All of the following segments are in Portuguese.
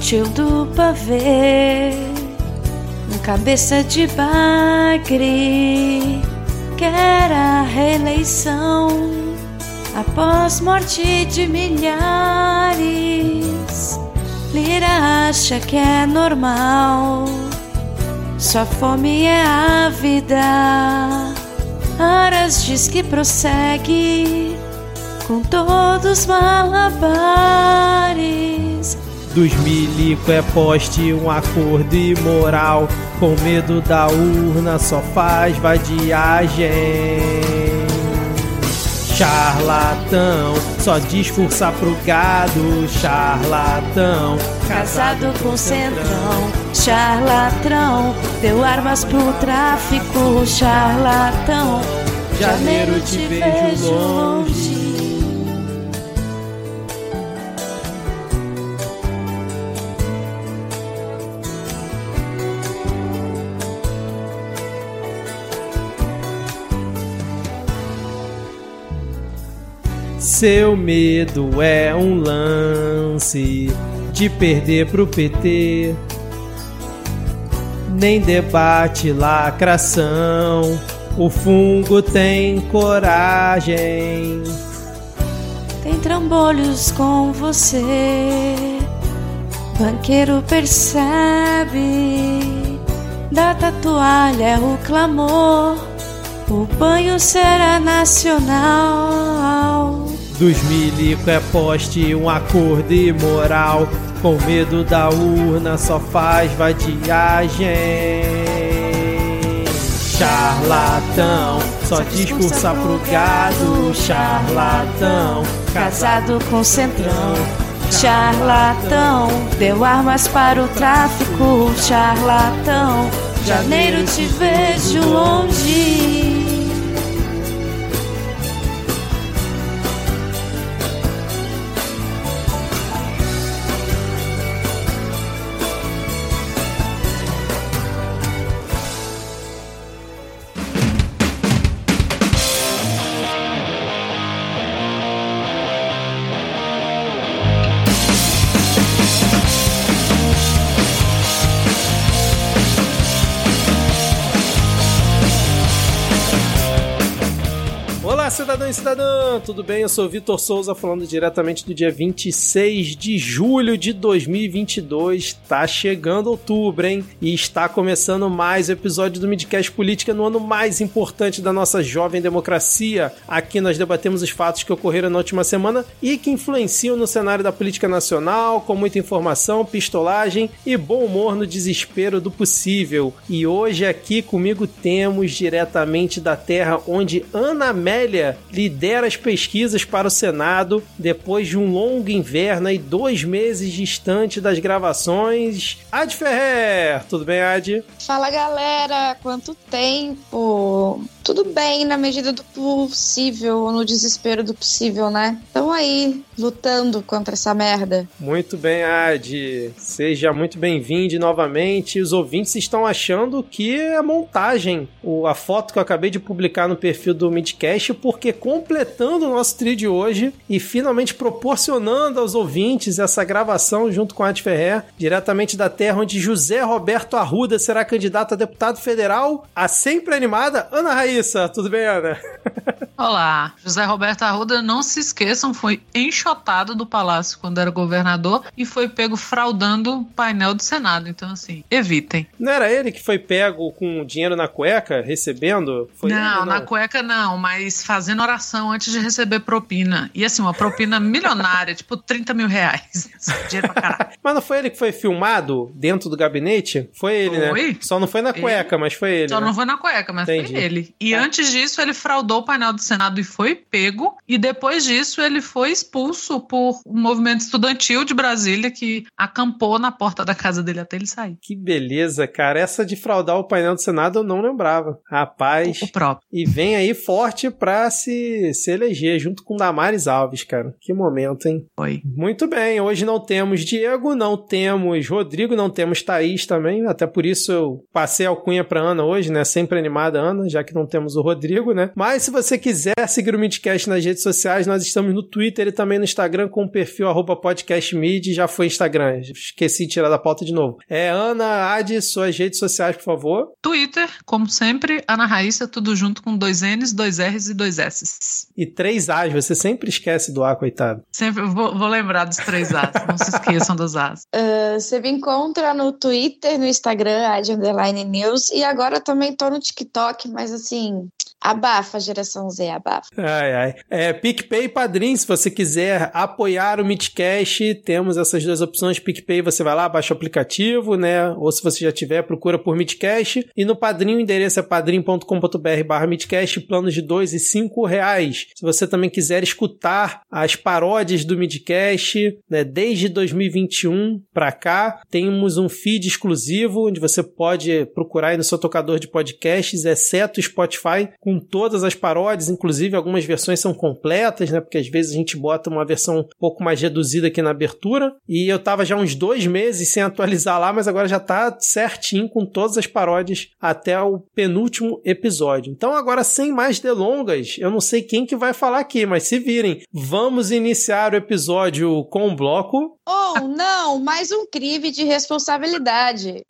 Tio do pavê, um cabeça de bagre, que era a reeleição após morte de milhares. Lira acha que é normal, sua fome é a vida. Aras diz que prossegue com todos malabares. Dos milico é poste um acordo imoral. Com medo da urna só faz vadiagem. Charlatão, só discursa pro gado, charlatão. Casado com centrão, charlatão. Deu armas pro tráfico, charlatão. Janeiro te vejo longe. Seu medo é um lance de perder pro PT. Nem debate lacração, o fungo tem coragem. Tem trambolhos com você, banqueiro percebe. Da tatuagem é o clamor, o banho será nacional. Dos milico é poste um acordo imoral. Com medo da urna só faz vadiagem. Charlatão, só discursa pro gado. Charlatão, Casado com centrão, charlatão. Deu armas para o tráfico, charlatão. Janeiro te vejo longe. Tudo bem? Eu sou Vitor Souza, falando diretamente do dia 26 de julho de 2022. Tá chegando outubro, hein? E está começando mais episódio do Midcast Política no ano mais importante da nossa jovem democracia. Aqui nós debatemos os fatos que ocorreram na última semana e que influenciam no cenário da política nacional, com muita informação, pistolagem e bom humor no desespero do possível. E hoje aqui comigo temos diretamente da terra onde Ana Amélia lidera as para o Senado depois de um longo inverno e dois meses distante das gravações. Ad Ferrer! Tudo bem, Ad? Fala galera, quanto tempo? Tudo bem na medida do possível, no desespero do possível, né? Estamos aí lutando contra essa merda. Muito bem, Ad. Seja muito bem-vindo novamente. Os ouvintes estão achando que é montagem a foto que eu acabei de publicar no perfil do Midcast, porque completando o nosso trio de hoje e finalmente proporcionando aos ouvintes essa gravação junto com a Ad Ferrer, diretamente da terra onde José Roberto Arruda será candidato a deputado federal, a sempre animada Ana Raíssa. Tudo bem, Ana? Olá, José Roberto Arruda, não se esqueçam, foi enxotado do palácio quando era governador e foi pego fraudando o painel do Senado. Então, assim, evitem. Não era ele que foi pego com dinheiro na cueca, recebendo? Foi não, ele, na cueca não, mas fazendo oração antes de receber propina. E assim, uma propina milionária, tipo 30 mil reais. Dinheiro pra caralho. Mas não foi ele que foi filmado dentro do gabinete? Foi ele, Foi? né? Só não foi na cueca, mas foi ele. Só né? não foi na cueca, mas Entendi. foi ele. E Tá. antes disso, ele fraudou o painel do Senado e foi pego. E depois disso, ele foi expulso por um movimento estudantil de Brasília que acampou na porta da casa dele até ele sair. Que beleza, cara. Essa de fraudar o painel do Senado eu não lembrava. Rapaz. O próprio. E vem aí forte pra se, se eleger, junto com Damares Alves, cara. Que momento, hein? Foi. Muito bem, hoje não temos Diego, não temos Rodrigo, não temos Thaís também, até por isso eu passei a alcunha pra Ana hoje, né? Sempre animada Ana, já que não temos o Rodrigo, né? Mas se você quiser seguir o Midcast nas redes sociais, nós estamos no Twitter e também no Instagram com o perfil podcastmid. Já foi Instagram, esqueci de tirar da pauta de novo. É Ana, Adi, suas redes sociais, por favor. Twitter, como sempre, Ana Raíssa, tudo junto com dois N's, dois R's e dois S's. E três A's, você sempre esquece do A, coitado. Sempre vou, vou lembrar dos três A's, não se esqueçam dos A's. Uh, você me encontra no Twitter, no Instagram, Adi Underline News, e agora também tô no TikTok, mas assim, Abafa, geração Z, abafa. Ai, ai. É, PicPay e Padrim, se você quiser apoiar o Midcast, temos essas duas opções. PicPay, você vai lá, baixa o aplicativo, né? Ou se você já tiver, procura por Midcast. E no Padrim, o endereço é padrim.com.br barra Midcast, planos de dois e cinco reais. Se você também quiser escutar as paródias do Midcast, né? Desde 2021 para cá, temos um feed exclusivo, onde você pode procurar aí no seu tocador de podcasts, exceto Spotify, com com todas as paródias, inclusive algumas versões são completas, né? Porque às vezes a gente bota uma versão um pouco mais reduzida aqui na abertura. E eu tava já uns dois meses sem atualizar lá, mas agora já tá certinho com todas as paródias até o penúltimo episódio. Então agora sem mais delongas, eu não sei quem que vai falar aqui, mas se virem, vamos iniciar o episódio com um bloco. Oh, não, mais um crime de responsabilidade.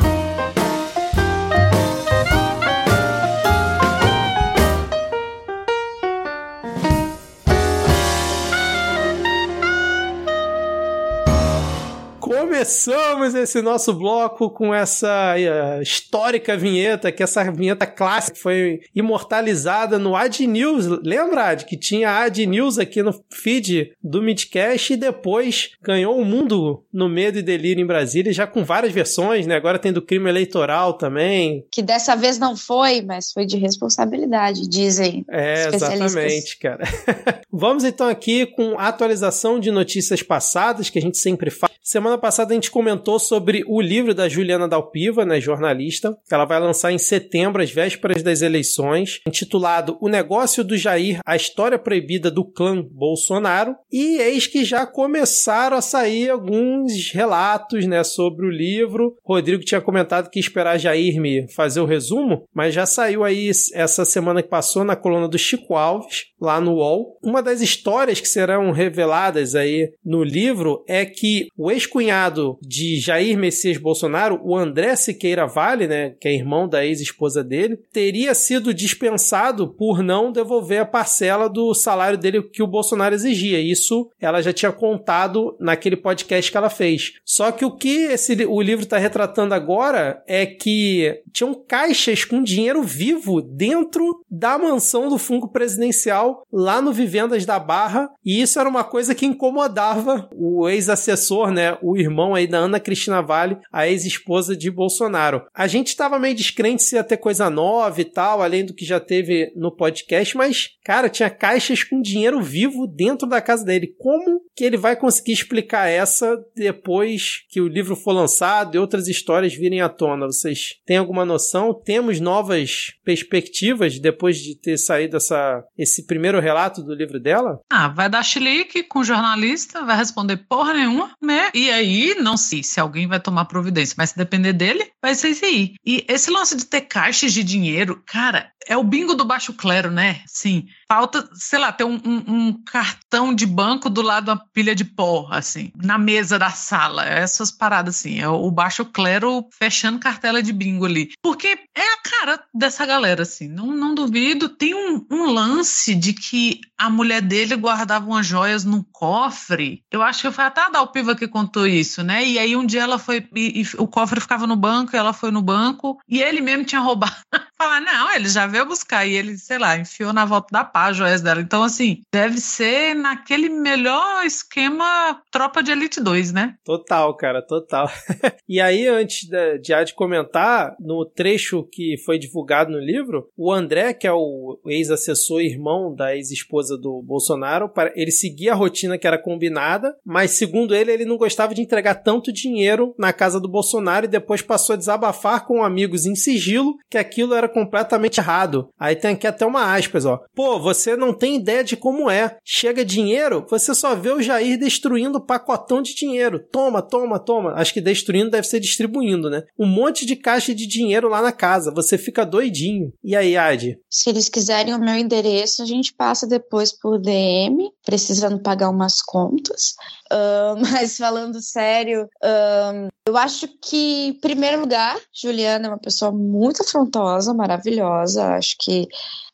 Começamos esse nosso bloco com essa uh, histórica vinheta, que essa vinheta clássica foi imortalizada no Ad News. Lembra, Ad, que tinha Ad News aqui no feed do Midcast e depois ganhou o mundo no Medo e Delírio em Brasília, já com várias versões, né? Agora tem do crime eleitoral também. Que dessa vez não foi, mas foi de responsabilidade, dizem. É, exatamente, cara. Vamos então aqui com atualização de notícias passadas, que a gente sempre faz. Semana passada a gente comentou sobre o livro da Juliana Dalpiva, né, jornalista, que ela vai lançar em setembro, às vésperas das eleições, intitulado O Negócio do Jair, a História Proibida do Clã Bolsonaro. E eis que já começaram a sair alguns relatos né, sobre o livro. Rodrigo tinha comentado que esperar Jair me fazer o resumo, mas já saiu aí essa semana que passou na coluna do Chico Alves, lá no UOL. Uma das histórias que serão reveladas aí no livro é que o ex-cunhado de Jair Messias Bolsonaro, o André Siqueira Vale, né, que é irmão da ex-esposa dele, teria sido dispensado por não devolver a parcela do salário dele que o Bolsonaro exigia. Isso ela já tinha contado naquele podcast que ela fez. Só que o que esse, o livro está retratando agora é que tinham caixas com dinheiro vivo dentro da mansão do fungo presidencial lá no Vivendas da Barra, e isso era uma coisa que incomodava o ex-assessor, né, o irmão aí da Ana Cristina Vale, a ex-esposa de Bolsonaro. A gente estava meio descrente se ia ter coisa nova e tal, além do que já teve no podcast, mas, cara, tinha caixas com dinheiro vivo dentro da casa dele. Como que ele vai conseguir explicar essa depois que o livro for lançado e outras histórias virem à tona? Vocês têm alguma noção? Temos novas perspectivas depois de ter saído essa, esse primeiro relato do livro dela? Ah, vai dar chilique com jornalista, vai responder porra nenhuma, né? E aí, não sei se alguém vai tomar providência, mas se depender dele, vai ser isso aí. E esse lance de ter caixas de dinheiro, cara, é o bingo do baixo clero, né? Sim. Falta, sei lá, ter um, um, um, cartão de banco do lado da pilha de pó, assim, na mesa da sala. Essas paradas, assim. É o baixo clero fechando cartela de bingo ali. Porque é a cara dessa galera, assim. Não, não duvido. Tem um, um lance de que a mulher dele guardava umas joias num cofre. Eu acho que foi até a Dalpiva que contou isso, né? E aí um dia ela foi. E, e o cofre ficava no banco, ela foi no banco, e ele mesmo tinha roubado. Falar, não, ele já veio buscar e ele, sei lá, enfiou na volta da pá as joias dela. Então, assim, deve ser naquele melhor esquema Tropa de Elite 2, né? Total, cara, total. e aí, antes de, de Ad comentar, no trecho que foi divulgado no livro, o André, que é o ex-assessor irmão da ex-esposa do Bolsonaro, ele seguia a rotina que era combinada, mas segundo ele, ele não gostava de entregar tanto dinheiro na casa do Bolsonaro e depois passou a desabafar com amigos em sigilo que aquilo era completamente errado. Aí tem aqui até uma aspas, ó. Pô, você não tem ideia de como é. Chega dinheiro, você só vê o Jair destruindo o pacotão de dinheiro. Toma, toma, toma. Acho que destruindo deve ser distribuindo, né? Um monte de caixa de dinheiro lá na casa. Você fica doidinho. E aí, Adi? Se eles quiserem o meu endereço, a gente passa depois por DM, precisando pagar umas contas. Uh, mas falando sério, uh, eu acho que, em primeiro lugar, Juliana é uma pessoa muito afrontosa, maravilhosa. Acho que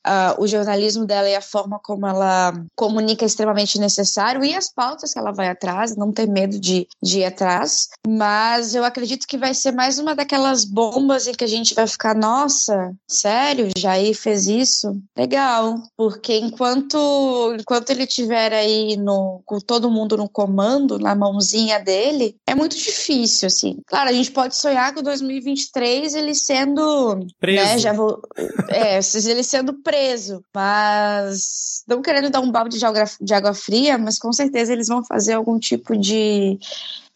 uh, o jornalismo dela e a forma como ela comunica é extremamente necessário e as pautas que ela vai atrás, não ter medo de, de ir atrás. Mas eu acredito que vai ser mais uma daquelas bombas em que a gente vai ficar, nossa, sério, Jair fez isso? Legal, porque enquanto, enquanto ele tiver aí no, com todo mundo no comando, na mãozinha dele, é muito difícil, assim. Claro, a gente pode sonhar com 2023 ele sendo. Né, preso. Né, já vou, é, ele sendo preso preso, mas não querendo dar um balde de água fria, mas com certeza eles vão fazer algum tipo de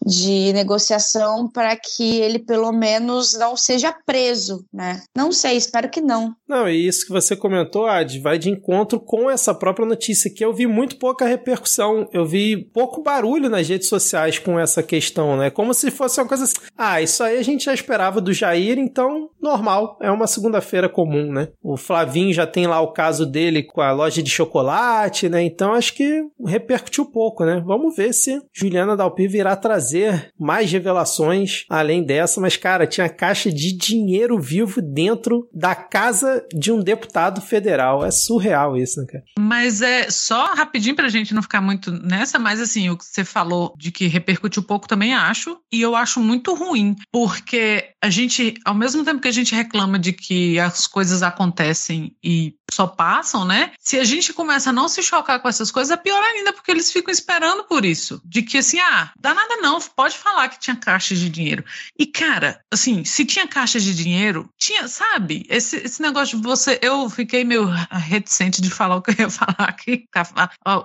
de negociação para que ele pelo menos não seja preso, né? Não sei, espero que não. Não, e isso que você comentou, Ad, vai de encontro com essa própria notícia que eu vi muito pouca repercussão, eu vi pouco barulho nas redes sociais com essa questão, né? Como se fosse uma coisa assim, ah, isso aí a gente já esperava do Jair, então normal, é uma segunda-feira comum, né? O Flavinho já tem lá o caso dele com a loja de chocolate, né? Então acho que repercutiu pouco, né? Vamos ver se Juliana Dalpi virá trazer trazer mais revelações além dessa, mas, cara, tinha caixa de dinheiro vivo dentro da casa de um deputado federal. É surreal isso, né, cara? Mas é só rapidinho pra gente não ficar muito nessa, mas assim, o que você falou de que repercutiu pouco também acho, e eu acho muito ruim, porque a gente, ao mesmo tempo que a gente reclama de que as coisas acontecem e só passam, né? Se a gente começa a não se chocar com essas coisas, é pior ainda, porque eles ficam esperando por isso. De que assim, ah, dá nada não, pode falar que tinha caixas de dinheiro. E, cara, assim, se tinha caixas de dinheiro, tinha, sabe? Esse, esse negócio de você. Eu fiquei meio reticente de falar o que eu ia falar aqui.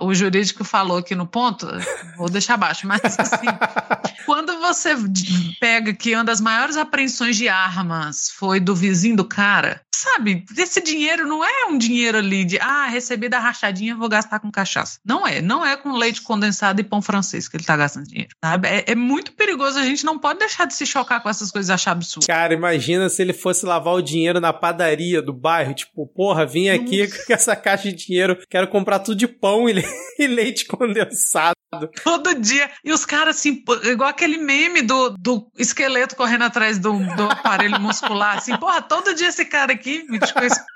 O jurídico falou aqui no ponto, vou deixar abaixo, mas assim, quando você pega que uma das maiores apreensões de armas foi do vizinho do cara, sabe? Esse dinheiro não é um dinheiro ali de, ah, recebi da rachadinha, vou gastar com cachaça. Não é. Não é com leite condensado e pão francês que ele tá gastando dinheiro, sabe? É, é muito perigoso. A gente não pode deixar de se chocar com essas coisas e achar absurdo. Cara, imagina se ele fosse lavar o dinheiro na padaria do bairro. Tipo, porra, vim aqui Nossa. com essa caixa de dinheiro, quero comprar tudo de pão e, e leite condensado. Todo dia. E os caras, assim, igual aquele meme do, do esqueleto correndo atrás do, do aparelho muscular, assim, porra, todo dia esse cara aqui me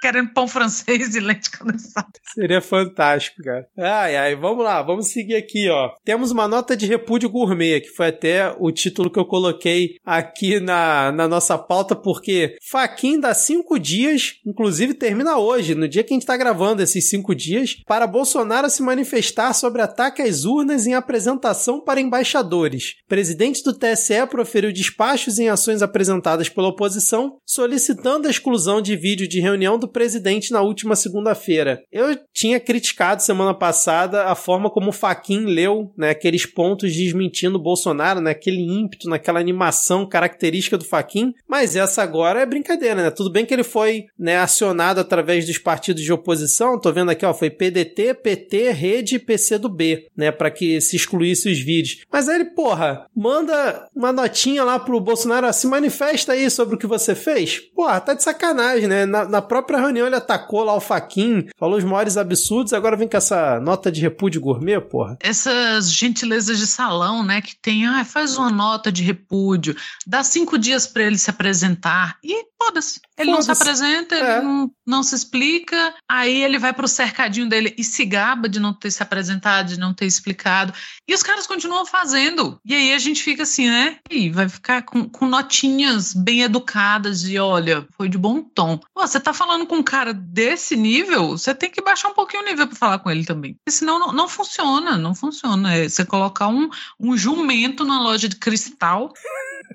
querendo pão francês e leite condensado. Seria fantástico, cara. Ai, ai, vamos lá, vamos seguir aqui, ó. Temos uma nota de repúdio gourmet, que foi até o título que eu coloquei aqui na, na nossa pauta, porque Faquin dá cinco dias, inclusive termina hoje, no dia que a gente tá gravando esses cinco dias, para Bolsonaro se manifestar sobre ataque às urnas em apresentação para embaixadores. Presidente do TSE proferiu despachos em ações apresentadas pela oposição, solicitando a exclusão de vídeo de reunião do presidente na última segunda-feira. Eu tinha criticado semana passada a forma como o Faquin leu né, aqueles pontos desmentindo o Bolsonaro, né, aquele ímpeto, naquela animação característica do Faquin, mas essa agora é brincadeira, né? Tudo bem que ele foi né, acionado através dos partidos de oposição, tô vendo aqui, ó, foi PDT, PT, Rede e PCdoB, né, para que se excluísse os vídeos. Mas aí ele, porra, manda uma notinha lá pro Bolsonaro, se manifesta aí sobre o que você fez. Porra, tá de sacanagem, né? Na, na própria reunião ele atacou lá o Faquin, falou os maiores absurdos, agora vem com essa nota de repúdio gourmet, porra. Essas gentilezas de salão, né, que tem, ah, faz uma nota de repúdio, dá cinco dias para ele se apresentar e foda-se. Ele não se apresenta, ele é. não, não se explica, aí ele vai pro cercadinho dele e se gaba de não ter se apresentado, de não ter explicado. E os caras continuam fazendo. E aí a gente fica assim, né? E vai ficar com, com notinhas bem educadas de olha, foi de bom tom. Pô, você tá falando com um cara desse nível, você tem que baixar um pouquinho o nível para falar com ele também. Porque senão não, não funciona, não funciona. É você colocar um, um jumento na loja de cristal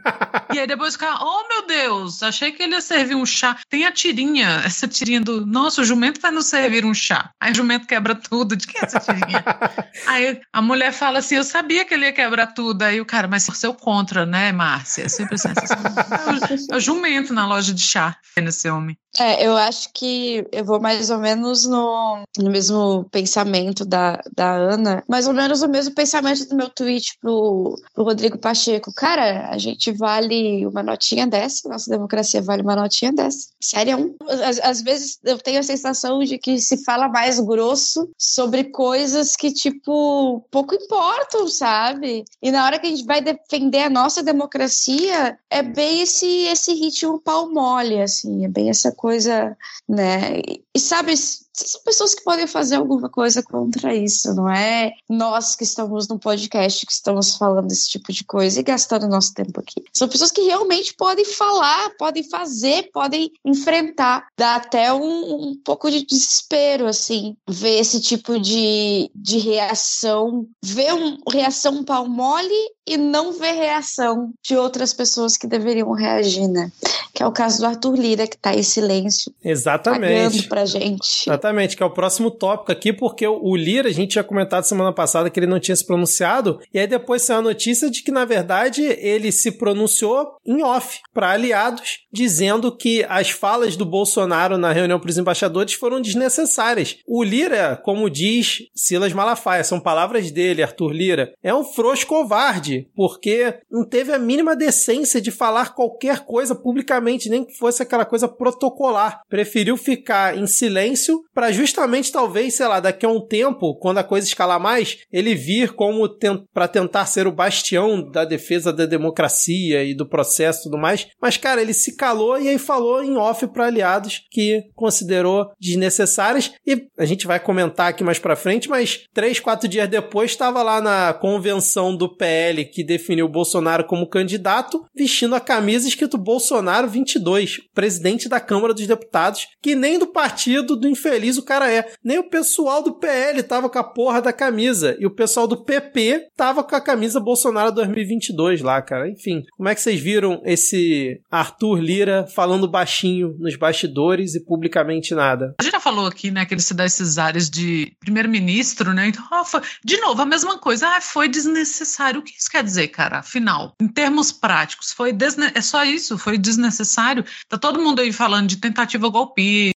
e aí depois fica, oh meu Deus, achei que ele ia servir um chá. Tem a tirinha, essa tirinha do, nossa, o jumento vai nos servir um chá. Aí o jumento quebra tudo. De que é essa tirinha? aí a mulher fala assim, eu sabia que ele ia quebrar tudo. Aí o cara, mas seu contra, né, Márcia? É sempre assim, assim é o jumento na loja de chá, nesse homem. É, eu acho que eu vou mais ou menos no, no mesmo pensamento da, da Ana, mais ou menos o mesmo pensamento do meu tweet pro, pro Rodrigo Pacheco. Cara, a gente vale uma notinha dessa, nossa democracia vale uma notinha dessa. Sério? Às, às vezes eu tenho a sensação de que se fala mais grosso sobre coisas que, tipo, pouco importam, sabe? E na hora que a gente vai defender a nossa democracia, é bem esse, esse ritmo pau mole, assim, é bem essa coisa, né? E sabe, são pessoas que podem fazer alguma coisa contra isso, não é nós que estamos no podcast que estamos falando esse tipo de coisa e gastando nosso tempo aqui. São pessoas que realmente podem falar, podem fazer, podem enfrentar. Dá até um, um pouco de desespero, assim, ver esse tipo de, de reação, ver uma reação pau mole e não ver reação de outras pessoas que deveriam reagir, né? Que é o caso do Arthur Lira, que tá em silêncio. Exatamente. pra gente. Exatamente, que é o próximo tópico aqui, porque o Lira, a gente tinha comentado semana passada que ele não tinha se pronunciado, e aí depois saiu a notícia de que, na verdade, ele se pronunciou em off para aliados, dizendo que as falas do Bolsonaro na reunião para os embaixadores foram desnecessárias. O Lira, como diz Silas Malafaia, são palavras dele, Arthur Lira, é um frouxo covarde, porque não teve a mínima decência de falar qualquer coisa publicamente, nem que fosse aquela coisa protocolar. Preferiu ficar em silêncio para justamente talvez, sei lá, daqui a um tempo, quando a coisa escalar mais, ele vir como para tentar ser o bastião da defesa da democracia e do processo e tudo mais. Mas cara, ele se calou e aí falou em off para aliados que considerou desnecessárias e a gente vai comentar aqui mais para frente, mas três, quatro dias depois estava lá na convenção do PL que definiu Bolsonaro como candidato, vestindo a camisa escrito Bolsonaro 22, presidente da Câmara dos Deputados, que nem do partido do infeliz o cara é. Nem o pessoal do PL tava com a porra da camisa. E o pessoal do PP tava com a camisa Bolsonaro 2022 lá, cara. Enfim, como é que vocês viram esse Arthur Lira falando baixinho nos bastidores e publicamente nada? A gente já falou aqui, né, que ele se dá esses áreas de primeiro-ministro, né? Então, oh, foi... de novo, a mesma coisa. Ah, foi desnecessário. O que isso quer dizer, cara? Afinal, em termos práticos, foi desne... é só isso, foi desnecessário. Tá todo mundo aí falando de tentativa golpista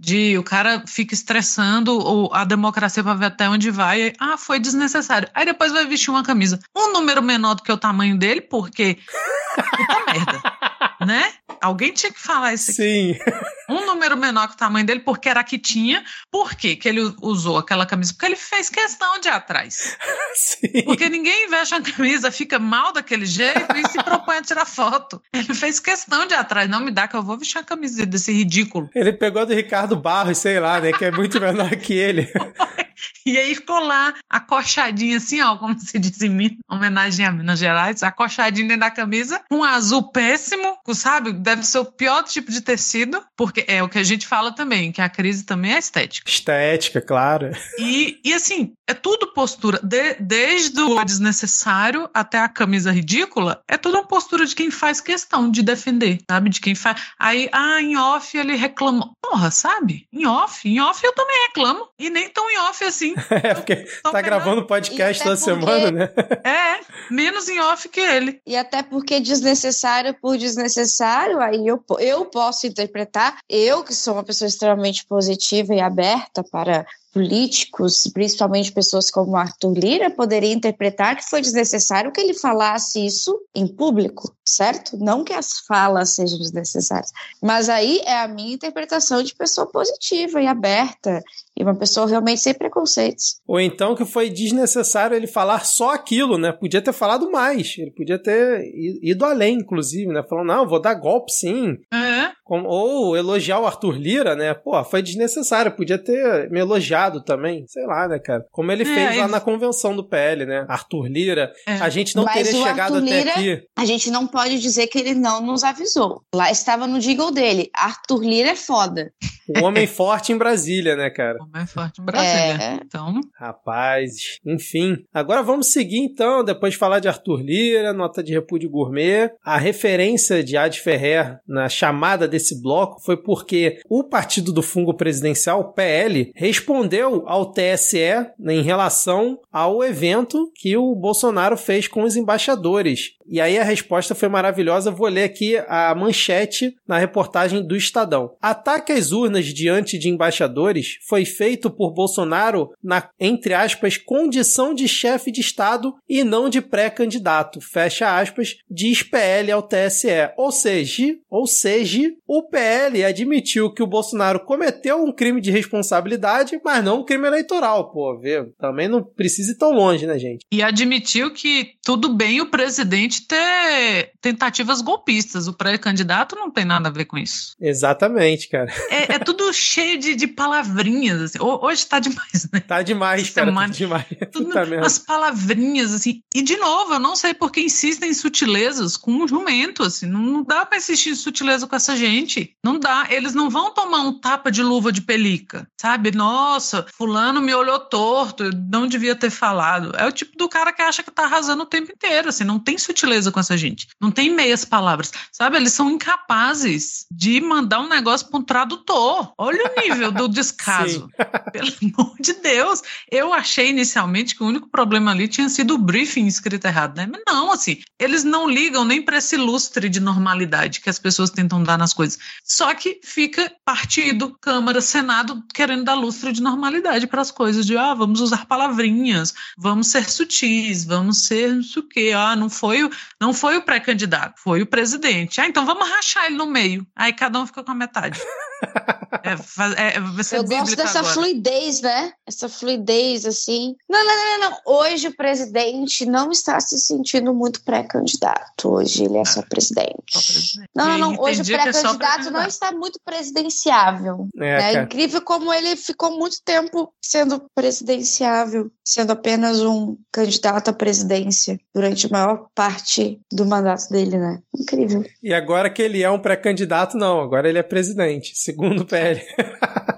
de o cara fica estressando a democracia para ver até onde vai. ah, foi desnecessário. Aí depois vai vestir uma camisa um número menor do que o tamanho dele, porque puta merda, né? Alguém tinha que falar isso aqui. Sim. Um número menor que o tamanho dele, porque era que tinha. Por quê que ele usou aquela camisa? Porque ele fez questão de ir atrás. Sim. Porque ninguém veste uma camisa, fica mal daquele jeito e se propõe a tirar foto. Ele fez questão de ir atrás. Não me dá que eu vou vestir a camisa desse ridículo. Ele pegou do Ricardo Barros, sei lá, né? Que é muito menor que ele. E aí ficou lá, acochadinho assim, ó, como se diz em Minas, homenagem a Minas Gerais, acochadinho dentro da camisa, um azul péssimo, sabe? Deve ser o pior tipo de tecido, porque é o que a gente fala também, que a crise também é estética. Estética, claro. E, e assim, é tudo postura, de, desde o desnecessário até a camisa ridícula, é tudo uma postura de quem faz questão de defender, sabe? De quem faz. Aí, ah, em off ele reclamou. Porra, sabe? Em off, em off eu também reclamo. E nem tão em off assim. É, porque tá pegando... gravando podcast toda porque... semana, né? É, menos em off que ele. E até porque desnecessário por desnecessário, aí eu, eu posso interpretar, eu que sou uma pessoa extremamente positiva e aberta para políticos, principalmente pessoas como Arthur Lira, poderia interpretar que foi desnecessário que ele falasse isso em público, certo? Não que as falas sejam desnecessárias. Mas aí é a minha interpretação de pessoa positiva e aberta e uma pessoa realmente sem preconceitos. Ou então que foi desnecessário ele falar só aquilo, né? Podia ter falado mais. Ele podia ter ido além, inclusive, né? Falando, não, vou dar golpe sim. Uhum. Ou elogiar o Arthur Lira, né? Pô, foi desnecessário. Podia ter me elogiado também? Sei lá, né, cara? Como ele É, fez lá na convenção do PL, né? Arthur Lira. É. A gente não Mas teria o chegado Arthur até Lira- aqui. A gente não pode dizer que ele não nos avisou. Lá estava no jingle dele. Arthur Lira é foda. O homem forte em Brasília, né, cara? Como é forte em Brasília. É. Então, Rapaz, enfim. Agora vamos seguir então, depois de falar de Arthur Lira, nota de repúdio gourmet. A referência de Ad Ferrer na chamada desse bloco foi porque o Partido do Fungo Presidencial, o PL, respondeu ao TSE em relação ao evento que o Bolsonaro fez com os embaixadores. E aí a resposta foi maravilhosa. Vou ler aqui a manchete na reportagem do Estadão. Ataque às urnas diante de embaixadores foi feito por Bolsonaro na, entre aspas, condição de chefe de Estado e não de pré-candidato. Fecha aspas, diz PL ao TSE. Ou seja, ou seja, o PL admitiu que o Bolsonaro cometeu um crime de responsabilidade, mas não um crime eleitoral. Pô, vê, também não precisa ir tão longe, né, gente? e admitiu que tudo bem o presidente ter tentativas golpistas. O pré-candidato não tem nada a ver com isso. Exatamente, cara. É, é tudo cheio de, de palavrinhas. Assim. Ho- Hoje tá demais, né? Tá demais, cara. Tá demais. Tudo merda. umas palavrinhas, assim. E, de novo, eu não sei por que insistem em sutilezas com um jumento, assim. Não, não dá pra insistir em sutileza com essa gente. Não dá. Eles não vão tomar um tapa de luva de pelica, sabe? Nossa, fulano me olhou torto, eu não devia ter falado. É o tipo do cara que acha que tá arrasando o tempo inteiro, assim. Não tem sutileza com essa gente. Não tem meias palavras. Sabe? Eles são incapazes de mandar um negócio pra um tradutor. Olha o nível do descaso. Pelo amor de Deus. Eu achei inicialmente que o único problema ali tinha sido o briefing escrito errado, né? Mas não, assim, eles não ligam nem para esse lustre de normalidade que as pessoas tentam dar nas coisas. Só que fica partido, Câmara, Senado querendo dar lustre de normalidade para as coisas, de ah, vamos usar palavrinhas, vamos ser sutis, vamos ser não sei o quê, ah, não foi não foi o pré-candidato, foi o presidente. Ah, então vamos rachar ele no meio. Aí cada um fica com a metade. É, é, vai ser Eu gosto dessa agora. fluidez, né? Essa fluidez, assim. Não, não, não, não, não. Hoje o presidente não está se sentindo muito pré-candidato. Hoje ele é só presidente. Só presidente. Não, não, não. Hoje o entendi que é pré-candidato não pré-candidato. está muito presidenciável. É, É, incrível como ele ficou muito tempo sendo presidenciável, sendo apenas um candidato à presidência durante a maior parte do mandato dele, né? Incrível. E agora que ele é um pré-candidato, não. Agora ele é presidente, segundo PL.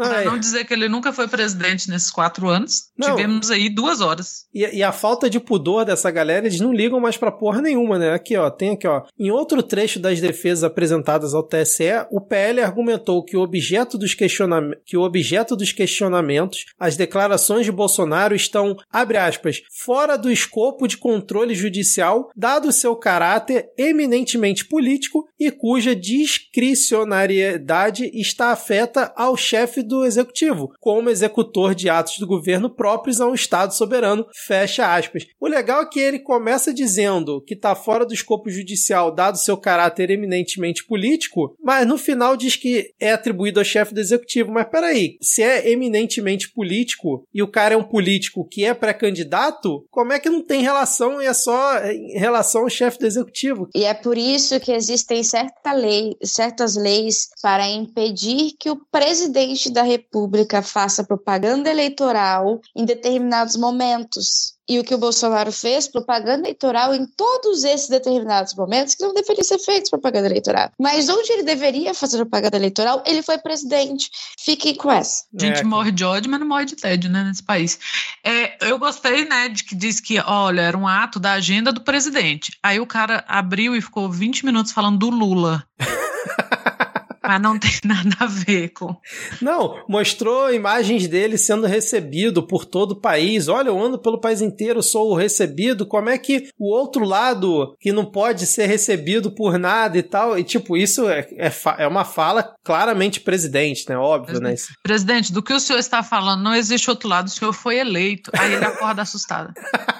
É- não dizer que ele nunca foi presidente nesses quatro anos, Não. tivemos aí duas horas. E, e a falta de pudor dessa galera, eles não ligam mais pra porra nenhuma, né? Aqui, ó, tem aqui, ó. Em outro trecho das defesas apresentadas ao TSE, o PL argumentou que o objeto dos, questionam... que o objeto dos questionamentos, as declarações de Bolsonaro estão, abre aspas, fora do escopo de controle judicial, dado seu caráter eminentemente político e cuja discricionariedade está afeta ao chefe do executivo, como executor de atos do governo próprios a um Estado soberano, fecha aspas. O legal é que ele começa dizendo que está fora do escopo judicial, dado seu caráter eminentemente político, mas no final diz que é atribuído ao chefe do executivo. Mas peraí, se é eminentemente político e o cara é um político que é pré-candidato, como é que não tem relação e é só em relação ao chefe do executivo? E é por isso que existem certa lei, certas leis para impedir que o presidente da República faça propaganda eleitoral em determinados momentos. E o que o Bolsonaro fez, propaganda eleitoral em todos esses determinados momentos que não deveria ser feito propaganda eleitoral. Mas onde ele deveria fazer propaganda eleitoral, ele foi presidente. Fiquem com essa. A gente É, morre de ódio, mas não morre de tédio, né, nesse país. É, eu gostei, né, de que diz que, olha, era um ato da agenda do presidente. Aí o cara abriu e ficou 20 minutos falando do Lula. mas não tem nada a ver com. Não, mostrou imagens dele sendo recebido por todo o país. Olha, eu ando pelo país inteiro, sou recebido. Como é que o outro lado, que não pode ser recebido por nada e tal? E, tipo, isso é, é, é uma fala claramente presidente, né? Óbvio, né? Isso- Presidente, do que o senhor está falando, não existe outro lado, o senhor foi eleito. Aí ele acorda assustado.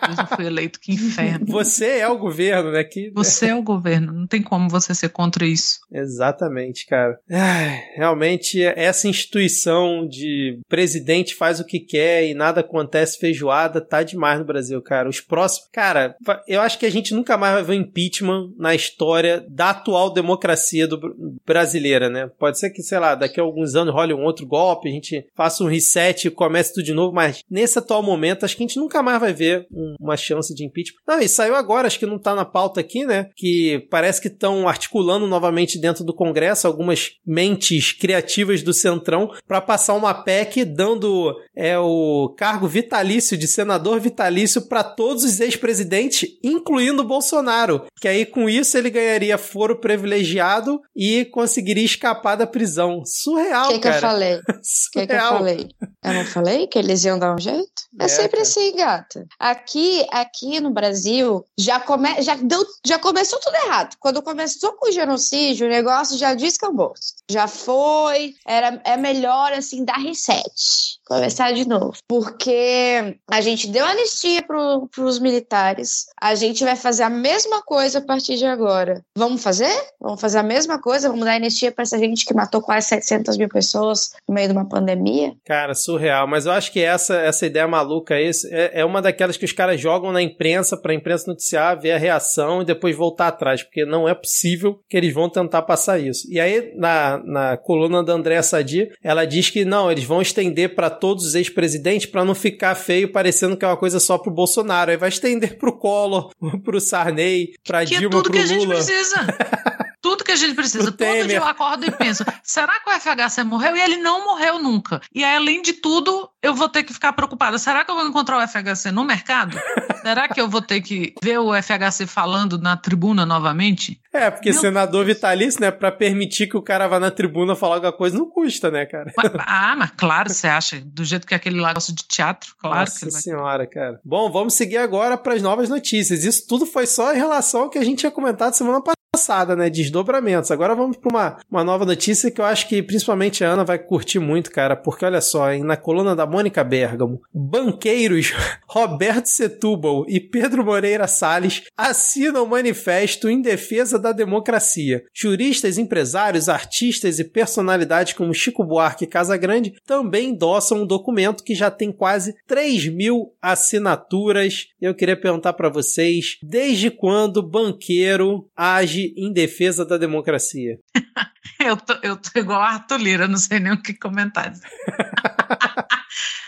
Eu já fui eleito, que inferno. Você é o governo, né? Que... Você é o governo, não tem como você ser contra isso. Exatamente, cara. Ai, realmente, essa instituição de presidente faz o que quer e nada acontece feijoada tá demais no Brasil, cara. Os próximos. Cara, eu acho que a gente nunca mais vai ver impeachment na história da atual democracia do brasileira, né? Pode ser que, sei lá, daqui a alguns anos role um outro golpe, a gente faça um reset e comece tudo de novo, mas nesse atual momento, acho que a gente nunca mais vai ver uma chance de impeachment. Não, e saiu agora, acho que não tá na pauta aqui, né? Que parece que estão articulando novamente dentro do Congresso algumas mentes criativas do Centrão para passar uma PEC dando é, o cargo vitalício de senador vitalício para todos os ex-presidentes, incluindo o Bolsonaro. Que aí com isso ele ganharia foro privilegiado e conseguiria escapar da prisão. Surreal, que cara. Que eu falei? O que, que eu falei? Eu não falei que eles iam dar um jeito? É, é sempre cara. assim, gata. Aqui, aqui no Brasil, já, come, já, deu, já começou tudo errado. Quando começou com o genocídio, o negócio já descambou. Já foi, era, é melhor, assim, dar reset. Começar de novo. Porque a gente deu anistia para os militares. A gente vai fazer a mesma coisa a partir de agora. Vamos fazer? Vamos fazer a mesma coisa? Vamos dar anistia para essa gente que matou quase 700 mil pessoas no meio de uma pandemia? Cara, surreal. Mas eu acho que essa, essa ideia maluca aí é, é uma daquelas que os caras jogam na imprensa para a imprensa noticiar, ver a reação e depois voltar atrás. Porque não é possível que eles vão tentar passar isso. E aí, na, na coluna da Andréa Sadi, ela diz que não, eles vão estender para todos os ex-presidentes para não ficar feio parecendo que é uma coisa só pro Bolsonaro. Aí vai estender pro Collor, pro Sarney, pra que Dilma, é tudo pro que a Lula. gente precisa. tudo que a gente precisa. Todo dia eu acordo e penso: será que o FHC morreu? E ele não morreu nunca. E aí, além de tudo, eu vou ter que ficar preocupada. Será que eu vou encontrar o FHC no mercado? será que eu vou ter que ver o FHC falando na tribuna novamente? É, porque Meu senador Deus. vitalício, né, para permitir que o cara vá na tribuna falar alguma coisa, não custa, né, cara? Ah, mas claro, você acha. Do jeito que aquele lá gosta de teatro, claro Nossa que ele vai... senhora, cara. Bom, vamos seguir agora para as novas notícias. Isso tudo foi só em relação ao que a gente tinha comentado semana passada passada, né? Desdobramentos. Agora vamos para uma, uma nova notícia que eu acho que principalmente a Ana vai curtir muito, cara, porque olha só, hein, na coluna da Mônica Bergamo, banqueiros Roberto Setúbal e Pedro Moreira Salles assinam manifesto em defesa da democracia. Juristas, empresários, artistas e personalidades como Chico Buarque e Casagrande também endossam um documento que já tem quase 3 mil assinaturas. Eu queria perguntar para vocês, desde quando banqueiro age em defesa da democracia. eu, tô, eu tô igual a Arthur Lira, não sei nem o que comentar.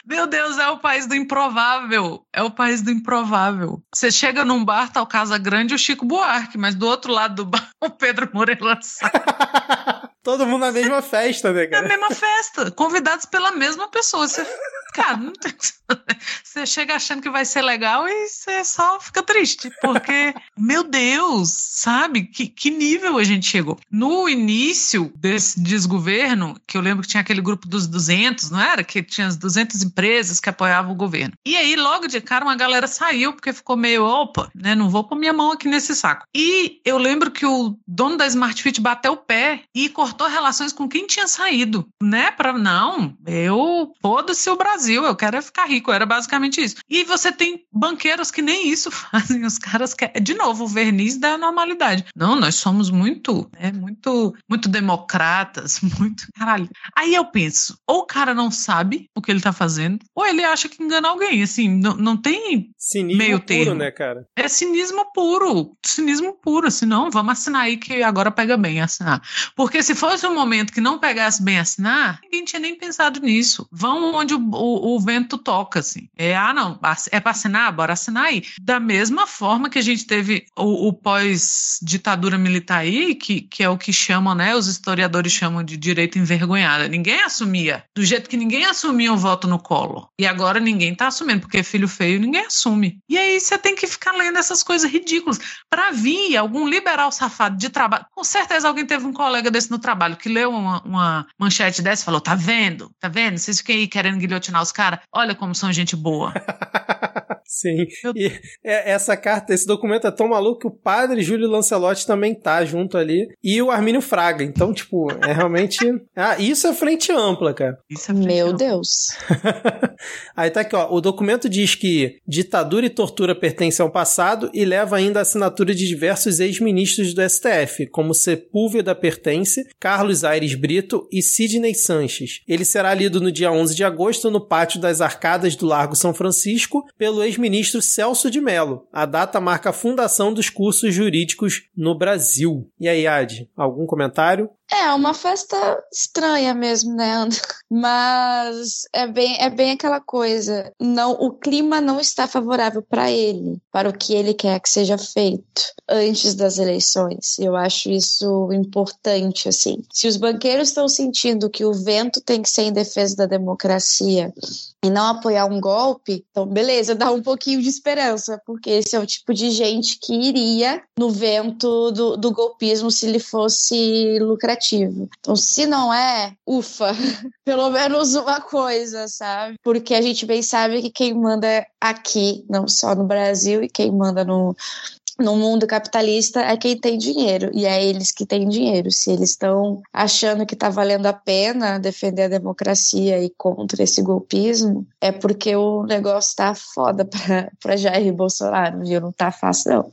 Meu Deus, é o país do improvável. É o país do improvável. Você chega num bar, tá o Casa Grande e o Chico Buarque, mas do outro lado do bar, o Pedro Moreira Todo mundo na mesma festa, né, cara? Na mesma festa, convidados pela mesma pessoa. Você, cara, não tem... você chega achando que vai ser legal e você só fica triste, porque, meu Deus, sabe? Que, que nível a gente chegou. No início desse desgoverno, que eu lembro que tinha aquele grupo dos 200, não era? Que tinha as 200 empresas que apoiavam o governo. E aí, logo de cara, uma galera saiu, porque ficou meio, opa, né? Não vou pôr minha mão aqui nesse saco. E eu lembro que o dono da Smart Fit bateu o pé e cortou relações com quem tinha saído, né? Para não, eu foda-se o Brasil, eu quero ficar rico, era basicamente isso. E você tem banqueiros que nem isso fazem, os caras querem, de novo, o verniz da normalidade. Não, nós somos muito, né, muito, muito democratas, muito, caralho. Aí eu penso, ou o cara não sabe o que ele tá fazendo, ou ele acha que engana alguém, assim, não, não tem cinismo meio termo. puro, né, cara? É cinismo puro, cinismo puro, assim, não, vamos assinar aí que agora pega bem assinar. Porque se fosse um momento que não pegasse bem assinar, ninguém tinha nem pensado nisso. Vão onde o, o, o vento toca, assim. É, ah, não, é para assinar? Bora assinar aí. Da mesma forma que a gente teve o, o pós-ditadura militar aí, que, que é o que chamam, né, os historiadores chamam de direito envergonhada. Ninguém assumia, do jeito que ninguém assumia o voto no colo. E agora ninguém tá assumindo, porque filho feio ninguém assume. E aí você tem que ficar lendo essas coisas ridículas. Para vir algum liberal safado de trabalho, com certeza alguém teve um colega desse no trabalho trabalho que leu uma, uma manchete dessa e falou: tá vendo? Tá vendo? Vocês ficam aí querendo guilhotinar os caras? Olha como são gente boa. Sim. E é, essa carta, esse documento é tão maluco que o padre Júlio Lancelotti também tá junto ali. E o Armínio Fraga. Então, tipo, é realmente. ah, isso é frente ampla, cara. Isso é Meu ampla. Deus. Aí tá aqui, ó. O documento diz que ditadura e tortura pertencem ao passado e leva ainda a assinatura de diversos ex-ministros do STF, como Sepúlveda Pertence, Carlos Aires Brito e Sidney Sanches. Ele será lido no dia 11 de agosto no pátio das Arcadas do Largo São Francisco pelo ex-ministro Celso de Mello. A data marca a fundação dos cursos jurídicos no Brasil. E aí, Ad, algum comentário? É, uma festa estranha mesmo, né? Mas é bem, é bem aquela coisa. Não, o clima não está favorável para ele, para o que ele quer que seja feito antes das eleições. Eu acho isso importante, assim. Se os banqueiros estão sentindo que o vento tem que ser em defesa da democracia e não apoiar um golpe, então beleza, dá um pouquinho de esperança, porque esse é o tipo de gente que iria no vento do, do golpismo se ele fosse lucrativo. Então, se não é, ufa, pelo menos uma coisa, sabe? Porque a gente bem sabe que quem manda aqui, não só no Brasil, e quem manda no, no mundo capitalista é quem tem dinheiro e é eles que têm dinheiro. Se eles estão achando que está valendo a pena defender a democracia e contra esse golpismo, é porque o negócio está foda para Jair Bolsonaro, viu? Não tá fácil, não.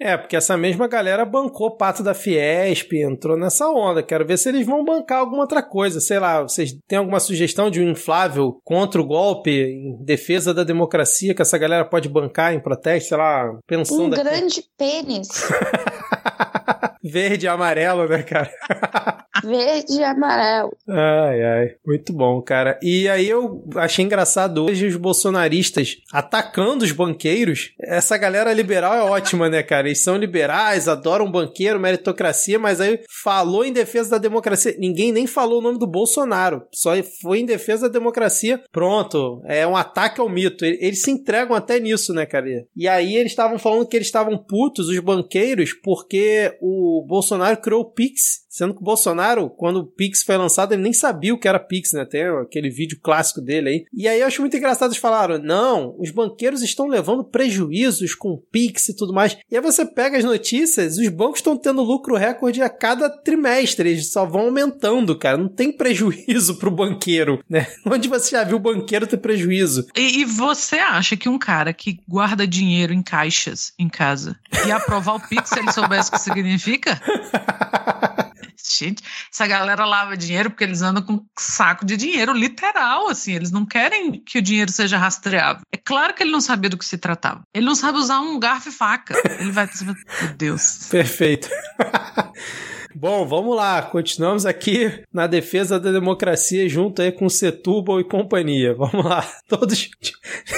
É, porque essa mesma galera bancou o pato da Fiesp, entrou nessa onda. Quero ver se eles vão bancar alguma outra coisa. Sei lá, vocês têm alguma sugestão de um inflável contra o golpe, em defesa da democracia, que essa galera pode bancar em protesto? Sei lá, pensando. Um grande pênis. Verde e amarelo, né, cara? Verde e amarelo. Ai, ai. Muito bom, cara. E aí eu achei engraçado hoje os bolsonaristas atacando os banqueiros. Essa galera liberal é ótima, né, cara? Eles são liberais, adoram banqueiro, meritocracia, mas aí falou em defesa da democracia. Ninguém nem falou o nome do Bolsonaro. Só foi em defesa da democracia. Pronto. É um ataque ao mito. Eles se entregam até nisso, né, cara? E aí eles estavam falando que eles estavam putos, os banqueiros, porque o Bolsonaro criou o Pix Sendo que o Bolsonaro, quando o Pix foi lançado, ele nem sabia o que era Pix, né? Tem aquele vídeo clássico dele aí. E aí eu acho muito engraçado eles falaram: não, os banqueiros estão levando prejuízos com o Pix e tudo mais. E aí você pega as notícias, os bancos estão tendo lucro recorde a cada trimestre, eles só vão aumentando, cara. Não tem prejuízo pro banqueiro, né? Onde você já viu o banqueiro ter prejuízo? E, e você acha que um cara que guarda dinheiro em caixas em casa ia aprovar o Pix se ele soubesse o que significa? Gente, essa galera lava dinheiro porque eles andam com saco de dinheiro, literal, assim. Eles não querem que o dinheiro seja rastreável. É claro que ele não sabia do que se tratava. Ele não sabe usar um garfo e faca. Ele vai. Meu Deus. Perfeito. Bom, vamos lá. Continuamos aqui na defesa da democracia junto aí com Setúbal e companhia. Vamos lá. Todos.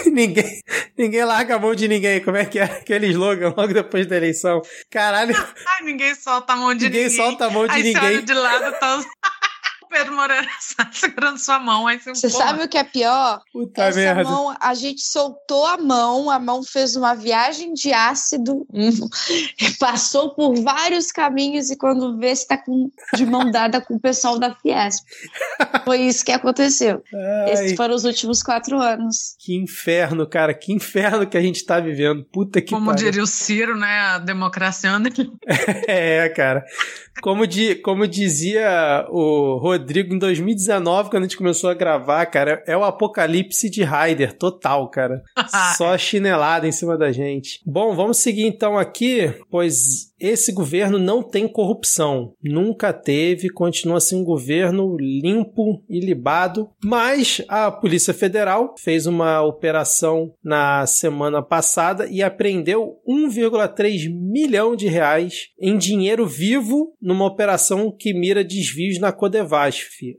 ninguém, ninguém larga a mão de ninguém. Como é que é aquele slogan logo depois da eleição? Caralho. Ai, ninguém solta a mão de ninguém. Ninguém solta a mão de aí ninguém. Aí de lado tá Pedro Moreira segurando sua mão. Aí você, você sabe o que é pior? Puta Essa merda. mão, a gente soltou a mão, a mão fez uma viagem de ácido, passou por vários caminhos e quando vê se tá com, de mão dada com o pessoal da Fiesp. Foi isso que aconteceu. Ai, Esses foram os últimos quatro anos. Que inferno, cara. Que inferno que a gente tá vivendo. Puta que Como diria o Ciro, né? A democracia anda. é, cara. Como, di, como dizia o Rodrigo em 2019, quando a gente começou a gravar, cara, é o apocalipse de Raider, total, cara. Só chinelada em cima da gente. Bom, vamos seguir então aqui, pois esse governo não tem corrupção. Nunca teve, continua assim um governo limpo e libado. Mas a Polícia Federal fez uma operação na semana passada e apreendeu 1,3 milhão de reais em dinheiro vivo numa operação que mira desvios na Codevasf.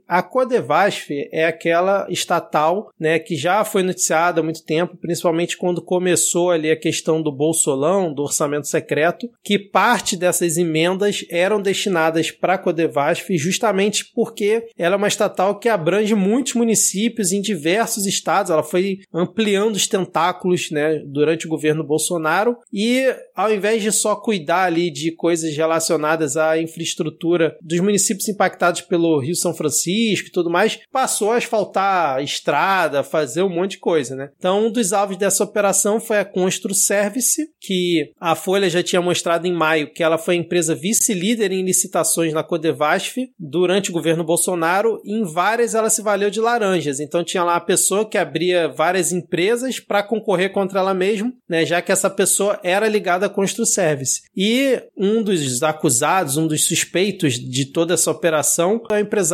A Codevasf é aquela estatal, né, que já foi noticiada há muito tempo, principalmente quando começou ali a questão do Bolsolão, do orçamento secreto, que parte dessas emendas eram destinadas para a Codevasf justamente porque ela é uma estatal que abrange muitos municípios em diversos estados. Ela foi ampliando os tentáculos né, durante o governo Bolsonaro e ao invés de só cuidar ali de coisas relacionadas à infraestrutura dos municípios impactados pelo Rio São Francisco e tudo mais, passou a asfaltar estrada, fazer um monte de coisa, né? Então, um dos alvos dessa operação foi a Constru Service, que a Folha já tinha mostrado em maio que ela foi a empresa vice-líder em licitações na Codevasf durante o governo Bolsonaro. E em várias ela se valeu de laranjas. Então tinha lá a pessoa que abria várias empresas para concorrer contra ela mesma, né? Já que essa pessoa era ligada à Constru Service. E um dos acusados, um dos suspeitos de toda essa operação é o empresário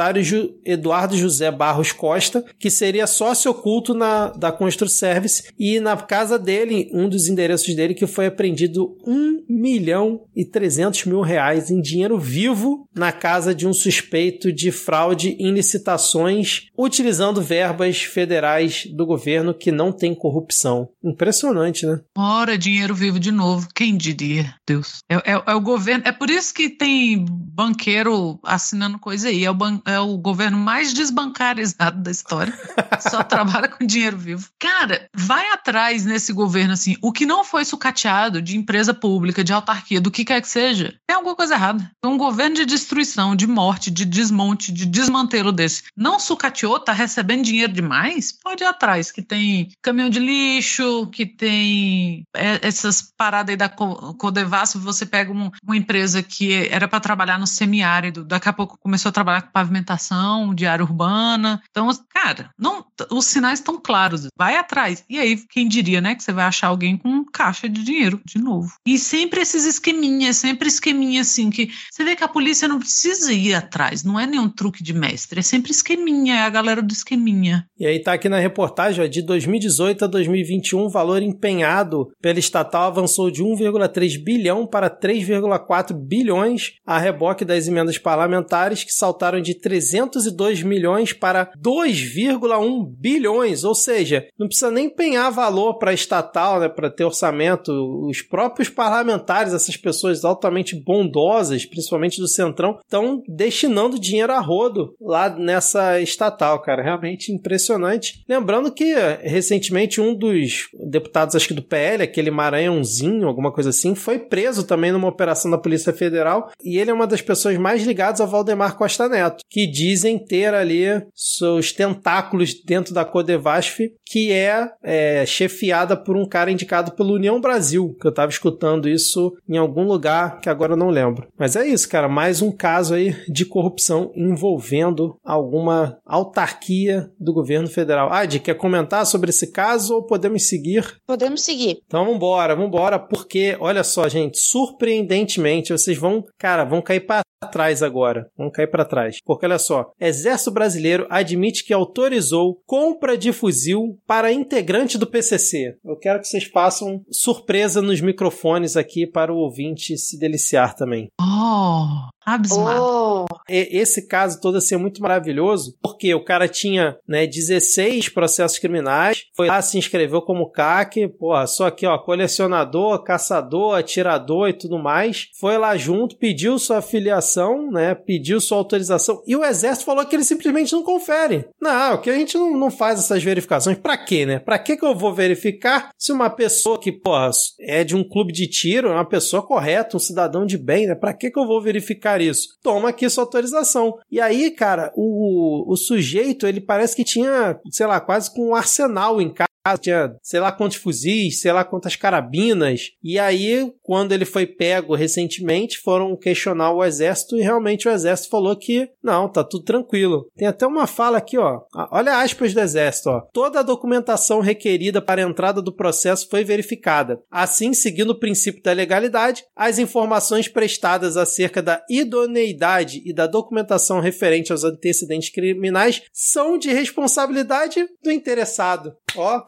Eduardo José Barros Costa, que seria sócio oculto na, da Constru Service e na casa dele, um dos endereços dele que foi apreendido 1 milhão e 300 mil reais em dinheiro vivo na casa de um suspeito de fraude em licitações utilizando verbas federais do governo que não tem corrupção. Impressionante, né? Ora, dinheiro vivo de novo. Quem diria? Deus. É, é, é o governo. É por isso que tem banqueiro assinando coisa aí. É o, ban, é o governo mais desbancarizado da história. Só trabalha com dinheiro vivo. Cara, vai atrás nesse governo assim. O que não foi sucateado de empresa pública, de autarquia, do que quer que seja, tem alguma coisa errada. Um governo de destruição, de morte, de desmonte, de desmantelo desse, não sucateou, tá recebendo dinheiro demais? Pode ir atrás, que tem caminhão de lixo, que tem é, essas paradas aí da Codevas, você pega um, uma empresa que era para trabalhar no semiárido, daqui a pouco começou a trabalhar com pavimentação de área urbana. Então, cara, não, os sinais estão claros. Vai atrás. E aí, quem diria, né, que você vai achar alguém com caixa de dinheiro de novo. E sempre esses esqueminhas, sempre esqueminha assim, que você vê que a polícia não precisa ir atrás, não é nenhum truque de mestre, é sempre esqueminha, é a galera do esqueminha. E aí tá aqui na reportagem, ó, de 2018 a 2021, o valor empenhado pela estatal avançou de 1,3 bilhão para 3,4 bilhões, a reboque das emendas parlamentares que saltaram de 302 milhões para 2,1 bilhões, ou seja, não precisa nem empenhar valor para estatal, né, para ter orçamento, os próprios parlamentares, essas pessoas altamente bondosas, principalmente do Centrão, estão destinando dinheiro a rodo lá nessa estatal, cara. Realmente impressionante. Lembrando que recentemente um dos deputados, acho que do PL, aquele Maranhãozinho, alguma coisa assim, foi preso também numa operação da Polícia Federal e ele é uma das pessoas mais ligadas ao Valdemar Costa Neto, que dizem ter ali seus tentáculos dentro da Codevasf, que é, é chefiada por um cara indicado pela União Brasil, que eu tava escutando isso em algum lugar que agora eu não lembro. Mas é isso, cara, mais um caso aí de corrupção envolvendo alguma autarquia do governo federal. Adi, quer comentar sobre esse caso ou podemos seguir? Podemos seguir. Então vambora, vambora, porque olha só, gente, surpreendentemente vocês vão, cara, vão cair para trás agora. Vamos cair para trás. Porque olha só, Exército Brasileiro admite que autorizou compra de fuzil para integrante do PCC. Eu quero que vocês façam surpresa nos microfones aqui para o ouvinte se deliciar também. Oh! Abismado. Oh. Esse caso todo assim, é muito maravilhoso, porque o cara tinha né, 16 processos criminais, foi lá, se inscreveu como CAC, porra, só aqui, ó, colecionador, caçador, atirador e tudo mais. Foi lá junto, pediu sua filiação, né? Pediu sua autorização. E o exército falou que ele simplesmente não confere. Não, que a gente não, não faz essas verificações. Pra quê, né? Pra que, que eu vou verificar se uma pessoa que, porra, é de um clube de tiro, é uma pessoa correta, um cidadão de bem, né? Pra que, que eu vou verificar? Isso. Toma aqui sua autorização. E aí, cara, o, o sujeito, ele parece que tinha, sei lá, quase com um arsenal em casa tinha sei lá quantos fuzis, sei lá quantas carabinas. E aí, quando ele foi pego recentemente, foram questionar o exército e realmente o exército falou que não, tá tudo tranquilo. Tem até uma fala aqui, ó. Olha aspas do exército, ó. Toda a documentação requerida para a entrada do processo foi verificada. Assim, seguindo o princípio da legalidade, as informações prestadas acerca da idoneidade e da documentação referente aos antecedentes criminais são de responsabilidade do interessado. Ó,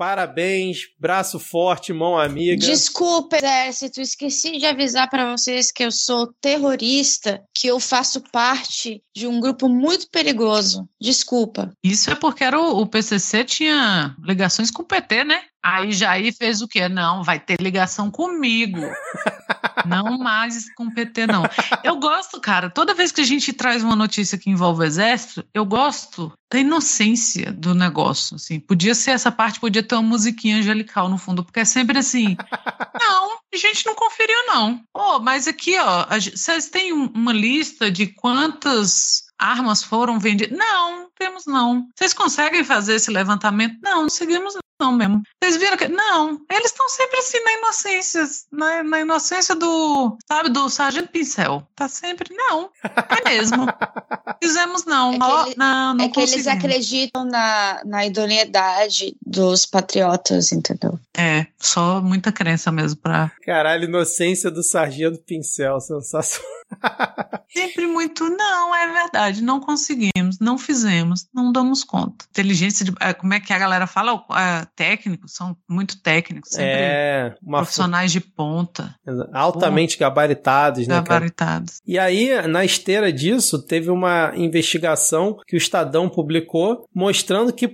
Parabéns, braço forte, mão amiga. Desculpa, exército, esqueci de avisar para vocês que eu sou terrorista, que eu faço parte de um grupo muito perigoso. Desculpa. Isso é porque era o, o PCC tinha ligações com o PT, né? Aí Jair fez o quê? Não, vai ter ligação comigo. Não mais com PT, não. Eu gosto, cara, toda vez que a gente traz uma notícia que envolve o exército, eu gosto da inocência do negócio, assim. Podia ser essa parte, podia ter uma musiquinha angelical no fundo, porque é sempre assim, não, a gente não conferiu, não. Oh, mas aqui, ó, vocês têm uma lista de quantas armas foram vendidas? Não, temos não. Vocês conseguem fazer esse levantamento? Não, não seguimos não mesmo. Vocês viram que. Não, eles estão sempre assim na inocência, na, na, inocência do, sabe, do Sargento Pincel. Tá sempre, não, é mesmo. Fizemos não. É que, ele, não, não é que eles acreditam na, na idoneidade dos patriotas, entendeu? É, só muita crença mesmo pra. Caralho, inocência do Sargento Pincel, sensacional. Sempre muito, não, é verdade, não conseguimos, não fizemos, não damos conta. Inteligência de. É, como é que a galera fala? É, técnicos, são muito técnicos, sempre é, profissionais de ponta. Altamente Pô, gabaritados, né? Gabaritados. E aí, na esteira disso, teve uma investigação que o Estadão publicou mostrando que,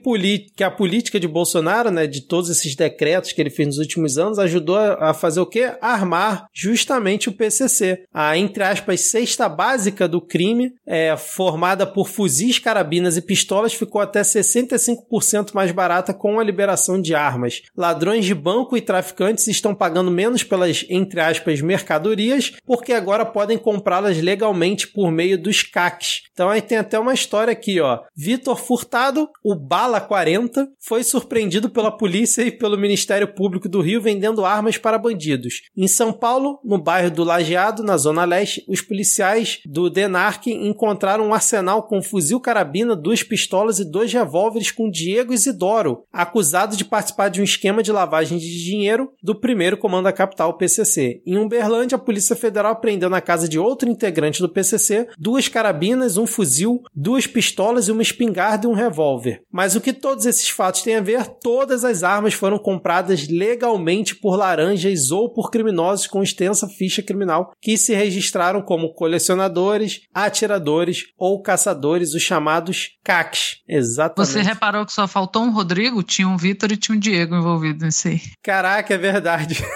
que a política de Bolsonaro, né, de todos esses decretos que ele fez nos últimos anos, ajudou a fazer o quê? Armar justamente o PCC. A, entre aspas, aspas, cesta básica do crime, é, formada por fuzis, carabinas e pistolas, ficou até 65% mais barata com a liberação de armas. Ladrões de banco e traficantes estão pagando menos pelas, entre aspas, mercadorias, porque agora podem comprá-las legalmente por meio dos CACs. Então aí tem até uma história aqui, ó. Vitor Furtado, o Bala 40, foi surpreendido pela polícia e pelo Ministério Público do Rio vendendo armas para bandidos. Em São Paulo, no bairro do Lajeado, na Zona Leste, os policiais do DENARC encontraram um arsenal com fuzil carabina, duas pistolas e dois revólveres com Diego Isidoro, acusado de participar de um esquema de lavagem de dinheiro do primeiro comando da capital, PCC. Em Uberlândia, a Polícia Federal prendeu na casa de outro integrante do PCC duas carabinas, um fuzil, duas pistolas e uma espingarda e um revólver. Mas o que todos esses fatos têm a ver? Todas as armas foram compradas legalmente por laranjas ou por criminosos com extensa ficha criminal que se registraram como colecionadores, atiradores ou caçadores, os chamados CACs. Exatamente. Você reparou que só faltou um Rodrigo? Tinha um Vitor e tinha um Diego envolvido nisso aí. Caraca, é verdade.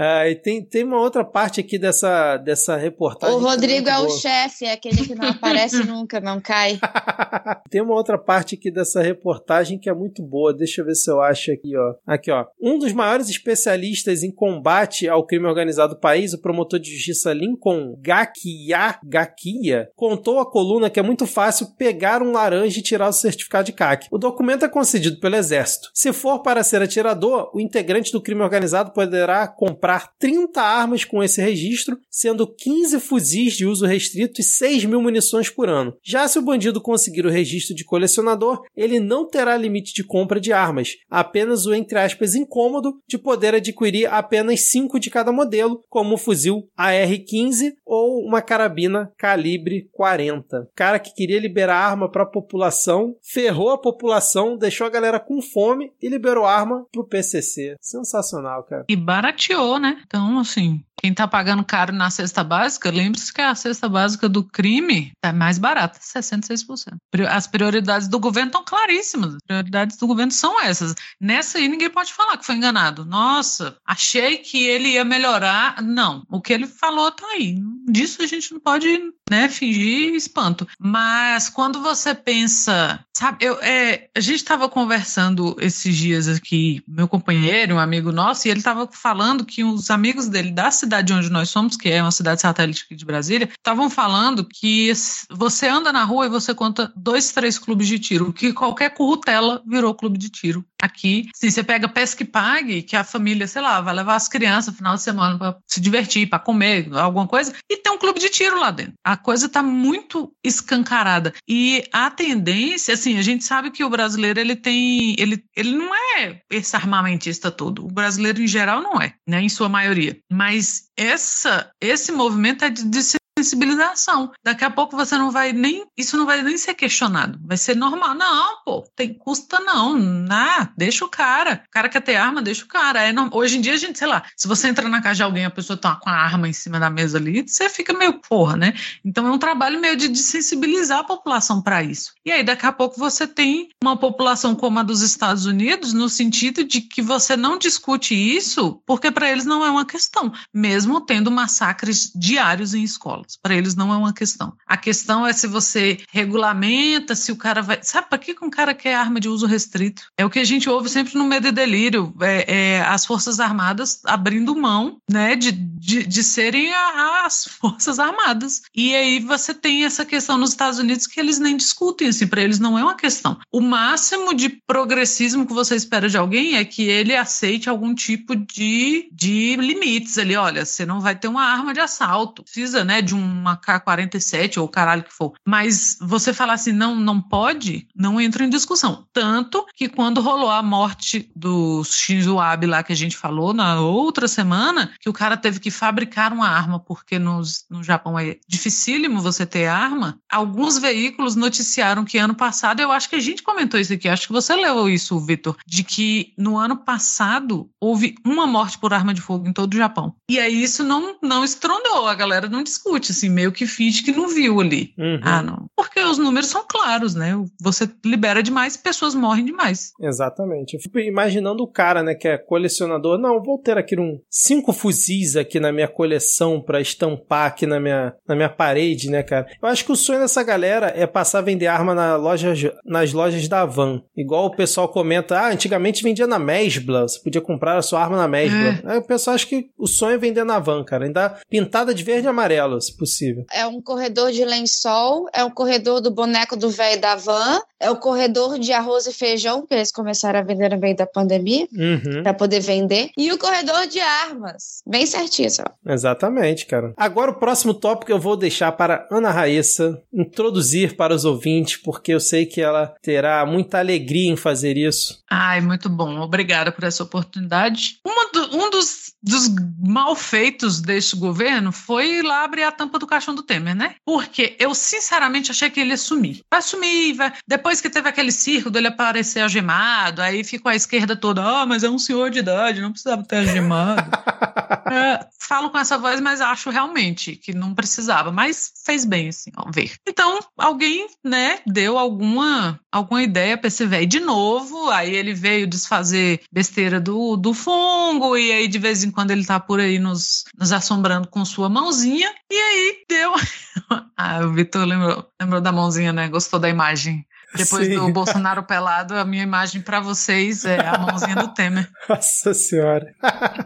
Ah, e tem, tem uma outra parte aqui dessa, dessa reportagem. O Rodrigo é, é o chefe, é aquele que não aparece nunca, não cai. tem uma outra parte aqui dessa reportagem que é muito boa. Deixa eu ver se eu acho aqui, ó. Aqui, ó. Um dos maiores especialistas em combate ao crime organizado do país, o promotor de justiça Lincoln Gakia, Gakia contou a coluna que é muito fácil pegar um laranja e tirar o certificado de CAC. O documento é concedido pelo Exército. Se for para ser atirador, o integrante do crime organizado poderá comprar comprar 30 armas com esse registro, sendo 15 fuzis de uso restrito e 6 mil munições por ano. Já se o bandido conseguir o registro de colecionador, ele não terá limite de compra de armas, apenas o entre aspas incômodo de poder adquirir apenas 5 de cada modelo, como o fuzil AR-15 ou uma carabina calibre 40. O cara que queria liberar arma para a população, ferrou a população, deixou a galera com fome e liberou arma pro PCC. Sensacional, cara. E barateou, né? Então, assim, quem está pagando caro na cesta básica, lembre-se que a cesta básica do crime é mais barata, 66%. As prioridades do governo estão claríssimas. As prioridades do governo são essas. Nessa aí ninguém pode falar que foi enganado. Nossa, achei que ele ia melhorar. Não, o que ele falou está aí. Disso a gente não pode né, fingir espanto. Mas quando você pensa, sabe, eu, é, a gente estava conversando esses dias aqui, meu companheiro, um amigo nosso, e ele estava falando que os amigos dele da cidade cidade onde nós somos, que é uma cidade satélite de Brasília, estavam falando que você anda na rua e você conta dois, três clubes de tiro, que qualquer currutela virou clube de tiro. Aqui, sim, você pega pesca e pague, que a família, sei lá, vai levar as crianças no final de semana para se divertir, para comer, alguma coisa, e tem um clube de tiro lá dentro. A coisa está muito escancarada. E a tendência, assim, a gente sabe que o brasileiro, ele tem, ele, ele não é esse armamentista todo. O brasileiro, em geral, não é, né, em sua maioria. Mas essa, esse movimento é de, de sensibilização. Daqui a pouco você não vai nem. Isso não vai nem ser questionado. Vai ser normal. Não, pô, tem custa não. Ah, deixa o cara. O cara quer ter arma, deixa o cara. É, hoje em dia a gente, sei lá, se você entra na casa de alguém a pessoa tá com a arma em cima da mesa ali, você fica meio porra, né? Então é um trabalho meio de, sensibilizar a população para isso. E aí daqui a pouco você tem uma população como a dos Estados Unidos, no sentido de que você não discute isso porque para eles não é uma questão, mesmo tendo massacres diários em escolas. Para eles não é uma questão. A questão é se você regulamenta, se o cara vai. Sabe para que um cara quer arma de uso restrito? É o que a gente ouve sempre no medo e delírio. É, é as Forças Armadas abrindo mão né, de, de, de serem a, as Forças Armadas. E aí você tem essa questão nos Estados Unidos que eles nem discutem, assim, para eles não é uma questão. O máximo de progressismo que você espera de alguém é que ele aceite algum tipo de, de limites ali. Olha, você não vai ter uma arma de assalto, precisa, né, de uma K-47 ou caralho que for. Mas você falar assim, não, não pode, não entra em discussão. Tanto que quando rolou a morte do Shinzo Abe lá que a gente falou na outra semana, que o cara teve que fabricar uma arma porque nos, no Japão é dificílimo você ter arma, alguns veículos noticiaram que ano passado, eu acho que a gente comentou isso aqui, acho que você leu isso, Vitor, de que no ano passado houve uma morte por arma de fogo em todo o Japão. E aí isso não, não estrondou, a galera não discute, assim, meio que finge que não viu ali. Uhum. Ah, não. Porque os números são claros, né? Você libera demais, pessoas morrem demais. Exatamente. Eu fico imaginando o cara, né, que é colecionador. Não, vou ter aqui um cinco fuzis aqui na minha coleção para estampar aqui na minha, na minha parede, né, cara? Eu acho que o sonho dessa galera é passar a vender arma na loja, nas lojas da Van. Igual o pessoal comenta, ah, antigamente vendia na Mesbla, você podia comprar a sua arma na Mesbla. É. Aí o pessoal acha que o sonho é vender na Van, cara. Ainda pintada de verde e amarelo, se possível. É um corredor de lençol, é um corredor do boneco do velho da Van, é o corredor de arroz e feijão, que eles começaram a vender no meio da pandemia, uhum. para poder vender, e o corredor de armas. Bem certinho, só. Exatamente, cara. Agora o próximo tópico eu vou deixar para Ana Raíssa introduzir para os ouvintes, porque eu sei que ela terá muita alegria em fazer isso. Ai, muito bom. Obrigada por essa oportunidade. Do, um dos, dos malfeitos deste governo foi lá abrir a tampa do caixão do Temer, né? Porque eu, sinceramente, achei que ele ia sumir. Vai sumir, vai. Depois que teve aquele circo dele aparecer algemado, aí ficou a esquerda toda, ah, mas é um senhor de idade, não precisava ter algemado. é, falo com essa voz, mas acho realmente que não precisava, mas fez bem, assim, ó, ver. Então, alguém, né, deu alguma, alguma ideia pra esse velho de novo, aí ele veio desfazer besteira do, do fungo, e aí de vez em quando ele tá por aí nos, nos assombrando com sua mãozinha, e aí deu. ah, o Vitor lembrou, lembrou da mãozinha, né? Gostou da imagem. Depois Sim. do Bolsonaro pelado, a minha imagem para vocês é a mãozinha do Temer. Nossa Senhora.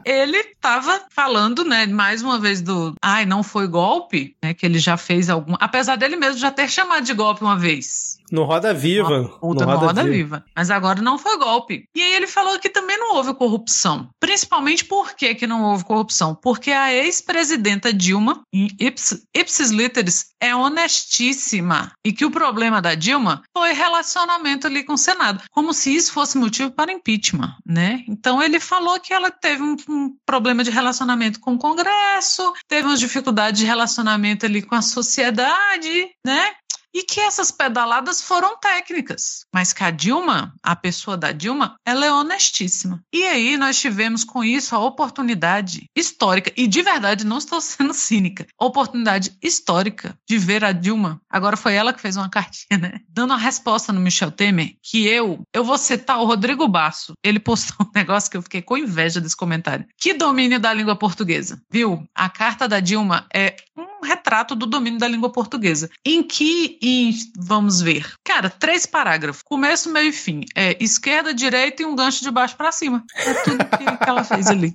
ele estava falando, né, mais uma vez do, ai, não foi golpe, né, que ele já fez algum, apesar dele mesmo já ter chamado de golpe uma vez. No Roda Viva. Puta, no, Roda, Roda Viva. Viva. Mas agora não foi golpe. E aí ele falou que também não houve corrupção. Principalmente por que, que não houve corrupção? Porque a ex-presidenta Dilma, em ipsis, ipsis literis, é honestíssima. E que o problema da Dilma foi relacionamento ali com o Senado. Como se isso fosse motivo para impeachment, né? Então ele falou que ela teve um, um problema de relacionamento com o Congresso, teve umas dificuldades de relacionamento ali com a sociedade, né? E que essas pedaladas foram técnicas. Mas que a Dilma, a pessoa da Dilma, ela é honestíssima. E aí nós tivemos com isso a oportunidade histórica, e de verdade não estou sendo cínica, oportunidade histórica de ver a Dilma. Agora foi ela que fez uma cartinha, né? Dando a resposta no Michel Temer, que eu, eu vou citar o Rodrigo Basso. Ele postou um negócio que eu fiquei com inveja desse comentário. Que domínio da língua portuguesa, viu? A carta da Dilma é um retrato do domínio da língua portuguesa, em que e vamos ver. Cara, três parágrafos. Começo, meio e fim. É esquerda, direita e um gancho de baixo para cima. É tudo que, que, ela fez ali.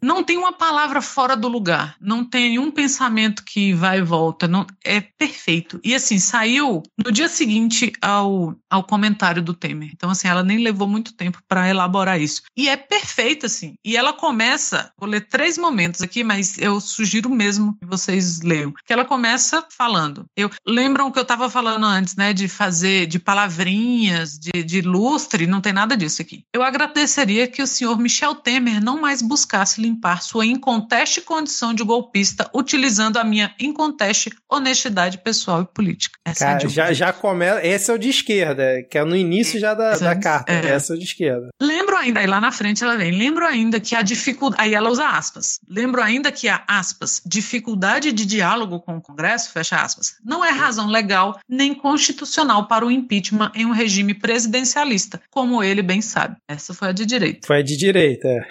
Não tem uma palavra fora do lugar. Não tem nenhum pensamento que vai e volta. Não, é perfeito. E assim, saiu no dia seguinte ao, ao comentário do Temer. Então, assim, ela nem levou muito tempo para elaborar isso. E é perfeito, assim. E ela começa, vou ler três momentos aqui, mas eu sugiro mesmo que vocês leiam Que ela começa falando. Eu lembram o que eu estava falando antes, né? De fazer de palavrinhas, de, de lustre, não tem nada disso aqui. Eu agradeceria que o senhor Michel Temer não mais buscasse limpar sua inconteste condição de golpista utilizando a minha inconteste honestidade pessoal e política. Essa Cara, é já, já começa. Esse é o de esquerda, que é no início já da, da carta. É. Essa é o de esquerda. Lembro ainda, aí lá na frente ela vem, lembro ainda que a dificuldade. Aí ela usa aspas. Lembro ainda que a aspas, dificuldade de diálogo com o Congresso, fecha aspas, não é razão legal nem constitucional para o impeachment em um regime presidencialista, como ele bem sabe. Essa foi a de direita. Foi a de direita, é.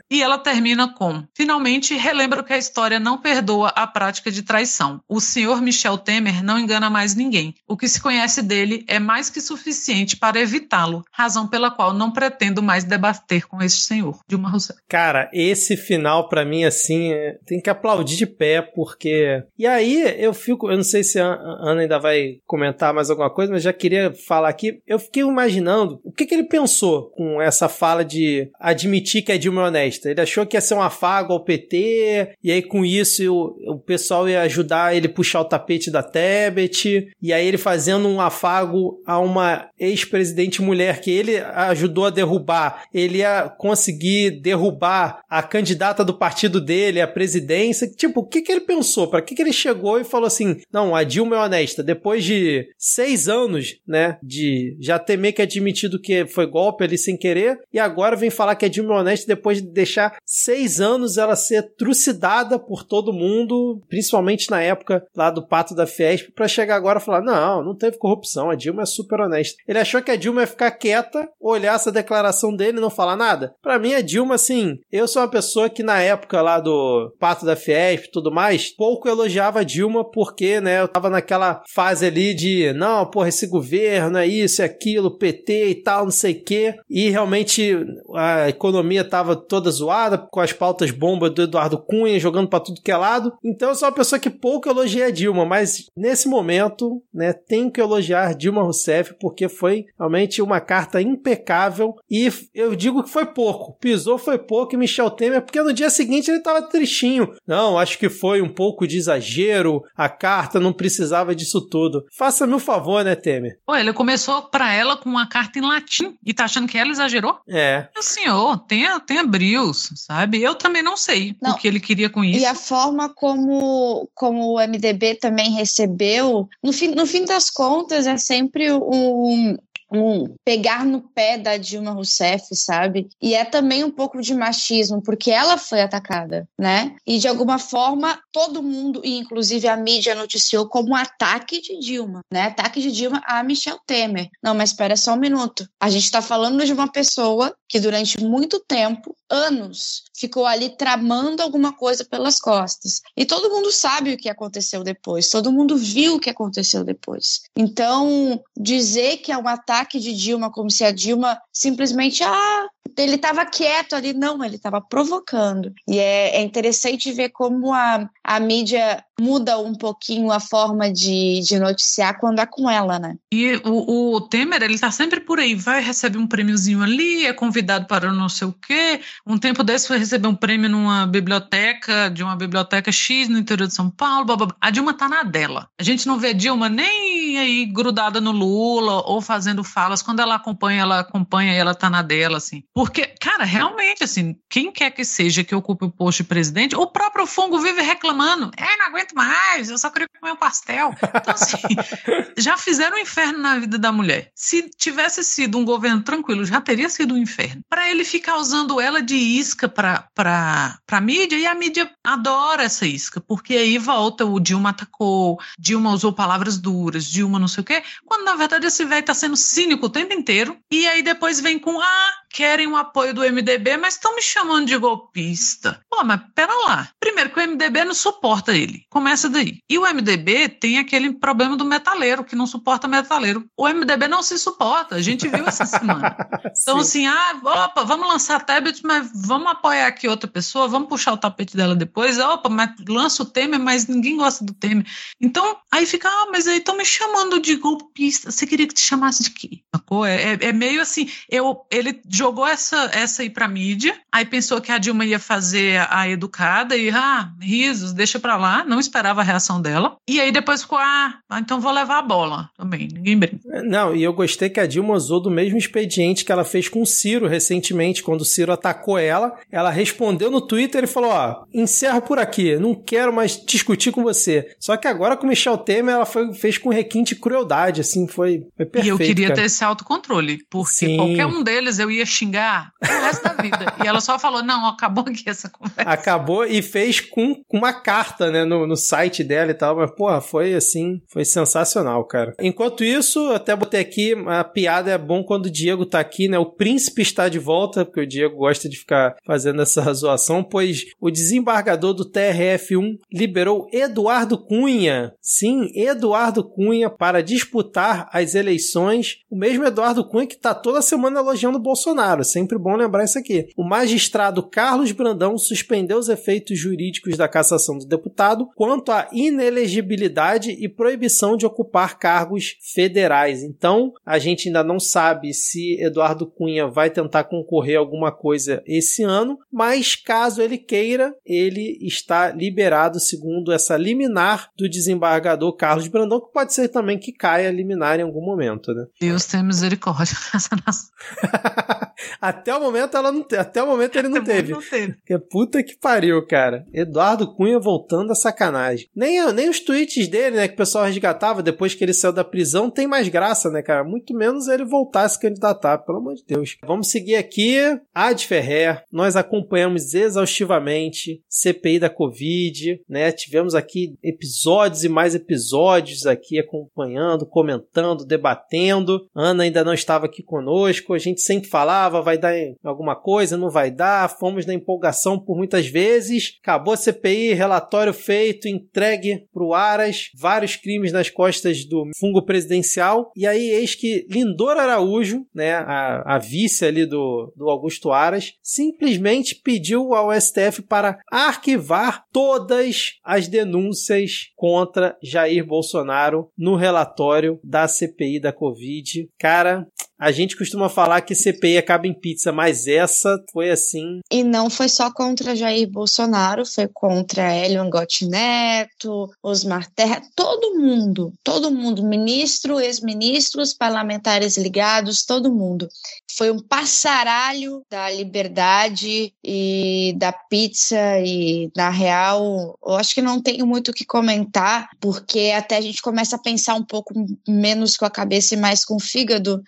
e ela termina com: finalmente relembro que a história não perdoa a prática de traição. O senhor Michel Temer não engana mais ninguém. O que se conhece dele é mais que suficiente para evitá-lo, razão pela qual não pretendo mais debater com esse senhor. Dilma Rousseff. Cara, esse final para mim assim, é... tem que aplaudir de pé porque E aí eu fico, eu não sei se a Ana ainda vai comentar mais alguma coisa, mas já queria falar aqui, eu fiquei imaginando o que, que ele pensou com essa fala de admitir que a Dilma é honesta. Ele achou que ia ser um afago ao PT, e aí com isso o, o pessoal ia ajudar ele puxar o tapete da Tebet, e aí ele fazendo um afago a uma ex-presidente mulher que ele ajudou a derrubar, ele ia conseguir derrubar a candidata do partido dele à presidência. Tipo, o que, que ele pensou? Para que, que ele chegou e falou assim: não, a Dilma é honesta. Depois de seis anos, né, de já ter meio que admitido que foi golpe ali sem querer, e agora vem falar que a Dilma é honesta depois de deixar seis anos ela ser trucidada por todo mundo, principalmente na época lá do pato da Fiesp, para chegar agora e falar: não, não teve corrupção, a Dilma é super honesta. Ele achou que a Dilma ia ficar quieta, olhar essa declaração dele e não falar nada. Para mim, a Dilma, assim, eu sou uma pessoa que na época lá do pato da Fiesp e tudo mais, pouco elogiava Dilma porque, né, eu tava naquela fase ali de, não, porra, esse governo é isso, é aquilo, PT e tal, não sei o quê. E realmente a economia tava toda zoada com as pautas bomba do Eduardo Cunha jogando para tudo que é lado. Então eu sou uma pessoa que pouco elogia a Dilma, mas nesse momento, né, tenho que elogiar Dilma Rousseff porque foi realmente uma carta impecável e eu digo que foi pouco. Pisou foi pouco e Michel Temer, porque no dia seguinte ele tava tristinho. Não, acho que foi um pouco de exagero, a carta não precisava disso tudo. Faça-me um favor, né, Temer? Pô, ele começou para ela com uma carta em latim e tá achando que ela exagerou? É. O senhor, tenha, tenha brios, sabe? Eu também não sei não. o que ele queria com isso. E a forma como, como o MDB também recebeu, no fim, no fim das contas, é sempre um, um pegar no pé da Dilma Rousseff, sabe? E é também um pouco de machismo, porque ela foi atacada, né? E de alguma forma todo mundo, e inclusive a mídia noticiou como um ataque de Dilma, né? Ataque de Dilma a Michel Temer. Não, mas espera só um minuto. A gente está falando de uma pessoa que durante muito tempo, anos, ficou ali tramando alguma coisa pelas costas. E todo mundo sabe o que aconteceu depois, todo mundo viu o que aconteceu depois. Então, dizer que é um ataque de Dilma como se a Dilma simplesmente, ah, ele estava quieto ali, não, ele estava provocando. E é, é, interessante ver como a, a mídia muda um pouquinho a forma de, de noticiar quando é com ela, né? E o, o Temer, ele tá sempre por aí, vai receber um prêmiozinho ali, é convidado para não sei o quê. Um tempo desse foi receber um prêmio numa biblioteca, de uma biblioteca X no interior de São Paulo, blá, blá, blá. A Dilma tá na dela. A gente não vê Dilma nem aí grudada no Lula ou fazendo falas. Quando ela acompanha, ela acompanha e ela tá na dela, assim. Porque, cara, realmente, assim, quem quer que seja que ocupe o posto de presidente, o próprio fungo vive reclamando. É, não aguento mais, eu só queria comer um pastel. Então, assim, já fizeram um inferno na vida da mulher. Se tivesse sido um governo tranquilo, já teria sido um inferno. Para ele ficar usando ela de isca para pra mídia, e a mídia adora essa isca, porque aí volta o Dilma atacou, Dilma usou palavras duras, Dilma não sei o quê, quando na verdade esse velho tá sendo cínico o tempo inteiro, e aí depois vem com, ah, querem o apoio do MDB, mas estão me chamando de golpista. Pô, mas pera lá. Primeiro que o MDB não suporta ele. Começa daí. E o MDB tem aquele problema do metaleiro, que não suporta metaleiro. O MDB não se suporta. A gente viu essa semana. Então, assim, ah, opa, vamos lançar a tablet, mas vamos apoiar aqui outra pessoa, vamos puxar o tapete dela depois. Opa, mas lança o Temer, mas ninguém gosta do Temer. Então, aí fica, ah, mas aí estão me chamando de golpista. Você queria que te chamasse de quê? É, é, é meio assim, eu, ele jogou essa, essa aí pra mídia, aí pensou que a Dilma ia fazer a educada e, ah, ah, risos, deixa pra lá, não esperava a reação dela. E aí depois ficou, ah, então vou levar a bola também, ninguém brinca. Não, e eu gostei que a Dilma usou do mesmo expediente que ela fez com o Ciro recentemente, quando o Ciro atacou ela. Ela respondeu no Twitter e falou: Ó, encerro por aqui, não quero mais discutir com você. Só que agora com o Michel Temer, ela foi, fez com requinte crueldade, assim, foi, foi perfeito. E eu queria cara. ter esse autocontrole, porque Sim. qualquer um deles eu ia xingar o resto da vida. e ela só falou: não, acabou aqui essa conversa. Acabou e fez com, uma carta, né, no, no site dela e tal, mas, porra, foi assim, foi sensacional, cara. Enquanto isso, até botei aqui, a piada é bom quando o Diego tá aqui, né, o príncipe está de volta, porque o Diego gosta de ficar fazendo essa zoação, pois o desembargador do TRF1 liberou Eduardo Cunha, sim, Eduardo Cunha, para disputar as eleições, o mesmo Eduardo Cunha que tá toda semana elogiando o Bolsonaro, sempre bom lembrar isso aqui. O magistrado Carlos Brandão suspendeu os efeitos jurídicos da cassação do deputado quanto à inelegibilidade e proibição de ocupar cargos federais. Então, a gente ainda não sabe se Eduardo Cunha vai tentar concorrer a alguma coisa esse ano, mas caso ele queira, ele está liberado segundo essa liminar do desembargador Carlos Brandão, que pode ser também que caia liminar em algum momento, né? Deus tem misericórdia nessa nação. até o momento ela não até o momento ele não Até teve. Não teve. Que puta que pariu, cara. Eduardo Cunha voltando a sacanagem. Nem, nem os tweets dele, né, que o pessoal resgatava depois que ele saiu da prisão, tem mais graça, né, cara? Muito menos ele voltar a se candidatar, pelo amor de Deus. Vamos seguir aqui. Ad Ferrer, nós acompanhamos exaustivamente CPI da Covid, né? Tivemos aqui episódios e mais episódios aqui acompanhando, comentando, debatendo. Ana ainda não estava aqui conosco. A gente sempre falava, vai dar alguma coisa, não vai dar. Fomos na empolgação por muitas vezes. Acabou a CPI, relatório feito, entregue para o Aras, vários crimes nas costas do fungo presidencial. E aí, eis que Lindor Araújo, né, a, a vice ali do, do Augusto Aras, simplesmente pediu ao STF para arquivar todas as denúncias contra Jair Bolsonaro no relatório da CPI da Covid. Cara, a gente costuma falar que CPI acaba em pizza, mas essa foi assim. E não foi só contra Jair Bolsonaro, foi contra Hélio Angotti Neto, Osmar Terra, todo mundo, todo mundo, ministro, ex-ministros, parlamentares ligados, todo mundo. Foi um passaralho da liberdade e da pizza e na real, eu acho que não tenho muito o que comentar, porque até a gente começa a pensar um pouco menos com a cabeça e mais com o fígado,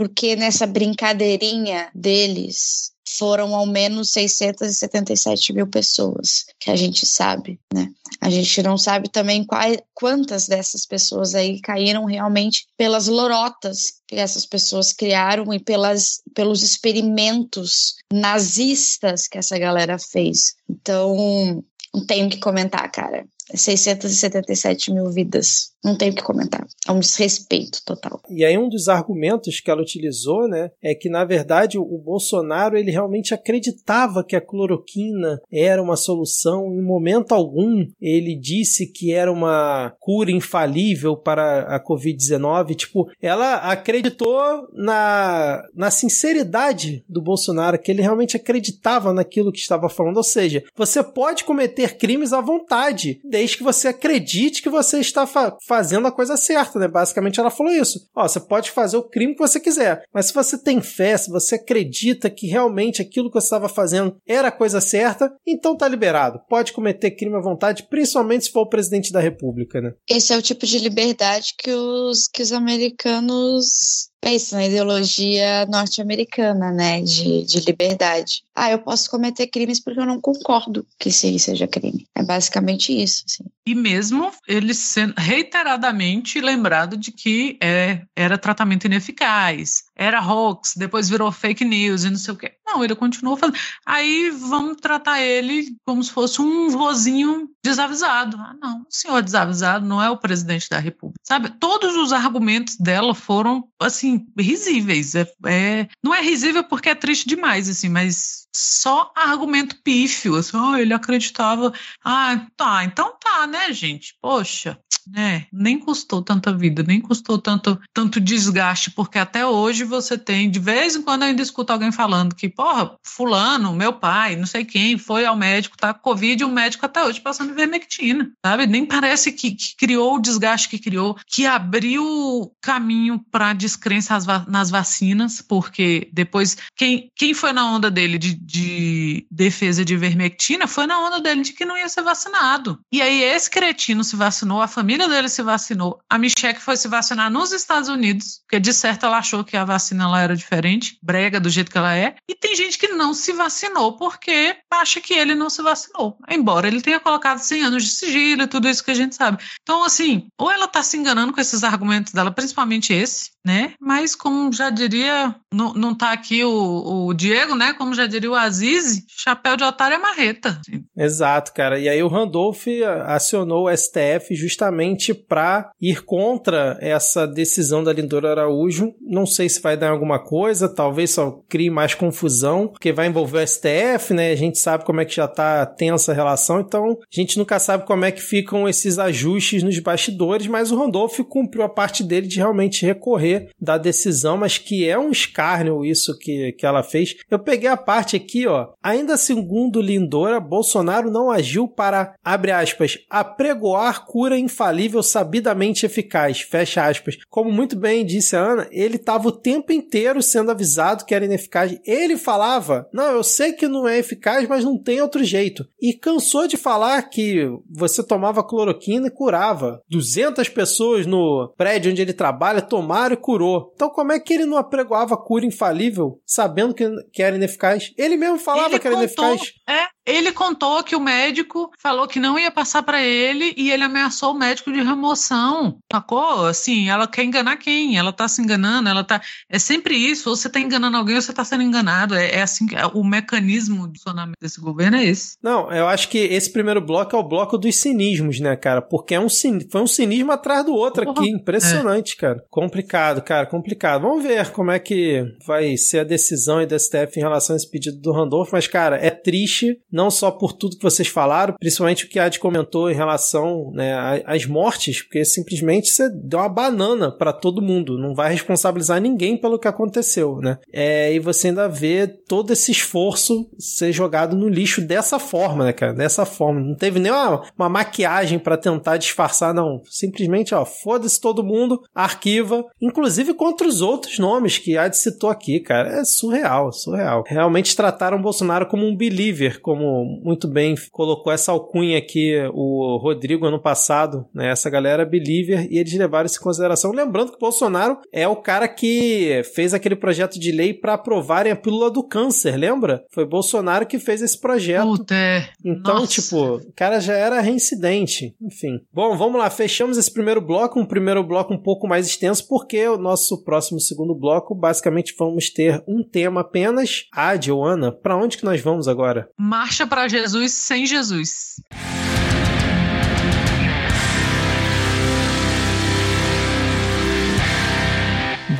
porque nessa brincadeirinha deles foram ao menos 677 mil pessoas, que a gente sabe, né? A gente não sabe também quais, quantas dessas pessoas aí caíram realmente pelas lorotas que essas pessoas criaram e pelas, pelos experimentos nazistas que essa galera fez. Então, tenho que comentar, cara. 677 mil vidas. Não tenho o que comentar. É um desrespeito total. E aí um dos argumentos que ela utilizou, né, é que na verdade o Bolsonaro ele realmente acreditava que a cloroquina era uma solução. Em momento algum ele disse que era uma cura infalível para a COVID-19. Tipo, ela acreditou na, na sinceridade do Bolsonaro, que ele realmente acreditava naquilo que estava falando. Ou seja, você pode cometer crimes à vontade, desde que você acredite que você está fa fazendo a coisa certa, né? Basicamente ela falou isso. Ó, você pode fazer o crime que você quiser, mas se você tem fé, se você acredita que realmente aquilo que você estava fazendo era a coisa certa, então tá liberado. Pode cometer crime à vontade, principalmente se for o presidente da república, né? Esse é o tipo de liberdade que os, que os americanos pensam na ideologia norte-americana, né, de, de liberdade. Ah, eu posso cometer crimes porque eu não concordo que isso seja crime. É basicamente isso. Assim. E mesmo ele sendo reiteradamente lembrado de que é, era tratamento ineficaz, era hoax, depois virou fake news e não sei o quê. Não, ele continuou fazendo. Aí vamos tratar ele como se fosse um vozinho desavisado. Ah, não, o senhor desavisado não é o presidente da República. Sabe? Todos os argumentos dela foram, assim, risíveis. É, é, não é risível porque é triste demais, assim, mas só argumento pífio, assim, oh, ele acreditava. Ah, tá, então tá, né, gente? Poxa, né? Nem custou tanta vida, nem custou tanto, tanto desgaste, porque até hoje você tem, de vez em quando eu ainda escuto alguém falando que, porra, fulano, meu pai, não sei quem, foi ao médico, tá com Covid, e o médico até hoje passando vermectina, sabe? Nem parece que, que criou o desgaste que criou, que abriu caminho para descrença nas vacinas, porque depois, quem, quem foi na onda dele de, de defesa de vermectina foi na onda dele de que não ia ser vacinado. E aí esse cretino se vacinou, a família dele se vacinou, a Michelle foi se vacinar nos Estados Unidos, porque de certo ela achou que a vacina lá era diferente, brega do jeito que ela é, e tem gente que não se vacinou porque acha que ele não se vacinou, embora ele tenha colocado 100 anos de sigilo e tudo isso que a gente sabe. Então, assim, ou ela está se enganando com esses argumentos dela, principalmente esse, né? Mas como já diria, não, não tá aqui o, o Diego, né? Como já diria o Aziz, chapéu de otário é marreta. Exato, cara. E aí o Randolph acionou o STF justamente para ir contra essa decisão da Lindora Araújo. Não sei se vai dar alguma coisa, talvez só crie mais confusão, porque vai envolver o STF, né? A gente sabe como é que já tá tensa a relação, então a gente nunca sabe como é que ficam esses ajustes nos bastidores, mas o Randolph cumpriu a parte dele de realmente recorrer da decisão, mas que é um escárnio isso que, que ela fez. Eu peguei a parte aqui, ó. Ainda segundo Lindora, Bolsonaro não agiu para, abre aspas, apregoar cura infalível sabidamente eficaz, fecha aspas. Como muito bem disse a Ana, ele estava o tempo inteiro sendo avisado que era ineficaz. Ele falava, não, eu sei que não é eficaz, mas não tem outro jeito. E cansou de falar que você tomava cloroquina e curava. 200 pessoas no prédio onde ele trabalha tomaram e curou. Então como é que ele não apregoava cura infalível, sabendo que, que era ineficaz? Ele mesmo falava ele que era contou, ineficaz. É, ele contou que o médico falou que não ia passar para ele e ele ameaçou o médico de remoção. Sacou? Assim, ela quer enganar quem? Ela tá se enganando, ela tá. É sempre isso. Ou você tá enganando alguém ou você tá sendo enganado. É, é assim, é, o mecanismo de funcionamento desse governo é esse. Não, eu acho que esse primeiro bloco é o bloco dos cinismos, né, cara? Porque é um foi um cinismo atrás do outro Porra. aqui. Impressionante, é. cara. Complicado, cara, complicado. Vamos ver como é que vai ser a decisão do STF em relação a esse pedido do Randolph, mas, cara, é triste, não só por tudo que vocês falaram, principalmente o que a Ad comentou em relação né, às mortes, porque simplesmente você deu uma banana para todo mundo, não vai responsabilizar ninguém pelo que aconteceu, né? É, e você ainda vê todo esse esforço ser jogado no lixo dessa forma, né, cara? Dessa forma. Não teve nem uma, uma maquiagem para tentar disfarçar, não. Simplesmente, ó, foda-se todo mundo, arquiva, inclusive contra os outros nomes que a Ad citou aqui, cara. É surreal, surreal. Realmente trataram Bolsonaro como um believer, como muito bem colocou essa alcunha aqui o Rodrigo ano passado, né? Essa galera believer e eles levaram isso em consideração. Lembrando que o Bolsonaro é o cara que fez aquele projeto de lei para aprovarem a pílula do câncer, lembra? Foi Bolsonaro que fez esse projeto. Puta, é. Então, Nossa. tipo, o cara já era reincidente. Enfim. Bom, vamos lá, fechamos esse primeiro bloco, um primeiro bloco um pouco mais extenso, porque o nosso próximo segundo bloco, basicamente vamos ter um tema apenas. Ah, Joana, para onde que nós vamos agora? Marcha para Jesus sem Jesus.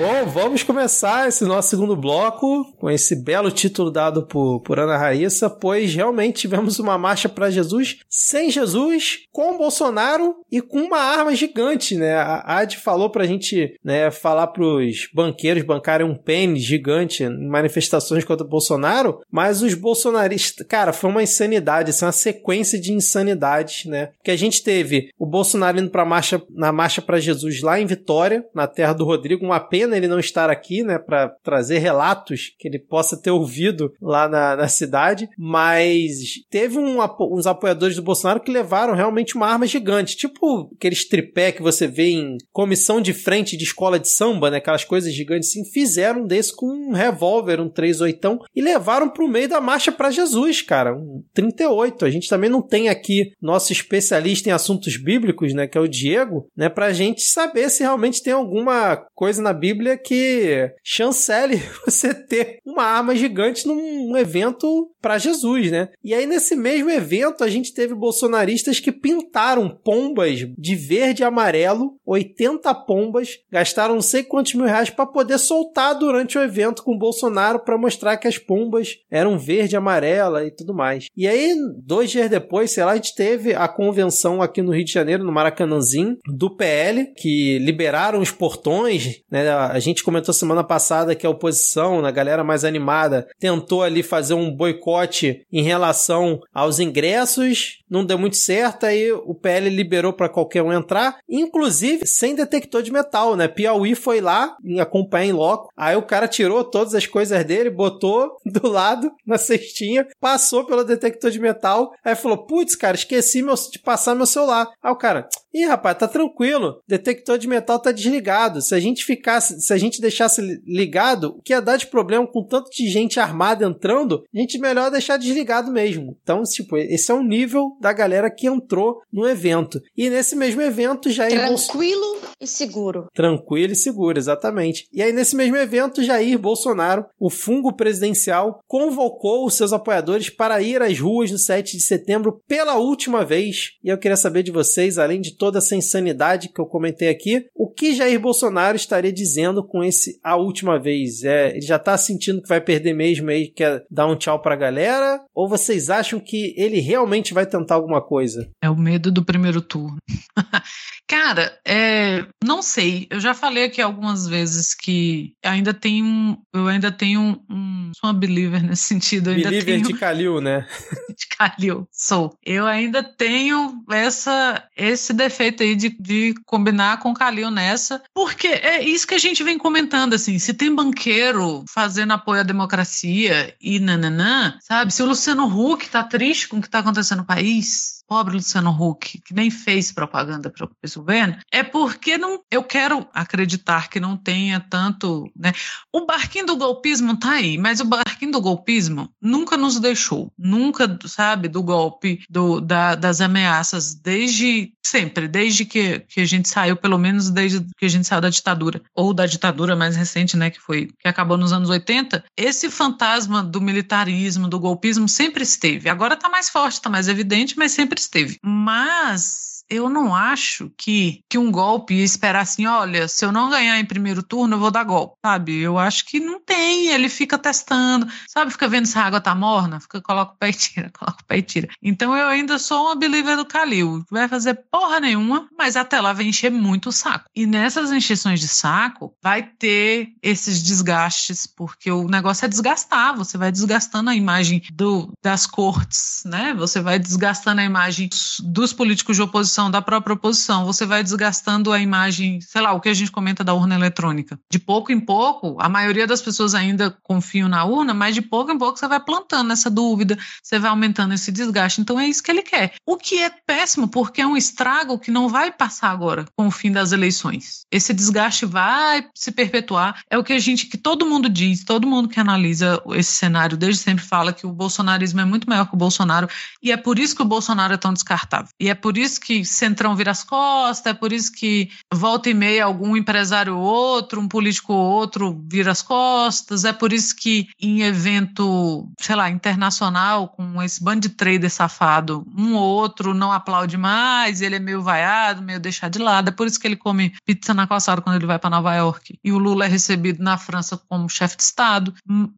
Bom, vamos começar esse nosso segundo bloco com esse belo título dado por, por Ana Raíssa, pois realmente tivemos uma marcha para Jesus sem Jesus, com Bolsonaro e com uma arma gigante, né? A Ad falou pra gente né, falar pros banqueiros bancarem um pênis gigante em manifestações contra o Bolsonaro, mas os bolsonaristas, cara, foi uma insanidade, assim, uma sequência de insanidades, né? Que a gente teve o Bolsonaro indo pra marcha, na marcha para Jesus lá em Vitória, na terra do Rodrigo, uma pena ele não estar aqui, né, para trazer relatos que ele possa ter ouvido lá na, na cidade, mas teve um, uns apoiadores do Bolsonaro que levaram realmente uma arma gigante, tipo aqueles tripé que você vê em comissão de frente de escola de samba, né, aquelas coisas gigantes assim, fizeram desse com um revólver, um 38 e levaram pro meio da marcha para Jesus, cara, um 38. A gente também não tem aqui nosso especialista em assuntos bíblicos, né, que é o Diego, né, pra gente saber se realmente tem alguma coisa na Bíblia Bíblia que chancele você ter uma arma gigante num evento para Jesus, né? E aí nesse mesmo evento a gente teve bolsonaristas que pintaram pombas de verde e amarelo, 80 pombas, gastaram não sei quantos mil reais para poder soltar durante o evento com o Bolsonaro para mostrar que as pombas eram verde e amarela e tudo mais. E aí, dois dias depois, sei lá, a gente teve a convenção aqui no Rio de Janeiro, no Maracanãzinho, do PL, que liberaram os portões, né? A gente comentou semana passada que a oposição, a galera mais animada, tentou ali fazer um boicote em relação aos ingressos, não deu muito certo, aí o PL liberou para qualquer um entrar, inclusive sem detector de metal, né? Piauí foi lá acompanhar em loco, aí o cara tirou todas as coisas dele, botou do lado na cestinha, passou pelo detector de metal, aí falou: "Putz, cara, esqueci meu, de passar meu celular". Aí o cara: Ih, rapaz, tá tranquilo. Detector de metal tá desligado. Se a gente ficasse, se a gente deixasse ligado, o que ia dar de problema com tanto de gente armada entrando, a gente melhor deixar desligado mesmo. Então, tipo, esse é o nível da galera que entrou no evento. E nesse mesmo evento, Jair Tranquilo Bolso... e seguro. Tranquilo e seguro, exatamente. E aí, nesse mesmo evento, Jair Bolsonaro, o fungo presidencial, convocou os seus apoiadores para ir às ruas no 7 de setembro pela última vez. E eu queria saber de vocês, além de toda essa insanidade que eu comentei aqui, o que Jair Bolsonaro estaria dizendo com esse a última vez? É, ele já tá sentindo que vai perder mesmo aí, quer dar um tchau pra galera? Ou vocês acham que ele realmente vai tentar alguma coisa? É o medo do primeiro turno. Cara, é, não sei. Eu já falei aqui algumas vezes que ainda tenho, eu ainda tenho um, sou uma believer nesse sentido. Eu believer tenho, de Calil, né? de Calil, sou. Eu ainda tenho essa, esse defeito aí de, de combinar com Calil nessa, porque é isso que a gente vem comentando, assim, se tem banqueiro fazendo apoio à democracia e nananã, sabe? Se o Luciano Huck tá triste com o que tá acontecendo no país, pobre Luciano Huck, que nem fez propaganda para esse governo, é porque não, eu quero acreditar que não tenha tanto. Né? O barquinho do golpismo tá aí, mas o barquinho do golpismo nunca nos deixou, nunca, sabe, do golpe, do, da, das ameaças, desde sempre, desde que, que a gente saiu, pelo menos desde que a gente saiu da ditadura, ou da ditadura mais recente, né, que foi, que acabou nos anos 80, esse fantasma do militarismo, do golpismo sempre esteve. Agora tá mais forte, tá mais evidente, mas sempre esteve. Mas eu não acho que, que um golpe ia esperar assim, olha, se eu não ganhar em primeiro turno, eu vou dar golpe, sabe? Eu acho que não tem, ele fica testando, sabe? Fica vendo se a água tá morna, fica, coloca o pé e tira, coloca o pé e tira. Então eu ainda sou uma believer do Calil, vai fazer porra nenhuma, mas até lá vai encher muito o saco. E nessas encheções de saco, vai ter esses desgastes, porque o negócio é desgastar, você vai desgastando a imagem do, das cortes, né? Você vai desgastando a imagem dos políticos de oposição oposição, da própria oposição, você vai desgastando a imagem, sei lá, o que a gente comenta da urna eletrônica. De pouco em pouco, a maioria das pessoas ainda confiam na urna, mas de pouco em pouco você vai plantando essa dúvida, você vai aumentando esse desgaste. Então é isso que ele quer. O que é péssimo, porque é um estrago que não vai passar agora com o fim das eleições. Esse desgaste vai se perpetuar. É o que a gente, que todo mundo diz, todo mundo que analisa esse cenário desde sempre fala que o bolsonarismo é muito maior que o Bolsonaro e é por isso que o Bolsonaro é tão descartável. E é por isso que Centrão vira as costas, é por isso que volta e meia algum empresário ou outro, um político ou outro vira as costas, é por isso que em evento, sei lá, internacional, com esse bando de trader safado, um ou outro não aplaude mais, ele é meio vaiado, meio deixado de lado, é por isso que ele come pizza na calçada quando ele vai para Nova York. E o Lula é recebido na França como chefe de Estado,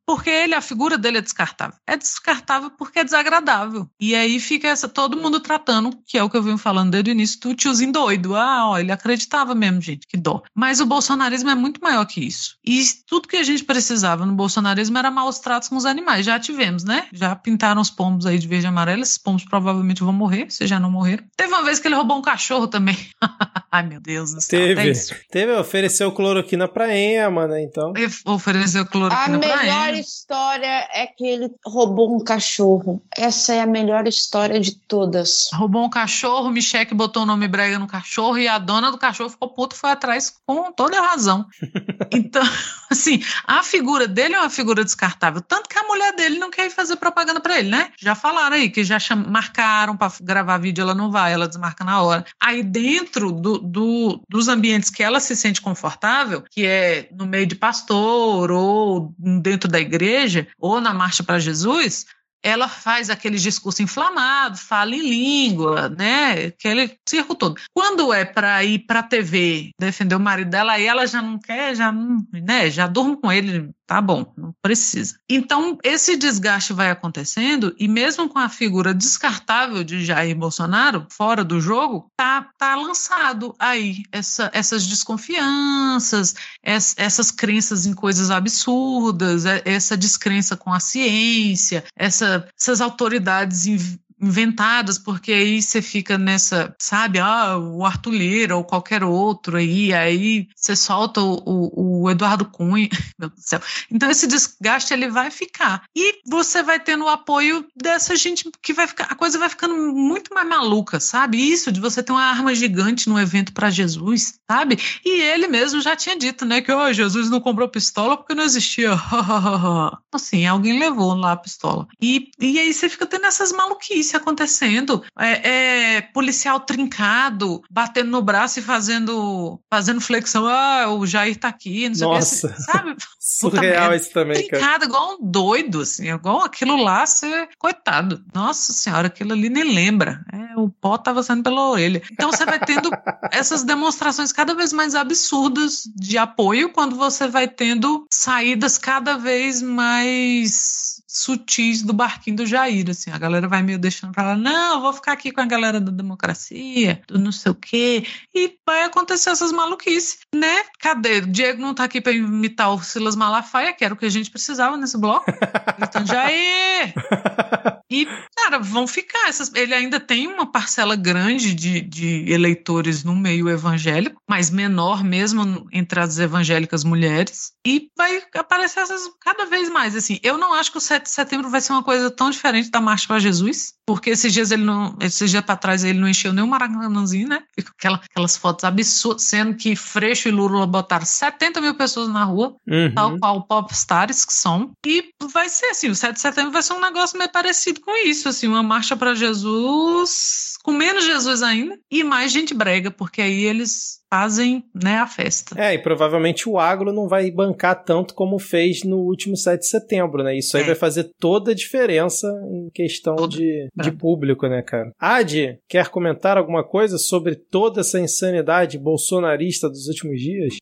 porque ele, a figura dele é descartável. É descartável porque é desagradável. E aí fica essa, todo mundo tratando, que é o que eu venho falando desde o início, do tiozinho doido. Ah, ó, ele acreditava mesmo, gente, que dó. Mas o bolsonarismo é muito maior que isso. E tudo que a gente precisava no bolsonarismo era maus tratos com os animais. Já tivemos, né? Já pintaram os pombos aí de verde e amarelo. Esses pombos provavelmente vão morrer, se já não morreram. Teve uma vez que ele roubou um cachorro também. Ai, meu Deus do céu. Teve. Teve, ofereceu cloroquina pra Ema, né? Então. Ofereceu cloroquina pra Ema. A melhor história é que ele roubou um cachorro. Essa é a melhor história de todas. Roubou um cachorro, Michelle que botou o nome brega no cachorro e a dona do cachorro ficou puta foi atrás com toda a razão. Então, assim, a figura dele é uma figura descartável. Tanto que a mulher dele não quer ir fazer propaganda para ele, né? Já falaram aí que já cham... marcaram para gravar vídeo, ela não vai, ela desmarca na hora. Aí dentro do, do, dos ambientes que ela se sente confortável, que é no meio de pastor ou dentro da igreja ou na marcha para Jesus, ela faz aquele discurso inflamado, fala em língua, né? Aquele circo todo. Quando é para ir para a TV defender o marido dela, aí ela já não quer, já não, né? Já durmo com ele Tá bom, não precisa. Então, esse desgaste vai acontecendo e mesmo com a figura descartável de Jair Bolsonaro fora do jogo, tá, tá lançado aí essa, essas desconfianças, essas crenças em coisas absurdas, é, essa descrença com a ciência, essa, essas autoridades inventadas, porque aí você fica nessa, sabe, ah, o Arthur Lira ou qualquer outro aí, aí você solta o, o, o, Eduardo Cunha, meu Deus do céu. Então esse desgaste ele vai ficar. E você vai tendo o apoio dessa gente que vai ficar, a coisa vai ficando muito mais maluca, sabe? Isso de você ter uma arma gigante no evento para Jesus, sabe? E ele mesmo já tinha dito, né, que oh, Jesus não comprou pistola porque não existia. assim, alguém levou lá a pistola. E, e aí você fica tendo essas maluquices acontecendo. É, é, policial trincado, batendo no braço e fazendo, fazendo flexão. Ah, o Jair tá aqui, não sei Nossa. o que. Sabe? Surreal isso também, trincado, cara. igual um doido, assim. Igual aquilo lá, você... Coitado. Nossa senhora, aquilo ali nem lembra. É, o pó tava saindo pela orelha. Então você vai tendo essas demonstrações cada vez mais absurdas de apoio quando você vai tendo saídas cada vez mais sutis do barquinho do Jair, assim, a galera vai meio deixando pra lá, não, vou ficar aqui com a galera da democracia, do não sei o quê, e vai acontecer essas maluquices, né? Cadê? O Diego não tá aqui pra imitar o Silas Malafaia, que era o que a gente precisava nesse bloco. Então, Jair! E, cara, vão ficar. Essas, ele ainda tem uma parcela grande de, de eleitores no meio evangélico, mas menor mesmo entre as evangélicas mulheres. E vai aparecer essas cada vez mais. Assim, eu não acho que o 7 de setembro vai ser uma coisa tão diferente da Marcha para Jesus, porque esses dias ele não. Esses dias para trás ele não encheu nem o Maracanãzinho, né? Aquela, aquelas fotos absurdas, sendo que Freixo e Lula botaram 70 mil pessoas na rua, uhum. tal qual popstars que são. E vai ser assim: o 7 de setembro vai ser um negócio meio parecido com isso, assim, uma marcha para Jesus, com menos Jesus ainda, e mais gente brega, porque aí eles fazem né, a festa. É, e provavelmente o agro não vai bancar tanto como fez no último 7 de setembro, né? Isso aí é. vai fazer toda a diferença em questão de, é. de público, né, cara? Adi, quer comentar alguma coisa sobre toda essa insanidade bolsonarista dos últimos dias?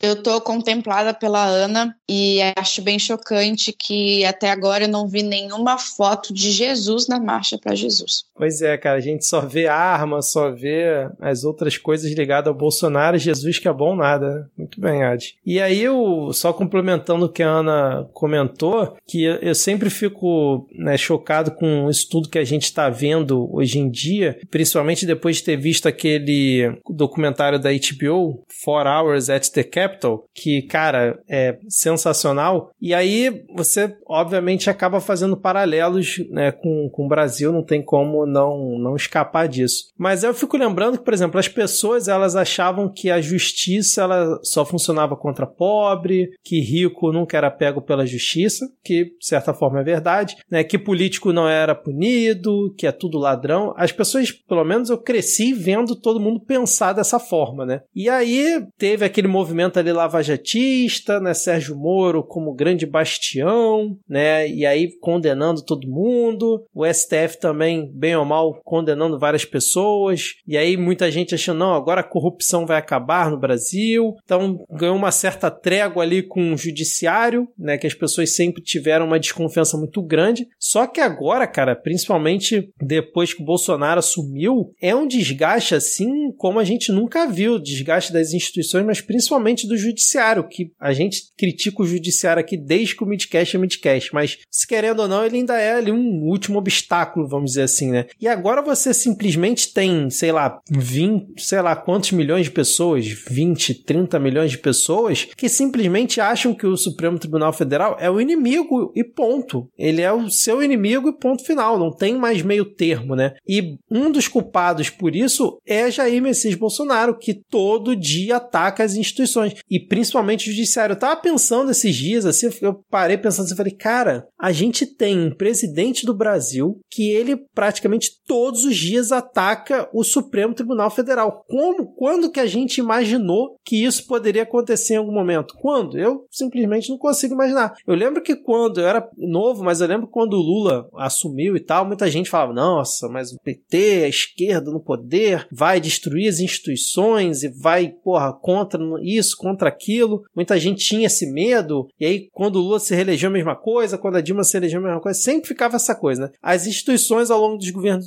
Eu tô contemplada pela Ana e acho bem chocante que até agora eu não vi nenhuma foto de Jesus na marcha para Jesus. Pois é, cara, a gente só vê arma, só vê as outras coisas ligadas ao Bolsonaro, Jesus que é bom nada. Né? Muito bem, Adi. E aí eu só complementando o que a Ana comentou, que eu sempre fico né, chocado com isso tudo que a gente está vendo hoje em dia, principalmente depois de ter visto aquele documentário da HBO, Four Hours at the Capital, que, cara, é sensacional. E aí você, obviamente, acaba fazendo paralelos né, com, com o Brasil, não tem como não, não escapar disso. Mas eu fico lembrando que, por exemplo, as pessoas elas achavam que a justiça ela só funcionava contra pobre, que rico nunca era pego pela justiça, que de certa forma é verdade, né, que político não era punido, que é tudo ladrão. As pessoas, pelo menos eu cresci vendo todo mundo pensar dessa forma, né? E aí teve aquele movimento ali lavajatista, né? Sérgio Moro como grande bastião, né? E aí condenando todo mundo. O STF também, bem ou mal, condenando várias pessoas. E aí muita gente achando, não, agora a corrupção vai acabar no Brasil. Então ganhou uma certa trégua ali com o judiciário, né? Que as pessoas sempre tiveram uma desconfiança muito grande. Só que agora, cara, principalmente depois que o Bolsonaro assumiu, é um desgaste assim como a gente nunca viu. Desgaste das instituições, mas principalmente do judiciário, que a gente critica o judiciário aqui desde que o Midcast é Midcast, mas se querendo ou não, ele ainda é ali um último obstáculo, vamos dizer assim, né? E agora você simplesmente tem, sei lá, 20, sei lá quantos milhões de pessoas, 20, 30 milhões de pessoas, que simplesmente acham que o Supremo Tribunal Federal é o inimigo e ponto. Ele é o seu inimigo e ponto final. Não tem mais meio termo, né? E um dos culpados por isso é Jair Messias Bolsonaro, que todo dia ataca as instituições e principalmente o judiciário. Eu tava pensando esses dias, assim, eu parei pensando assim, falei, cara, a gente tem um presidente do Brasil que ele praticamente todos os dias ataca o Supremo Tribunal Federal. Como, quando que a gente imaginou que isso poderia acontecer em algum momento? Quando? Eu simplesmente não consigo imaginar. Eu lembro que quando eu era novo, mas eu lembro quando o Lula assumiu e tal, muita gente falava, nossa, mas o PT, a esquerda no poder, vai destruir as instituições e vai, porra, contra isso, contra aquilo. Muita gente tinha esse medo, e aí quando o Lula se reelegeu a mesma coisa, quando a Dilma se elegeu a mesma coisa, sempre ficava essa coisa, né? As instituições ao longo dos governos,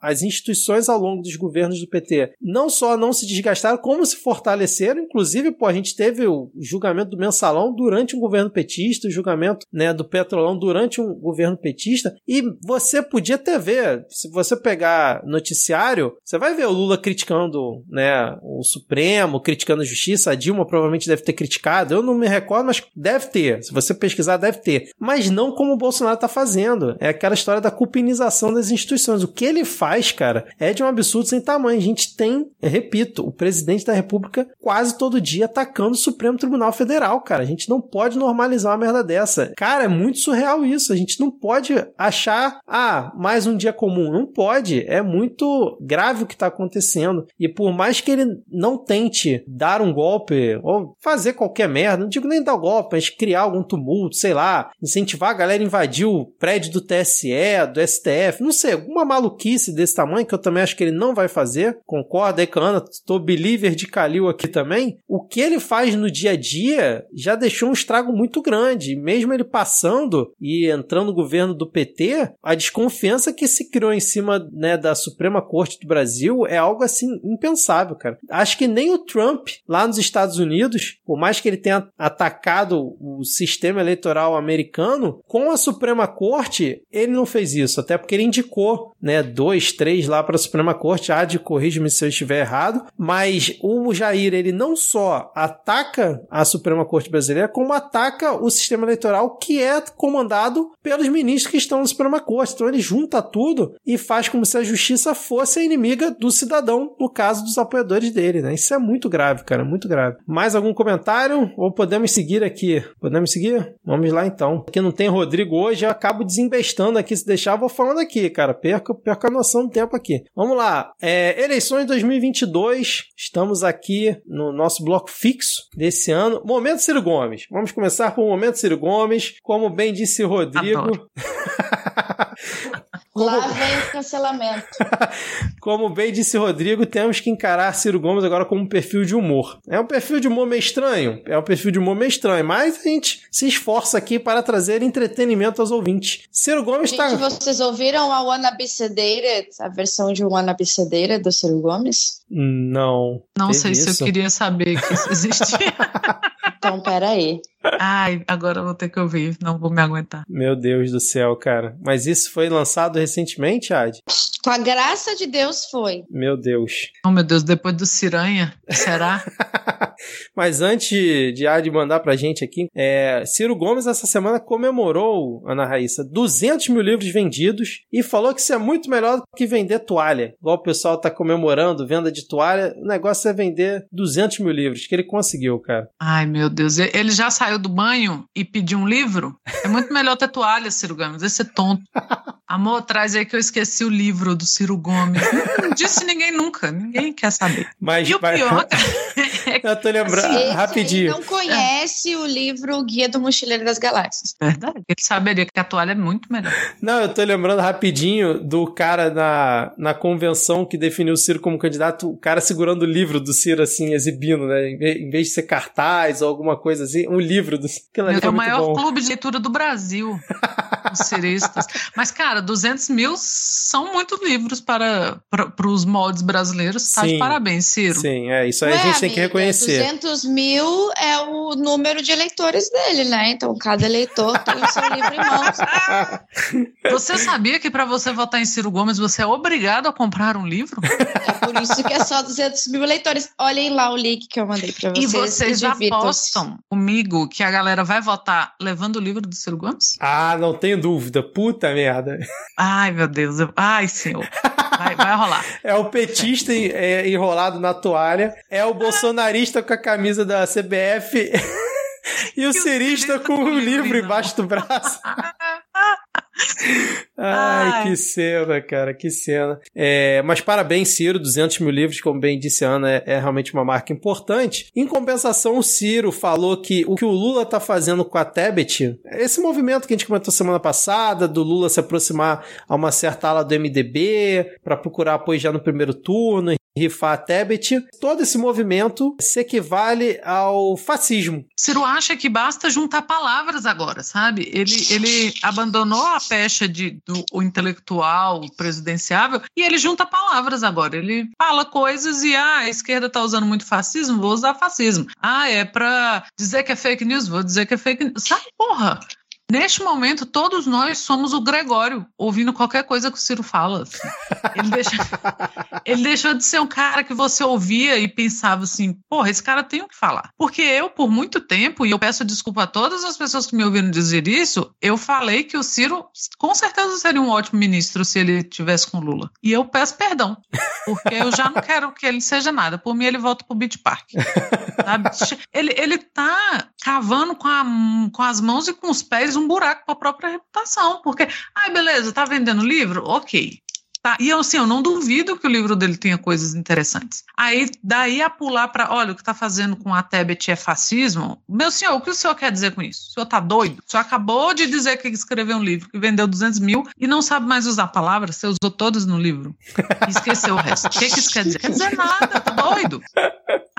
as instituições ao longo dos governos do PT não só não se desgastaram, como se fortaleceram. Inclusive, pô, a gente teve o julgamento do mensalão durante um governo petista, o julgamento né, do petrolão durante um governo petista, e você podia até ver, se você pegar noticiário, você vai ver o Lula criticando né, o Supremo, criticando a justiça, a Dilma provavelmente deve ter criticado, eu não me recordo, mas deve ter. Se você pesquisar, deve ter. Mas não como o Bolsonaro está fazendo. É aquela história da cupinização das instituições. O que ele faz, cara, é de um absurdo sem tamanho. A gente tem, repito, o presidente da República quase todo dia atacando o Supremo Tribunal Federal, cara. A gente não pode normalizar uma merda dessa. Cara, é muito surreal isso. A gente não pode achar, ah, mais um dia comum. Não pode. É muito grave o que está acontecendo. E por mais que ele não tente dar um golpe ou fazer qualquer merda, não digo nem dar um golpe, mas criar algum tumulto, sei lá, incentivar a galera a invadir o prédio do TSE, do STF, não sei, alguma maluquice desse tamanho que eu também acho que ele não vai fazer. Concorda aí com a Ana? Believer de aqui também. O que ele faz no dia a dia já deixou um estrago muito grande. Mesmo ele passando e entrando no governo do PT, a desconfiança que se criou em cima né, da Suprema Corte do Brasil é algo assim impensável, cara. Acho que nem o Trump, lá nos Estados Unidos, por mais que ele tenha atacado o sistema eleitoral americano, com a Suprema Corte, ele não fez isso. Até porque ele indicou né, dois, três lá para a Suprema Corte. Há de corrija-me se eu estiver errado. Mas o Jair, ele não só ataca a Suprema Corte brasileira, como ataca o sistema eleitoral que é comandado pelos ministros que estão na Suprema Corte. Então ele junta tudo e faz como se a justiça fosse a inimiga do cidadão, no caso dos apoiadores dele, né? Isso é muito grave, cara, muito grave. Mais algum comentário? Ou podemos seguir aqui? Podemos seguir? Vamos lá então. Aqui não tem Rodrigo hoje, eu acabo desembestando aqui. Se deixar, vou falando aqui, cara. Perca, perca a noção do tempo aqui. Vamos lá. É, eleições 2022. Estamos aqui no nosso bloco fixo desse ano. Momento Ciro Gomes. Vamos começar por Momento Ciro Gomes. Como bem disse Rodrigo. Lá vem o cancelamento. como bem disse Rodrigo, temos que encarar Ciro Gomes agora como um perfil de humor. É um perfil de humor meio estranho, é um perfil de humor meio estranho, mas a gente se esforça aqui para trazer entretenimento aos ouvintes. Ciro Gomes está. Gente, vocês ouviram a Wanna Be Sedated, a versão de Wanna Be Sedated do Ciro Gomes? Não. Não sei isso? se eu queria saber que isso existia. então, peraí. Ai, agora eu vou ter que ouvir, não vou me aguentar. Meu Deus do céu, cara. Mas isso foi lançado recentemente, Ad? Com a graça de Deus foi. Meu Deus. Oh, meu Deus, depois do Ciranha, será? Mas antes de Ad mandar pra gente aqui, é, Ciro Gomes essa semana comemorou, Ana Raíssa, 200 mil livros vendidos e falou que isso é muito melhor do que vender toalha. Igual o pessoal tá comemorando venda de toalha, o negócio é vender 200 mil livros, que ele conseguiu, cara. Ai, meu Deus, ele já saiu do banho e pediu um livro? É muito melhor ter toalha, Ciro Gomes, esse é tonto. Amor, traz aí que eu esqueci o livro do Ciro Gomes. Não disse ninguém nunca, ninguém quer saber. Mas, e o mas... pior, é eu tô lembrando Esse rapidinho. não conhece é. o livro Guia do Mochileiro das Galáxias. Verdade. Ele saberia que a toalha é muito melhor. Não, eu tô lembrando rapidinho do cara na, na convenção que definiu o Ciro como candidato, o cara segurando o livro do Ciro, assim, exibindo, né? Em vez de ser cartaz ou alguma coisa assim, um livro do Ciro. É o maior bom. clube de leitura do Brasil. os ciristas. Mas, cara, 200 mil são muitos livros para, para, para os moldes brasileiros. Tá Sim. de parabéns, Ciro. Sim, é. Isso aí Ué, a gente tem que amiga, reconhecer. 200 mil é o número de eleitores dele, né? Então cada eleitor tem o seu livro em mãos. Você sabia que para você votar em Ciro Gomes você é obrigado a comprar um livro? É por isso que é só 200 mil eleitores. Olhem lá o link que eu mandei para vocês. E vocês apostam comigo que a galera vai votar levando o livro do Ciro Gomes? Ah, não tenho dúvida. Puta merda. Ai, meu Deus. Ai, senhor. Vai, vai rolar. É o petista é, enrolado na toalha, é o bolsonarista com a camisa da CBF e o cirista com o livro embaixo do braço. Ai, Ai, que cena, cara, que cena. É, mas parabéns, Ciro, 200 mil livros, como bem disse a Ana, é, é, realmente uma marca importante. Em compensação, o Ciro falou que o que o Lula tá fazendo com a Tebet, esse movimento que a gente comentou semana passada, do Lula se aproximar a uma certa ala do MDB, para procurar apoio já no primeiro turno, rifar a Tebet, todo esse movimento se equivale ao fascismo. Ciro acha que basta juntar palavras agora, sabe? Ele, ele abandonou a pecha de, do o intelectual presidenciável e ele junta palavras agora. Ele fala coisas e ah, a esquerda tá usando muito fascismo, vou usar fascismo. Ah, é pra dizer que é fake news, vou dizer que é fake news. Sai, porra! Neste momento, todos nós somos o Gregório, ouvindo qualquer coisa que o Ciro fala. Assim. Ele, deixa, ele, deixou de ser um cara que você ouvia e pensava assim: porra, esse cara tem o que falar. Porque eu, por muito tempo, e eu peço desculpa a todas as pessoas que me ouviram dizer isso, eu falei que o Ciro com certeza seria um ótimo ministro se ele tivesse com Lula. E eu peço perdão, porque eu já não quero que ele seja nada. Por mim, ele volta pro Beach Park. Sabe? Ele, ele tá cavando com, a, com as mãos e com os pés um buraco para a própria reputação. Porque, ai, beleza, tá vendendo livro? Ok. Tá, e assim, eu não duvido que o livro dele tenha coisas interessantes. Aí, daí a pular para, olha, o que está fazendo com a Tebet é fascismo. Meu senhor, o que o senhor quer dizer com isso? O senhor tá doido? O senhor acabou de dizer que escreveu um livro que vendeu 200 mil e não sabe mais usar palavras? Você usou todas no livro e esqueceu o resto. O que, que isso quer dizer? Quer dizer nada, tá doido?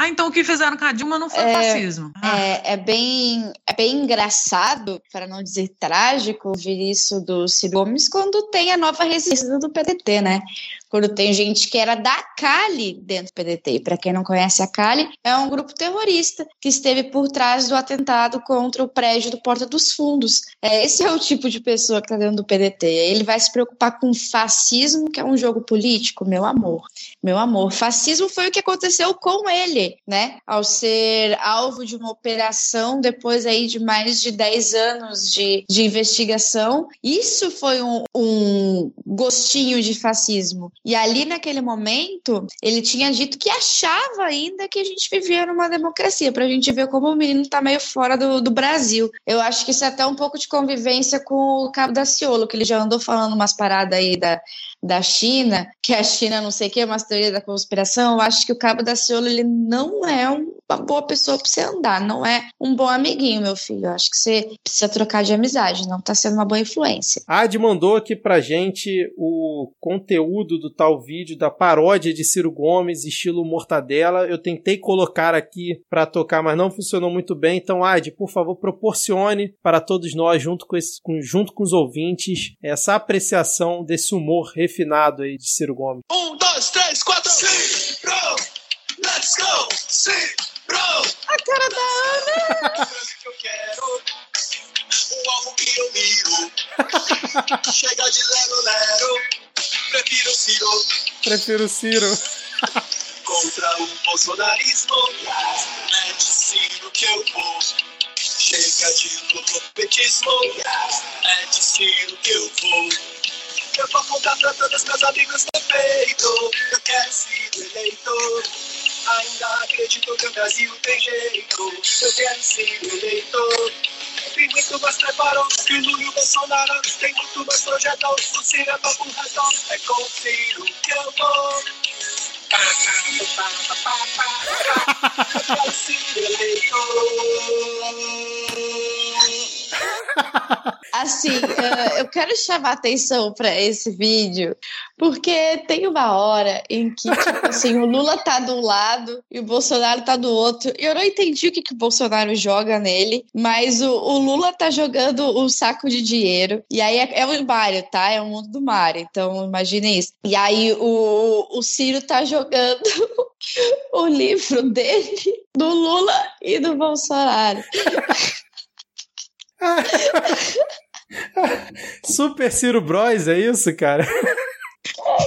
Ah, então o que fizeram com a Dilma não foi é, fascismo. Ah. É, é, bem, é bem engraçado, para não dizer trágico, ouvir isso do Ciro Gomes quando tem a nova resistência do PDT né? Quando tem gente que era da Cali dentro do PDT. Para quem não conhece a Cali, é um grupo terrorista que esteve por trás do atentado contra o prédio do Porta dos Fundos. É, esse é o tipo de pessoa que está dentro do PDT. Ele vai se preocupar com fascismo, que é um jogo político, meu amor. Meu amor, fascismo foi o que aconteceu com ele, né? Ao ser alvo de uma operação depois aí de mais de 10 anos de, de investigação. Isso foi um, um gostinho de fascismo. E ali, naquele momento, ele tinha dito que achava ainda que a gente vivia numa democracia, para a gente ver como o menino está meio fora do, do Brasil. Eu acho que isso é até um pouco de convivência com o Cabo da Ciolo, que ele já andou falando umas paradas aí da da China, que a China não sei o que, é uma teoria da conspiração, eu acho que o Cabo da Ciolo ele não é uma boa pessoa para você andar, não é um bom amiguinho, meu filho. Eu acho que você precisa trocar de amizade, não está sendo uma boa influência. A Ad mandou aqui pra gente o conteúdo do tal vídeo da paródia de Ciro Gomes, estilo Mortadela. Eu tentei colocar aqui para tocar, mas não funcionou muito bem. Então, Ad, por favor, proporcione para todos nós, junto com, esse, junto com os ouvintes, essa apreciação desse humor refinado aí de Ciro Gomes. Um, dois, três, quatro, Ciro! Let's go! Ciro! A cara da Ana! eu quero um alvo que eu miro. Chega de lero, lero. Prefiro Ciro. Prefiro Ciro. Contra o bolsonarismo. É de Ciro que eu vou. Chega de petismo. É de Ciro que eu vou. Eu vou contar pra todos meus amigos defeito. Eu quero ser eleito. Ainda acredito que o Brasil tem jeito. Eu quero ser eleito. Tem muito mais preparou que Lula e Bolsonaro. Tem muito mais projetão. O Ciro é papo reto. É com Ciro que eu vou. Eu quero ser eleito. Assim, eu quero chamar atenção para esse vídeo, porque tem uma hora em que, tipo assim, o Lula tá de um lado e o Bolsonaro tá do outro. E eu não entendi o que, que o Bolsonaro joga nele, mas o, o Lula tá jogando um saco de dinheiro. E aí é, é o Mário, tá? É o mundo do Mário. Então, imagine isso. E aí o, o Ciro tá jogando o livro dele, do Lula e do Bolsonaro. Super Ciro Bros, é isso, cara?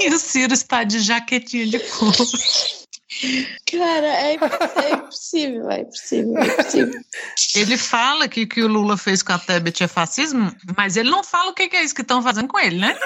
E o Ciro está de jaquetinha de couro. Cara, é, é impossível, é impossível, é impossível. Ele fala que o que o Lula fez com a Tebet é fascismo, mas ele não fala o que que é isso que estão fazendo com ele, né?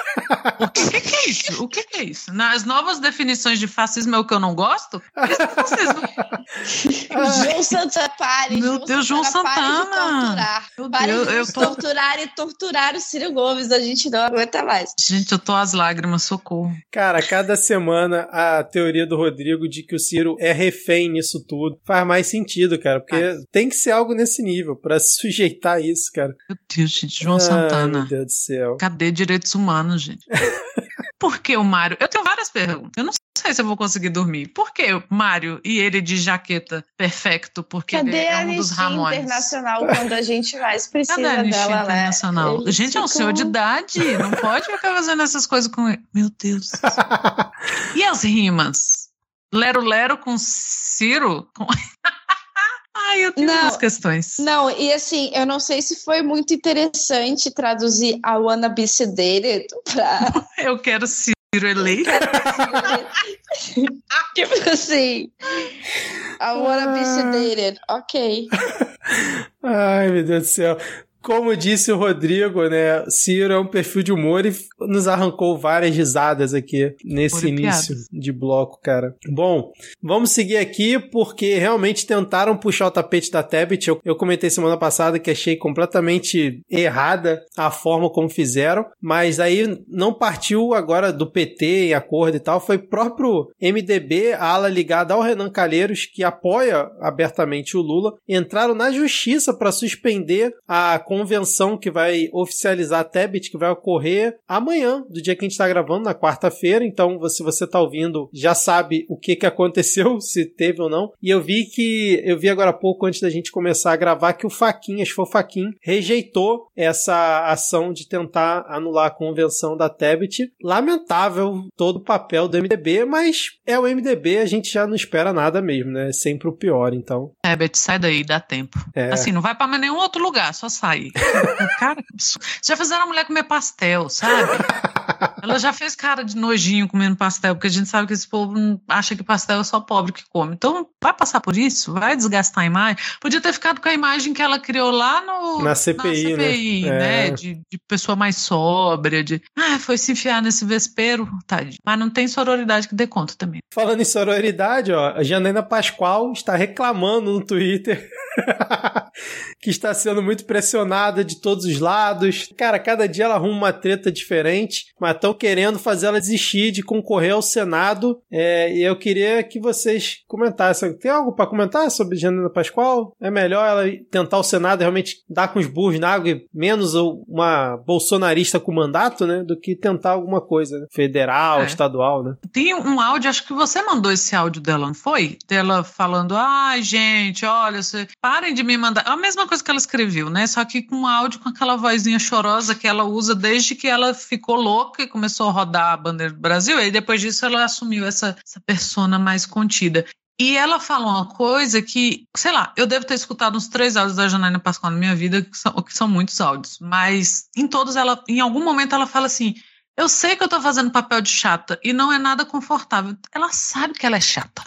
O que, que que é isso? O que, que é isso? Nas novas definições de fascismo é o que eu não gosto? Isso é fascismo. João Santana, pare. Meu Deus, João pare de Santana. torturar. Meu Pare Deus, de eu tô- torturar e torturar o Ciro Gomes. A gente não aguenta mais. Gente, eu tô às lágrimas, socorro. Cara, cada semana a teoria do Rodrigo de que o Ciro é refém nisso tudo faz mais sentido, cara. Porque tem que ser algo nesse nível pra se sujeitar a isso, cara. Meu Deus, gente, João Ai, Santana. meu Deus do céu. Cadê direitos humanos, gente? Por que o Mário? Eu tenho várias perguntas. Eu não sei se eu vou conseguir dormir. Por que o Mário e ele de jaqueta perfeito? Porque ele Cadê é a um dos Ramones. Internacional quando a gente mais precisa Cadê a dela, né? Internacional? Eles Gente, é um senhor de idade. Não pode ficar fazendo essas coisas com ele. Meu Deus. E as rimas? Lero Lero com Ciro? Com... Ai, eu tenho Não. questões. Não, e assim, eu não sei se foi muito interessante traduzir a Wanna Be Sedated pra. Eu quero Ciro eleito. tipo assim. A Wanna Be Sedated. Ok. Ai, meu Deus do céu. Como disse o Rodrigo, né? Ciro é um perfil de humor e nos arrancou várias risadas aqui nesse e início piadas. de bloco, cara. Bom, vamos seguir aqui porque realmente tentaram puxar o tapete da Tebet. Eu, eu comentei semana passada que achei completamente errada a forma como fizeram, mas aí não partiu agora do PT em acordo e tal, foi próprio MDB, a ala ligada ao Renan Calheiros, que apoia abertamente o Lula, entraram na justiça para suspender a convenção que vai oficializar a Tebet, que vai ocorrer amanhã, do dia que a gente está gravando, na quarta-feira. Então, se você está ouvindo, já sabe o que, que aconteceu, se teve ou não. E eu vi que, eu vi agora há pouco, antes da gente começar a gravar, que o Faquinha, acho que foi o Faquin, rejeitou essa ação de tentar anular a convenção da Tebet. Lamentável todo o papel do MDB, mas é o MDB, a gente já não espera nada mesmo, né? É sempre o pior, então. É, Beth, sai daí, dá tempo. É. Assim, não vai mais nenhum outro lugar, só sai. Cara, que absurdo. já fizeram a mulher comer pastel, sabe? Ela já fez cara de nojinho comendo pastel, porque a gente sabe que esse povo acha que pastel é só pobre que come. Então, vai passar por isso? Vai desgastar a imagem? Podia ter ficado com a imagem que ela criou lá no, Na CPI, né? CPI, É. né? De, de pessoa mais sóbria, de. Ah, foi se enfiar nesse vespeiro, tadinho. Mas não tem sororidade que dê conta também. Falando em sororidade, ó, a Janaina Pascoal está reclamando no Twitter que está sendo muito pressionada de todos os lados. Cara, cada dia ela arruma uma treta diferente, mas estão querendo fazer ela desistir de concorrer ao Senado. É, e eu queria que vocês comentassem. Tem algo para comentar sobre Janaina Pascoal? É melhor ela tentar o Senado realmente dar com os burros na água e menos uma bolsonarista com mandato, né? Do que tentar alguma coisa né? federal, É. estadual, né? Tem um áudio, acho que você mandou esse áudio dela, não foi? Dela falando, ai, gente, olha, parem de me mandar. É a mesma coisa que ela escreveu, né? Só que com um áudio com aquela vozinha chorosa que ela usa desde que ela ficou louca e começou a rodar a bandeira do Brasil. E depois disso ela assumiu essa, essa persona mais contida. E ela fala uma coisa que, sei lá, eu devo ter escutado uns três áudios da Janaina Pascoal na minha vida, que são, que são muitos áudios. Mas em todos ela, em algum momento ela fala assim: eu sei que eu tô fazendo papel de chata e não é nada confortável. Ela sabe que ela é chata.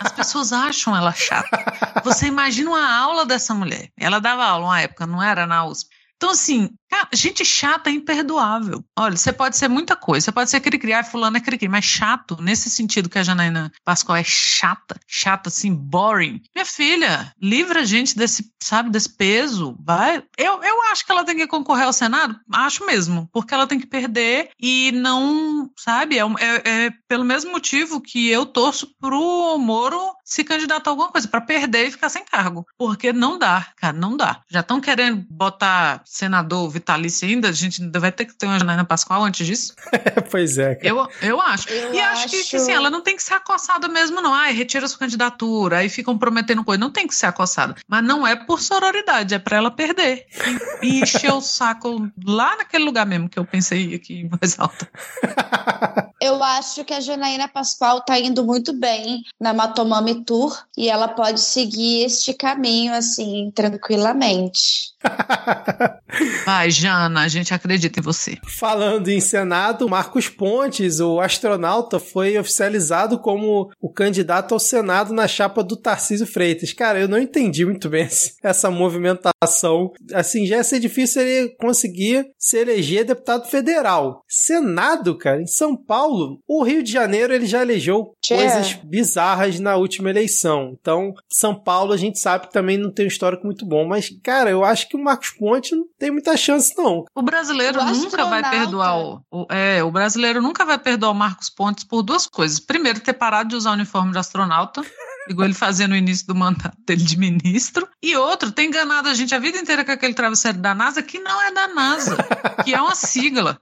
As pessoas acham ela chata. Você imagina uma aula dessa mulher. Ela dava aula uma época, não era na USP. Então, assim, gente chata é imperdoável. Olha, você pode ser muita coisa. Você pode ser cri-cri, ah, fulano é cri-cri, mas chato, nesse sentido que a Janaína Pascoal é chata, chata, assim, boring. Minha filha, livra a gente desse, sabe, desse peso. Vai. Eu, eu acho que ela tem que concorrer ao Senado, acho mesmo, porque ela tem que perder e não, sabe, é, é- é pelo mesmo motivo que eu torço pro Moro se candidatar a alguma coisa, para perder e ficar sem cargo. Porque não dá, cara, não dá. Já estão querendo botar senador vitalício ainda, a gente ainda vai ter que ter uma Janaína Pascoal antes disso. pois é. Cara. Eu, eu acho. Eu e acho, que, que, assim, ela não tem que ser acossada mesmo, não. Ai, retira sua candidatura, aí ficam prometendo coisa. Não tem que ser acossada. Mas não é por sororidade, é pra ela perder. E, encher o saco lá naquele lugar mesmo que eu pensei aqui em voz alta. Eu acho que a Janaína Pascoal tá indo muito bem na Matomami Tour e ela pode seguir este caminho assim tranquilamente. Vai, Jana, a gente acredita em você. Falando em Senado, Marcos Pontes, o astronauta, foi oficializado como o candidato ao Senado na chapa do Tarcísio Freitas. Cara, eu não entendi muito bem essa movimentação. Assim, já ia ser difícil ele conseguir se eleger deputado federal. Senado, cara, em São Paulo, o Rio de Janeiro ele já elegeu coisas bizarras na última eleição. Então, São Paulo a gente sabe que também não tem um histórico muito bom, mas cara, eu acho que o Marcos Ponte não tem muita chance não. O brasileiro o nunca vai perdoar o, o, é, o brasileiro nunca vai perdoar o Marcos Pontes por duas coisas. Primeiro, ter parado de usar o uniforme de astronauta. Igual ele fazia no início do mandato dele de ministro. E outro, tem enganado a gente a vida inteira com aquele travesseiro da NASA, que não é da NASA, que é uma sigla.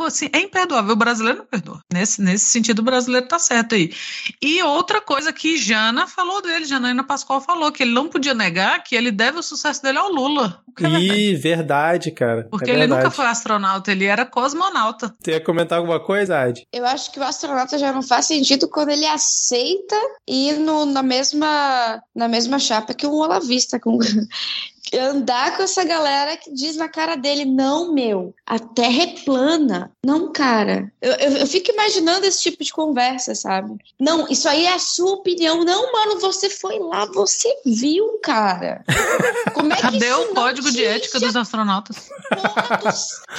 Assim, é imperdoável. O brasileiro não perdoa. Nesse, nesse sentido, o brasileiro tá certo aí. E outra coisa que Jana falou dele, Janaína Pascoal falou, que ele não podia negar que ele deve o sucesso dele ao Lula. É Ih, verdade. verdade. cara. Porque é ele verdade. nunca foi astronauta, ele era cosmonauta. Você ia comentar alguma coisa, Ad? Eu acho que o astronauta já não faz sentido quando ele aceita ir no, na mesma na mesma chapa que um olavista com andar com essa galera que diz na cara dele, não, meu, a terra é plana. Não, cara. Eu, eu, eu, fico imaginando esse tipo de conversa, sabe? Não, isso aí é a sua opinião. Não, mano, você foi lá, você viu, cara. Como é que Cadê o código de ética dos astronautas?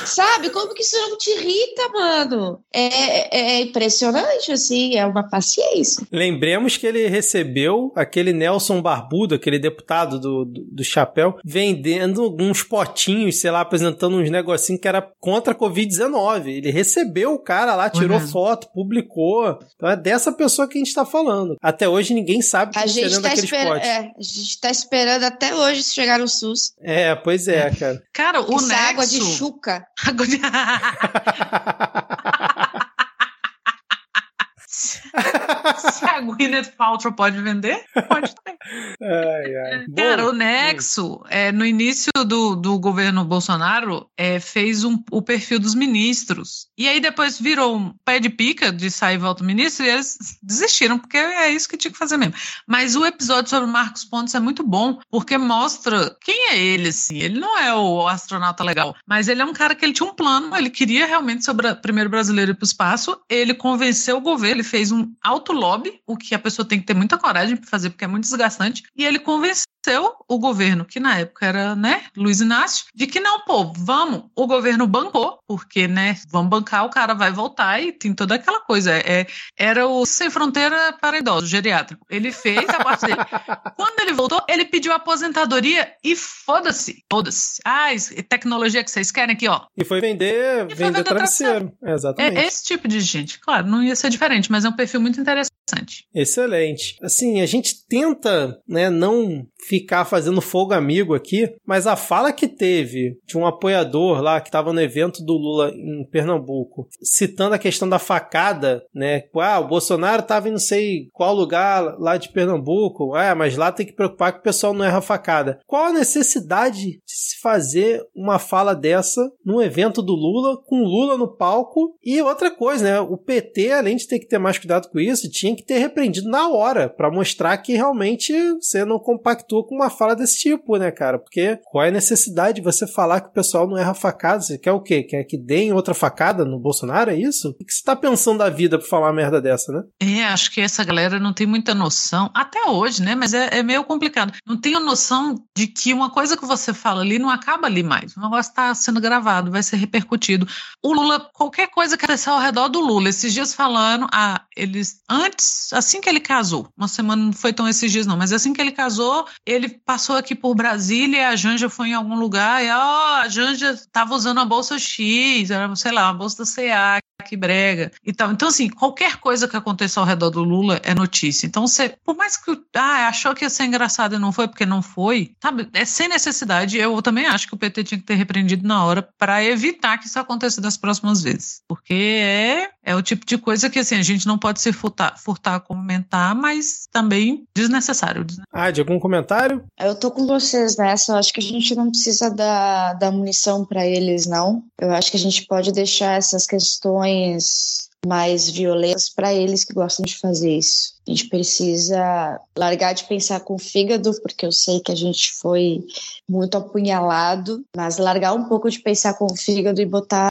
sabe? Como que isso não te irrita, mano? É, é, é impressionante, assim, é uma paciência. Lembremos que ele recebeu aquele Nelson Barbudo, aquele deputado do, do, do chapéu, vendendo uns potinhos, sei lá, apresentando uns negocinhos que era contra a Covid-19. Ele recebeu o cara lá, tirou foto, publicou. Então é dessa pessoa que a gente tá falando. Até hoje ninguém sabe o que a gente tá esper... é, A gente tá esperando até hoje chegar no SUS. É, pois é, cara. Cara, o Nexo... água de chuca. Água de... Se a Gwyneth Paltrow pode vender, pode também. Ai, ai. Cara, Bom, o Nexo, é, no início do, do governo Bolsonaro, é, fez um, o perfil dos ministros. E aí depois virou um pé de pica de sair e volta o ministro e eles desistiram, porque é isso que tinha que fazer mesmo. Mas o episódio sobre o Marcos Pontes é muito bom, porque mostra quem é ele, assim. Ele não é o astronauta legal, mas ele é um cara que ele tinha um plano, ele queria realmente ser o primeiro brasileiro ir para o espaço, ele convenceu o governo, ele fez um alto lobby, o que a pessoa tem que ter muita coragem para fazer, porque é muito desgastante, e ele convenceu o governo, que na época era, né, Luiz Inácio, de que não, pô, vamos, o governo bancou, porque, né, vamos bancar, o cara vai voltar e tem toda aquela coisa. É, era o Sem Fronteira para Idosos, geriátrico. Ele fez a parte dele. Quando ele voltou, ele pediu aposentadoria e foda-se, foda-se. Ah, tecnologia que vocês querem aqui, ó. E foi vender, e foi vender, travesseiro. travesseiro. É, exatamente. É esse tipo de gente. Claro, não ia ser diferente, mas é um perfil muito interessante. Excelente. Assim, a gente tenta, né, não ficar fazendo fogo amigo aqui, mas a fala que teve de um apoiador lá que estava no evento do Lula em Pernambuco, citando a questão da facada, né? Ah, o Bolsonaro estava em não sei qual lugar lá de Pernambuco, ah, mas lá tem que preocupar que o pessoal não erra facada. Qual a necessidade de se fazer uma fala dessa num evento do Lula, com Lula no palco? E outra coisa, né? O PT, além de ter que ter mais cuidado com isso, tinha que ter repreendido na hora para mostrar que realmente você não compactou com uma fala desse tipo, né, cara? Porque qual é a necessidade de você falar que o pessoal não erra facada? Você quer o quê? Quer que deem outra facada no Bolsonaro? É isso? O que você tá pensando da vida pra falar uma merda dessa, né? É, acho que essa galera não tem muita noção, até hoje, né? Mas é, é meio complicado. Não tem a noção de que uma coisa que você fala ali não acaba ali mais. O negócio tá sendo gravado, vai ser repercutido. O Lula, qualquer coisa que acontecer ao redor do Lula, esses dias falando, ah, eles, antes, assim que ele casou, uma semana não foi tão esses dias não, mas assim que ele casou, ele passou aqui por Brasília a Janja foi em algum lugar e a Janja estava usando a bolsa X, era, sei lá, uma bolsa da CA, que brega e tal. Então, assim, qualquer coisa que aconteça ao redor do Lula é notícia. Então, você, por mais que ah, achou que ia ser engraçado e não foi porque não foi, sabe? É sem necessidade. Eu também acho que o PT tinha que ter repreendido na hora para evitar que isso aconteça das próximas vezes. Porque é, é o tipo de coisa que, assim, a gente não pode se furtar, furtar comentar, mas também desnecessário. Ah, de algum comentário? Eu tô com vocês nessa. Eu acho que a gente não precisa dar, dar munição para eles, não. Eu acho que a gente pode deixar essas questões mais violentas para eles que gostam de fazer isso. A gente precisa largar de pensar com o fígado, porque eu sei que a gente foi muito apunhalado, mas largar um pouco de pensar com o fígado e botar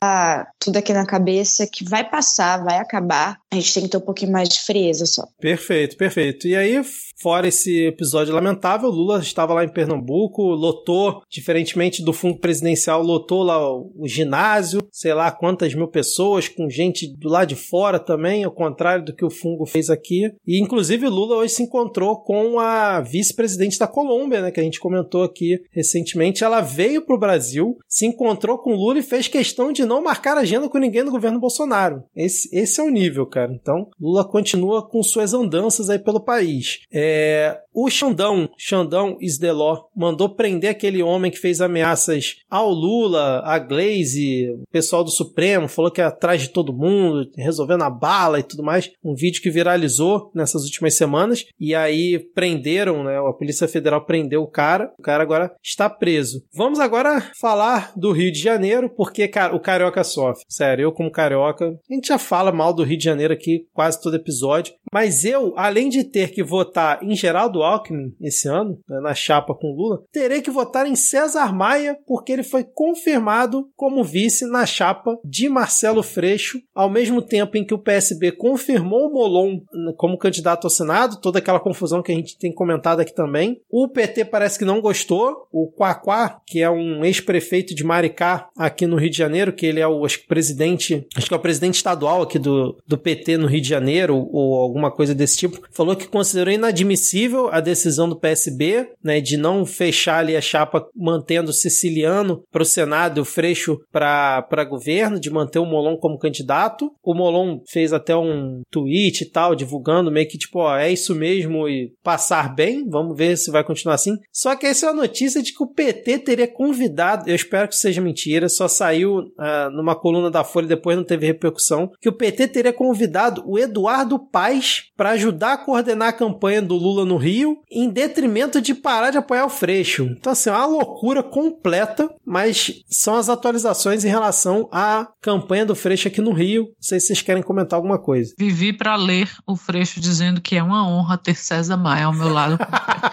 tudo aqui na cabeça que vai passar, vai acabar. A gente tem que ter um pouquinho mais de frieza só. Perfeito, perfeito. E aí, fora esse episódio lamentável, Lula estava lá em Pernambuco, lotou, diferentemente do fundo presidencial, lotou lá o, ginásio, sei lá quantas mil pessoas, com gente do lado de fora também, ao contrário do que o fungo fez aqui. E inclusive Lula hoje se encontrou com a vice-presidente da Colômbia, né, que a gente comentou aqui recentemente. Ela veio para o Brasil, se encontrou com Lula e fez questão de não marcar agenda com ninguém do governo Bolsonaro. Esse, esse é o nível, cara. Então, Lula continua com suas andanças aí pelo país. É, o Xandão, Xandão Isdeló, mandou prender aquele homem que fez ameaças ao Lula, a Glaze, o pessoal do Supremo, falou que é atrás de todo mundo, resolvendo a bala e tudo mais. Um vídeo que viralizou nessas últimas semanas. E aí prenderam, né? A Polícia Federal prendeu o cara. O cara agora está preso. Vamos agora falar do Rio de Janeiro, porque, cara, o carioca sofre. Sério, eu como carioca, a gente já fala mal do Rio de Janeiro aqui quase todo episódio. Mas eu, além de ter que votar em Geraldo Alckmin esse ano, né, na chapa com Lula, terei que votar em César Maia, porque ele foi confirmado como vice na chapa de Marcelo Freixo, ao mesmo tempo em que o PSB confirmou o Molon como candidato ao Senado, toda aquela confusão que a gente tem comentado aqui também. O PT parece que não gostou. O Quaquá, que é um ex-prefeito de Maricá aqui no Rio de Janeiro, que ele é o acho que, presidente, acho que é o presidente estadual aqui do, do PT no Rio de Janeiro, ou alguma coisa desse tipo, falou que considerou inadmissível a decisão do PSB, né, de não fechar ali a chapa mantendo o Siciliano para o Senado e o Freixo para governo, de manter o Molon como candidato. O Molon fez até um tweet e tal, divulgando meio que tipo, ó, é isso mesmo e passar bem, vamos ver se vai continuar assim. Só que essa é a notícia de que o PT teria convidado, eu espero que seja mentira, só saiu uh, numa coluna da Folha depois não teve repercussão, que o PT teria convidado o Eduardo Paes para ajudar a coordenar a campanha do Lula no Rio, em detrimento de parar de apoiar o Freixo. Então, assim, é uma loucura completa, mas são as atualizações em relação à campanha do Freixo aqui no Rio. Não sei se vocês querem comentar alguma coisa. Vivi para ler o Freixo dizendo que é uma honra ter César Maia ao meu lado.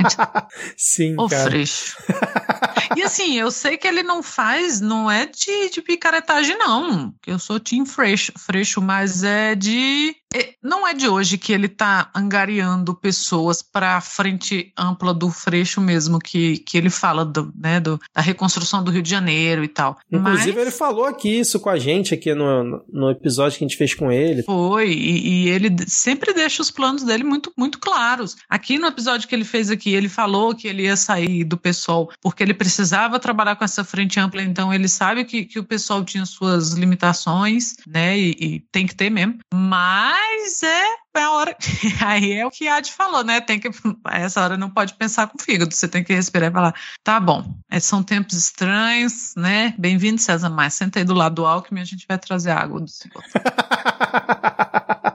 Sim, o cara. Freixo. E assim, eu sei que ele não faz, não é de, de picaretagem, não. Eu sou Tim Freixo, Freixo, mas é de não é de hoje que ele está angariando pessoas para a frente ampla do Freixo mesmo, que, que ele fala do, né, do, da reconstrução do Rio de Janeiro e tal. Inclusive, Mas... ele falou aqui isso com a gente, aqui no, no episódio que a gente fez com ele. Foi, e, e, ele sempre deixa os planos dele muito, muito claros. Aqui no episódio que ele fez aqui, ele falou que ele ia sair do pessoal porque ele precisava trabalhar com essa frente ampla, então ele sabe que, que o pessoal tinha suas limitações, né, e, e tem que ter mesmo. Mas mas é, é a hora. Aí é o que a Adi falou, né? Tem que. Essa hora não pode pensar com o fígado. Você tem que respirar e falar: tá bom, é, são tempos estranhos, né? Bem-vindo, César Mais. Senta aí do lado do Alckmin a gente vai trazer água do senhor.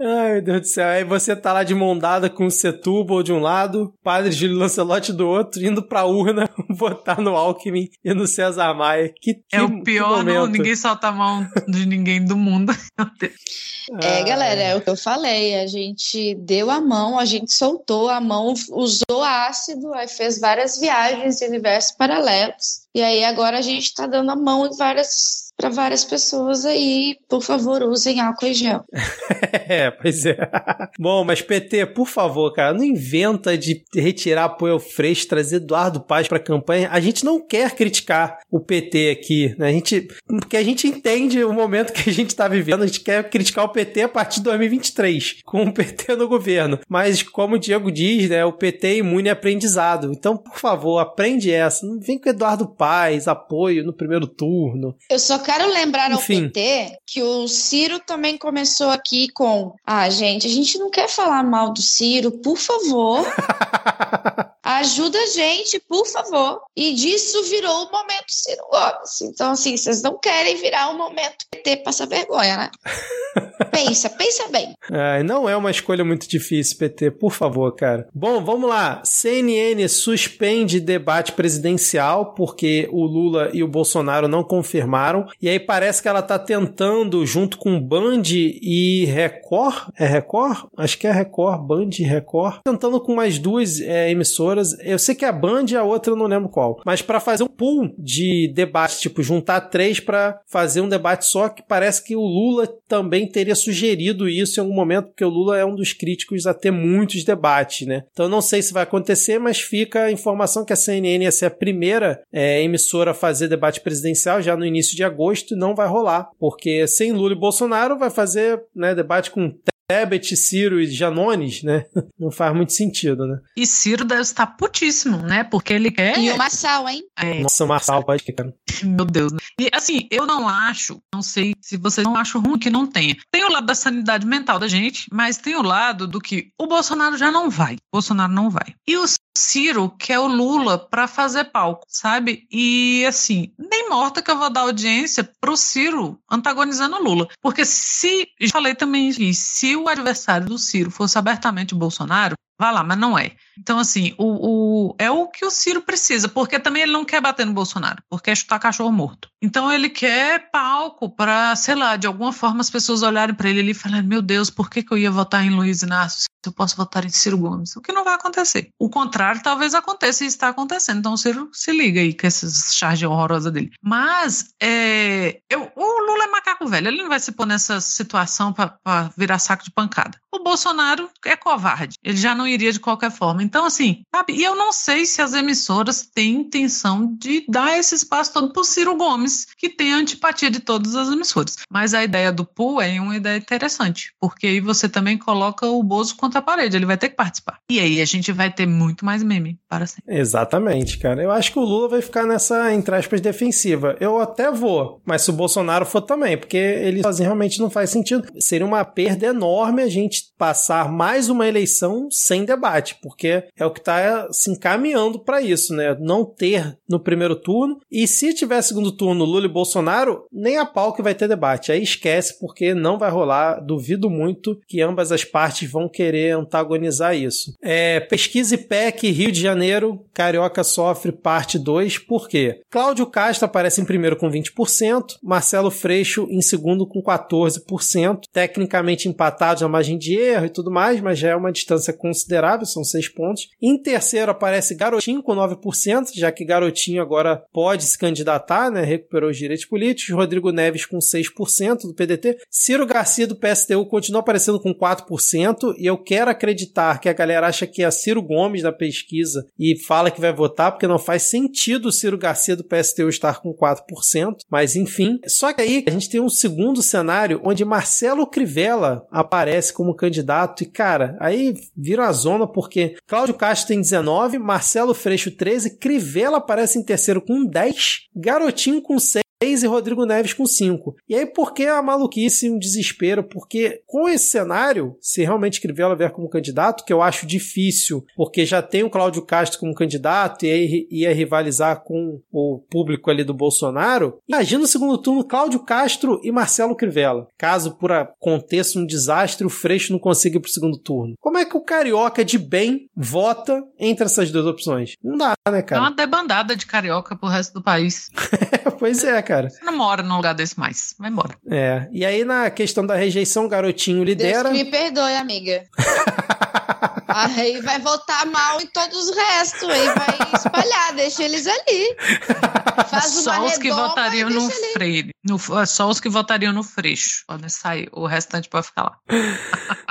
Ai, meu Deus do céu. Aí você tá lá de mão dada com o Setúbal de um lado, Padre Júlio Lancelotti do outro, indo pra urna votar no Alckmin e no César Maia. Que, que É o pior, não, ninguém solta a mão de ninguém do mundo. É, galera, é o que eu falei. A gente deu a mão, a gente soltou a mão, usou ácido, aí fez várias viagens em universos paralelos. E aí agora a gente tá dando a mão em várias para várias pessoas aí. Por favor, usem álcool em gel. é, pois é. Bom, mas PT, por favor, cara, não inventa de retirar apoio ao Freixo, trazer Eduardo Paz pra campanha. A gente não quer criticar o PT aqui, né? A gente, porque a gente entende o momento que a gente tá vivendo, a gente quer criticar o PT a partir de 2023, com o PT no governo. Mas, como o Diego diz, né, o PT é imune a aprendizado. Então, por favor, aprende essa. Não vem com Eduardo Paz, apoio no primeiro turno. Eu só quero lembrar Enfim. ao PT que o Ciro também começou aqui com: ah, gente, a gente não quer falar mal do Ciro, por favor. Ajuda a gente, por favor. E disso virou o momento Ciro Gomes. Então, assim, vocês não querem virar o momento PT passar vergonha, né? pensa, pensa bem. É, não é uma escolha muito difícil, PT, por favor, cara. Bom, vamos lá. CNN suspende debate presidencial porque o Lula e o Bolsonaro não confirmaram. E aí parece que ela tá tentando, junto com Band e Record. É Record? Acho que é Record, Band e Record. Tentando com mais duas é, emissoras. Eu sei que é a Band e a outra eu não lembro qual. Mas para fazer um pool de debate, tipo, juntar três para fazer um debate só, que parece que o Lula também teria sugerido isso em algum momento, porque o Lula é um dos críticos a ter muitos debates, né? Então não sei se vai acontecer, mas fica a informação que a CNN ia ser a primeira é, emissora a fazer debate presidencial já no início de agosto não vai rolar, porque sem Lula e Bolsonaro vai fazer né, debate com Tebet, Ciro e Janones, né? Não faz muito sentido, né? E Ciro deve estar putíssimo, né? Porque ele quer. E o Marçal, hein? É. Nossa, o Marçal, pode que, cara. Meu Deus. Né? E assim, eu não acho, não sei se vocês não acham ruim que não tenha. Tem o lado da sanidade mental da gente, mas tem o lado do que o Bolsonaro já não vai. O Bolsonaro não vai. E o Ciro quer o Lula para fazer palco, sabe? E assim, nem morta que eu vou dar audiência pro Ciro antagonizando o Lula. Porque se, falei também isso, se o adversário do Ciro fosse abertamente o Bolsonaro, vá lá, mas não é. Então, assim, o, o, é o que o Ciro precisa, porque também ele não quer bater no Bolsonaro, porque é chutar cachorro morto. Então, ele quer palco para, sei lá, de alguma forma as pessoas olharem para ele e falarem: meu Deus, por que, que eu ia votar em Luiz Inácio se eu posso votar em Ciro Gomes? O que não vai acontecer. O contrário talvez aconteça e está acontecendo. Então, o Ciro se liga aí com essas charges horrorosas dele. Mas, é, eu, o Lula é macaco velho, ele não vai se pôr nessa situação para virar saco de pancada. O Bolsonaro é covarde, ele já não iria de qualquer forma. Então, assim, sabe? E eu não sei se as emissoras têm intenção de dar esse espaço todo pro Ciro Gomes, que tem antipatia de todas as emissoras. Mas a ideia do pool é uma ideia interessante, porque aí você também coloca o Bozo contra a parede, ele vai ter que participar. E aí a gente vai ter muito mais meme para sempre. Exatamente, cara. Eu acho que o Lula vai ficar nessa, entre aspas, defensiva. Eu até vou, mas se o Bolsonaro for também, porque ele sozinho realmente não faz sentido. Seria uma perda enorme a gente passar mais uma eleição sem debate, porque é o que está se encaminhando para isso, né? Não ter no primeiro turno. E se tiver segundo turno Lula e Bolsonaro, nem a pau que vai ter debate. Aí esquece, porque não vai rolar. Duvido muito que ambas as partes vão querer antagonizar isso. É, pesquisa IPEC Rio de Janeiro, Carioca sofre parte 2. Por quê? Cláudio Castro aparece em primeiro com 20%, Marcelo Freixo em segundo com 14%, tecnicamente empatados na margem de erro e tudo mais, mas já é uma distância considerável, são seis pontos. Em terceiro aparece Garotinho com 9%, já que Garotinho agora pode se candidatar, né? Recuperou os direitos políticos. Rodrigo Neves com 6% do PDT. Ciro Garcia do PSTU continua aparecendo com 4%. E eu quero acreditar que a galera acha que é Ciro Gomes na pesquisa e fala que vai votar, porque não faz sentido o Ciro Garcia do PSTU estar com 4%. Mas enfim. Só que aí a gente tem um segundo cenário onde Marcelo Crivella aparece como candidato. E cara, aí vira a zona porque Cláudio Castro tem 19, Marcelo Freixo 13, Crivella aparece em terceiro com 10, Garotinho com 6 e Rodrigo Neves com 5. E aí, por que a maluquice, um desespero? Porque com esse cenário, se realmente Crivella vier como candidato, que eu acho difícil, porque já tem o Cláudio Castro como candidato e aí ia rivalizar com o público ali do Bolsonaro, imagina no segundo turno Cláudio Castro e Marcelo Crivella. Caso por aconteça um desastre, o Freixo não consiga ir pro segundo turno. Como é que o carioca de bem vota entre essas duas opções? Não dá, né, cara? É uma debandada de carioca pro resto do país. pois é, cara. Você não mora num lugar desse mais. Vai embora. É. E aí, na questão da rejeição, o garotinho lidera. Deus me perdoe, amiga. Aí vai votar mal em todos os restos, aí vai espalhar, deixa eles ali. Faz uma Só os que votariam no freire. No, só os que votariam no freixo. Podem sair. O restante pode ficar lá.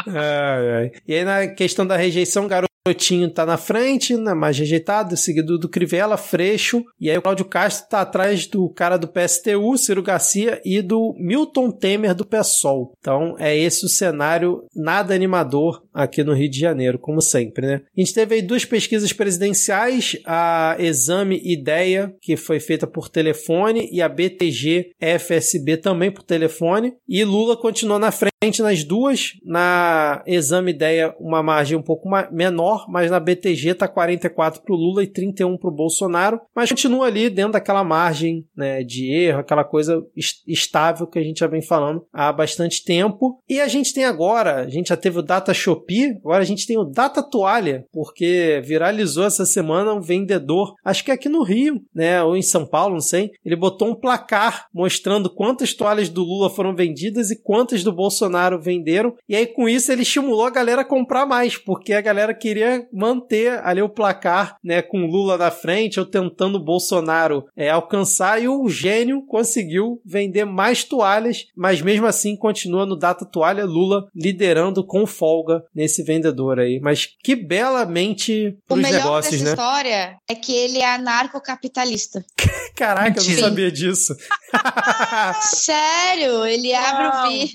Ai, ai. E aí, na questão da rejeição, Garotinho tá na frente, né, mais rejeitado, seguido do Crivella, Freixo, e aí o Cláudio Castro tá atrás do cara do PSTU, Ciro Garcia, e do Milton Temer do PSOL. Então é esse o cenário nada animador aqui no Rio de Janeiro, como sempre, né? A gente teve aí duas pesquisas presidenciais, a Exame Ideia, que foi feita por telefone, e a BTG FSB também por telefone, e Lula continuou na frente nas duas, na Exame Ideia uma margem um pouco menor, mas na BTG tá 44 pro Lula e 31 pro Bolsonaro, mas continua ali dentro daquela margem né, de erro, aquela coisa es- estável que a gente já vem falando há bastante tempo. E a gente tem agora, a gente já teve o Data Shopee, agora a gente tem o Data Toalha, porque viralizou essa semana um vendedor, acho que é aqui no Rio, né, ou em São Paulo, não sei, ele botou um placar mostrando quantas toalhas do Lula foram vendidas e quantas do Bolsonaro venderam, e aí com isso ele estimulou a galera a comprar mais, porque a galera queria manter ali o placar, né, com o Lula na frente, ou tentando o Bolsonaro é, alcançar, e o gênio conseguiu vender mais toalhas, mas mesmo assim continua no Data Toalha, Lula liderando com folga nesse vendedor aí. Mas que belamente O pros melhor negócios, dessa né? história é que ele é anarcocapitalista. Caraca, eu não sabia disso. Sério, ele abre o Uau.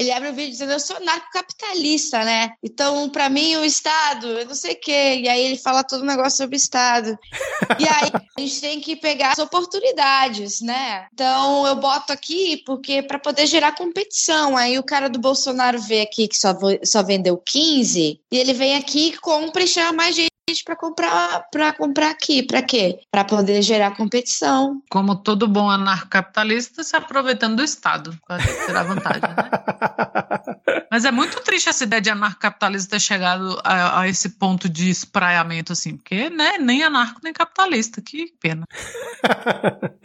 Ele abre o vídeo dizendo, eu sou narcocapitalista, né? Então, pra mim, o Estado, eu não sei o quê. E aí ele fala todo um negócio sobre o Estado. E aí a gente tem que pegar as oportunidades, né? Então, eu boto aqui porque para poder gerar competição. Aí o cara do Bolsonaro vê aqui que só, só vendeu 15, e ele vem aqui, compra e chama mais gente para comprar para comprar aqui, para quê? Para poder gerar competição. Como todo bom anarcocapitalista, se aproveitando do Estado para tirar vantagem, né? Mas é muito triste essa ideia de anarcocapitalista ter chegado a, a esse ponto de espraiamento, assim, porque né, nem anarco nem capitalista, que pena.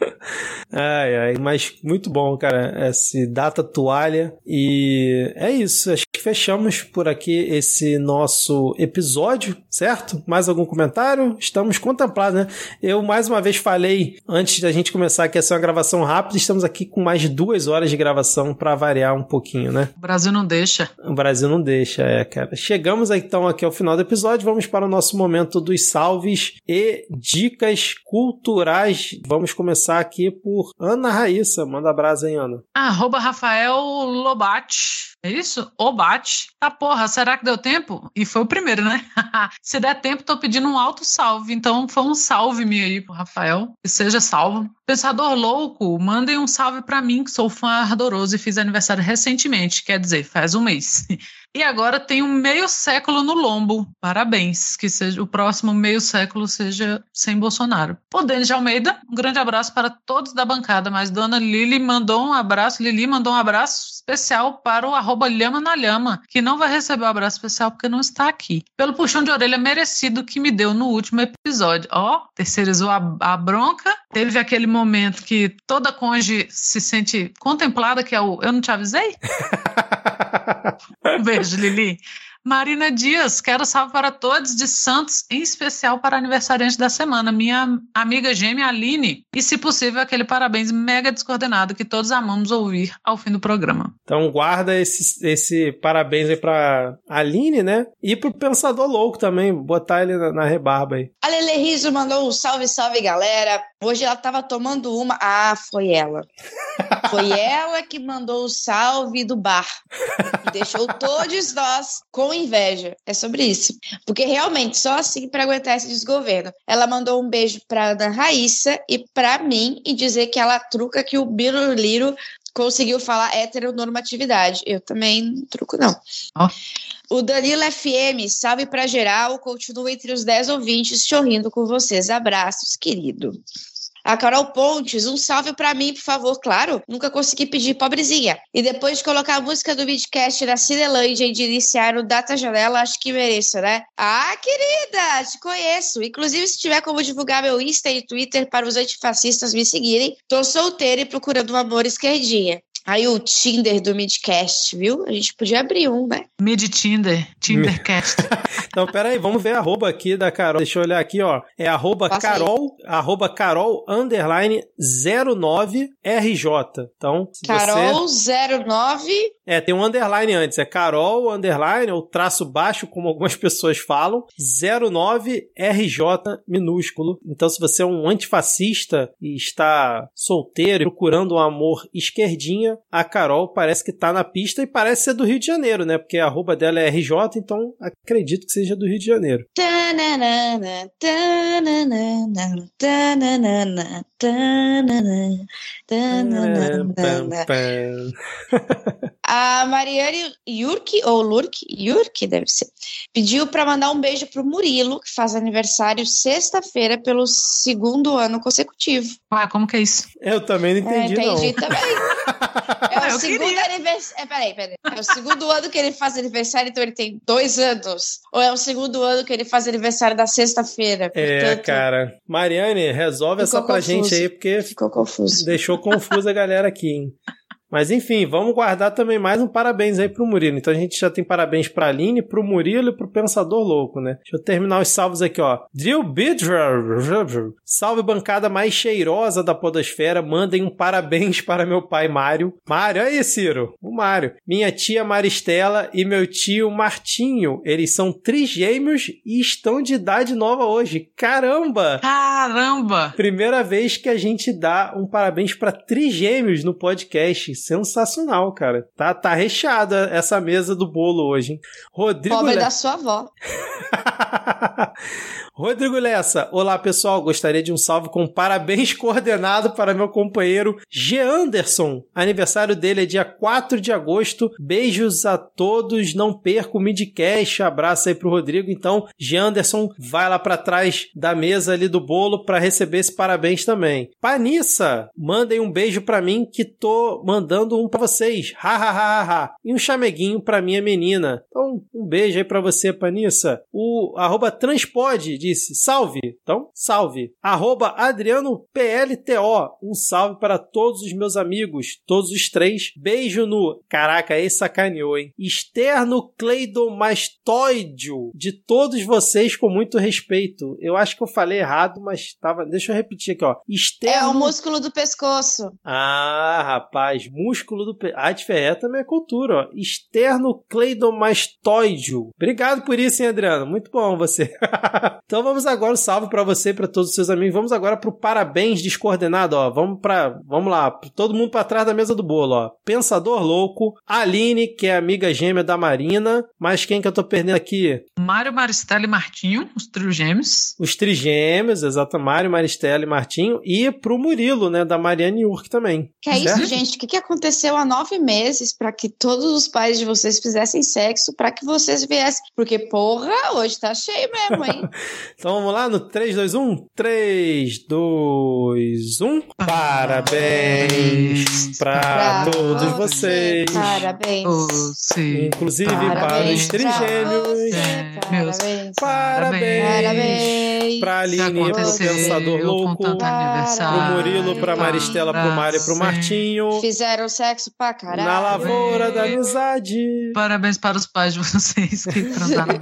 Ai, ai, mas muito bom, cara, esse data toalha. E é isso, acho que fechamos por aqui esse nosso episódio, certo? Mais algum comentário? Estamos contemplados, né? Eu mais uma vez falei antes da gente começar que essa é uma gravação rápida, estamos aqui com mais duas horas de gravação para variar um pouquinho, né? O Brasil não deixa. O Brasil não deixa, é, cara. Chegamos então aqui ao final do episódio. Vamos para o nosso momento dos salves e dicas culturais. Vamos começar aqui por Ana Raíssa. Manda abraço, hein, Ana? Arroba Rafael Lobate. É isso? Obate. Tá porra, será que deu tempo? E foi o primeiro, né? Se der tempo, tô pedindo um alto salve. Então foi um salve-me aí pro Rafael. Que seja salvo. Pensador louco, mandem um salve pra mim, que sou fã ardoroso e fiz aniversário recentemente. Quer dizer, faz um mês. E agora tenho meio século no lombo. Parabéns. Que seja o próximo meio século seja sem Bolsonaro. Pô, Denis de Almeida, um grande abraço para todos da bancada. Mas Dona Lili mandou um abraço, Lili mandou um abraço especial para o arroba Lhama na Lhama, que não vai receber o abraço especial porque não está aqui. Pelo puxão de orelha merecido que me deu no último episódio. Ó, terceirizou a, a bronca. Teve aquele momento que toda conge se sente contemplada, que é o Eu não te avisei? Um beijo, Lili. Marina Dias, quero salve para todos de Santos, em especial para aniversariante da semana, minha amiga gêmea Aline. E, se possível, aquele parabéns mega descoordenado que todos amamos ouvir ao fim do programa. Então guarda esse, esse parabéns aí pra Aline, né? E pro Pensador Louco também. Botar ele na, na rebarba aí. A Lele Riso mandou um salve, salve, galera. Hoje ela tava tomando uma. Ah, foi ela. Foi ela que mandou o salve do bar. E deixou todos nós com inveja. É sobre isso. Porque realmente, só assim para aguentar esse desgoverno. Ela mandou um beijo pra Ana Raíssa e pra mim e dizer que ela truca que o Biruliro conseguiu falar heteronormatividade. Eu também não truco, não. Ó. O Danilo FM, salve pra geral, continua entre os 10 ouvintes, chorrindo com vocês. Abraços, querido. A Carol Pontes, um salve pra mim, por favor, claro. Nunca consegui pedir, pobrezinha. E depois de colocar a música do Midcast da Cinelândia e de iniciar o Data Janela, acho que mereço, né? Ah, querida, te conheço. Inclusive, se tiver como divulgar meu Insta e Twitter para os antifascistas me seguirem, tô solteira e procurando um amor esquerdinha. Aí o Tinder do Midcast, viu? A gente podia abrir um, né? Mid Tinder, Tindercast. Então, pera aí, vamos ver a arroba aqui da Carol. Deixa eu olhar aqui, ó. É arroba aí. Carol, arroba Carol, underline 09RJ. Então, se você... Carol 09. É, tem um underline antes. É Carol, underline, ou traço baixo, como algumas pessoas falam. 09RJ minúsculo. Então, se você é um antifascista e está solteiro e procurando um amor esquerdinha, a Carol parece que tá na pista e parece ser do Rio de Janeiro, né? Porque a arroba dela é RJ, então acredito que seja do Rio de Janeiro. Tananana, tananana, tananana. A Mariane Yurk, ou Lurk, Yurk deve ser, pediu para mandar um beijo pro Murilo, que faz aniversário sexta-feira pelo segundo ano consecutivo. Ué, como que é isso? Eu também não entendi, é, entendi não. também. É o Eu segundo queria. aniversário. É, peraí, peraí. É o segundo ano que ele faz aniversário, então ele tem dois anos. Ou é o segundo ano que ele faz aniversário da sexta-feira? É, cara. Mariane, resolve Ficou essa pra confuso. gente aí, porque Ficou confuso. deixou confusa a galera aqui, hein? Mas enfim, vamos guardar também mais um parabéns aí pro Murilo. Então a gente já tem parabéns pra Aline, pro Murilo e pro Pensador Louco, né? Deixa eu terminar os salvos aqui, ó. Drill Bidger, salve bancada mais cheirosa da podosfera, mandem um parabéns para meu pai Mário. Mário, aí Ciro, o Mário. Minha tia Maristela e meu tio Martinho, eles são trigêmeos e estão de idade nova hoje. Caramba! Caramba! Primeira vez que a gente dá um parabéns pra trigêmeos no podcast. Sensacional, cara. Tá, tá recheada essa mesa do bolo hoje, hein? Rodrigo Pobre Le- da sua avó. Rodrigo Lessa, olá pessoal, gostaria de um salve com parabéns coordenado para meu companheiro G. Anderson. Aniversário dele é dia 4 de agosto. Beijos a todos, não perca o midcast. Abraço aí pro Rodrigo. Então, G. Anderson, vai lá para trás da mesa ali do bolo para receber esse parabéns também. Panissa, mandem um beijo para mim que tô mandando um para vocês. Ha ha ha ha ha. E um chameguinho para minha menina. Então, um beijo aí para você, Panissa. O arroba disse salve. Então, salve. Arroba Adriano PLTO. Um salve para todos os meus amigos, todos os três. Beijo no. Caraca, esse sacaneou, hein? Externo cleidomastoideo de todos vocês com muito respeito. Eu acho que eu falei errado, mas tava. Deixa eu repetir aqui, ó. É Externo. o músculo do pescoço. Ah, rapaz, músculo do. pe- Ah, de ferré também é cultura, ó. Externo cleidomastoideo. Obrigado por isso, hein, Adriano? Muito bom você. então vamos agora, um salve pra você e pra todos os seus amigos. Vamos agora pro parabéns descoordenado, ó. Vamos para, vamos lá, todo mundo pra trás da mesa do bolo, ó. Pensador louco, Aline, que é amiga gêmea da Marina, mas quem que eu tô perdendo aqui? Mário Maristela e Martinho, os trio gêmeos. Os trigêmeos, exato, Mário, Maristela e Martinho, e pro Murilo, né, da Mariane Urk também. Que é Certo? isso, gente? O que, que aconteceu há nove meses para que todos os pais de vocês fizessem sexo para que vocês viessem? Porque, porra, hoje tá cheio mesmo, hein? Então vamos lá no 3, 2, 1. 3, 2, 1. Parabéns Pra todos você, vocês. Parabéns. Você. Inclusive para os trigêmeos. Meus Parabéns. Parabéns. Parabéns. Pra Se Aline, pro aconteceu Pensador Louco. Pro aniversário. Murilo, pra Maristela, pro Mário e pro Martinho. Fizeram sexo pra caralho. Na lavoura da amizade. Parabéns para os pais de vocês que transaram.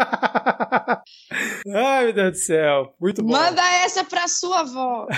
Ai, meu Deus do céu. Muito bom. Manda essa pra sua avó.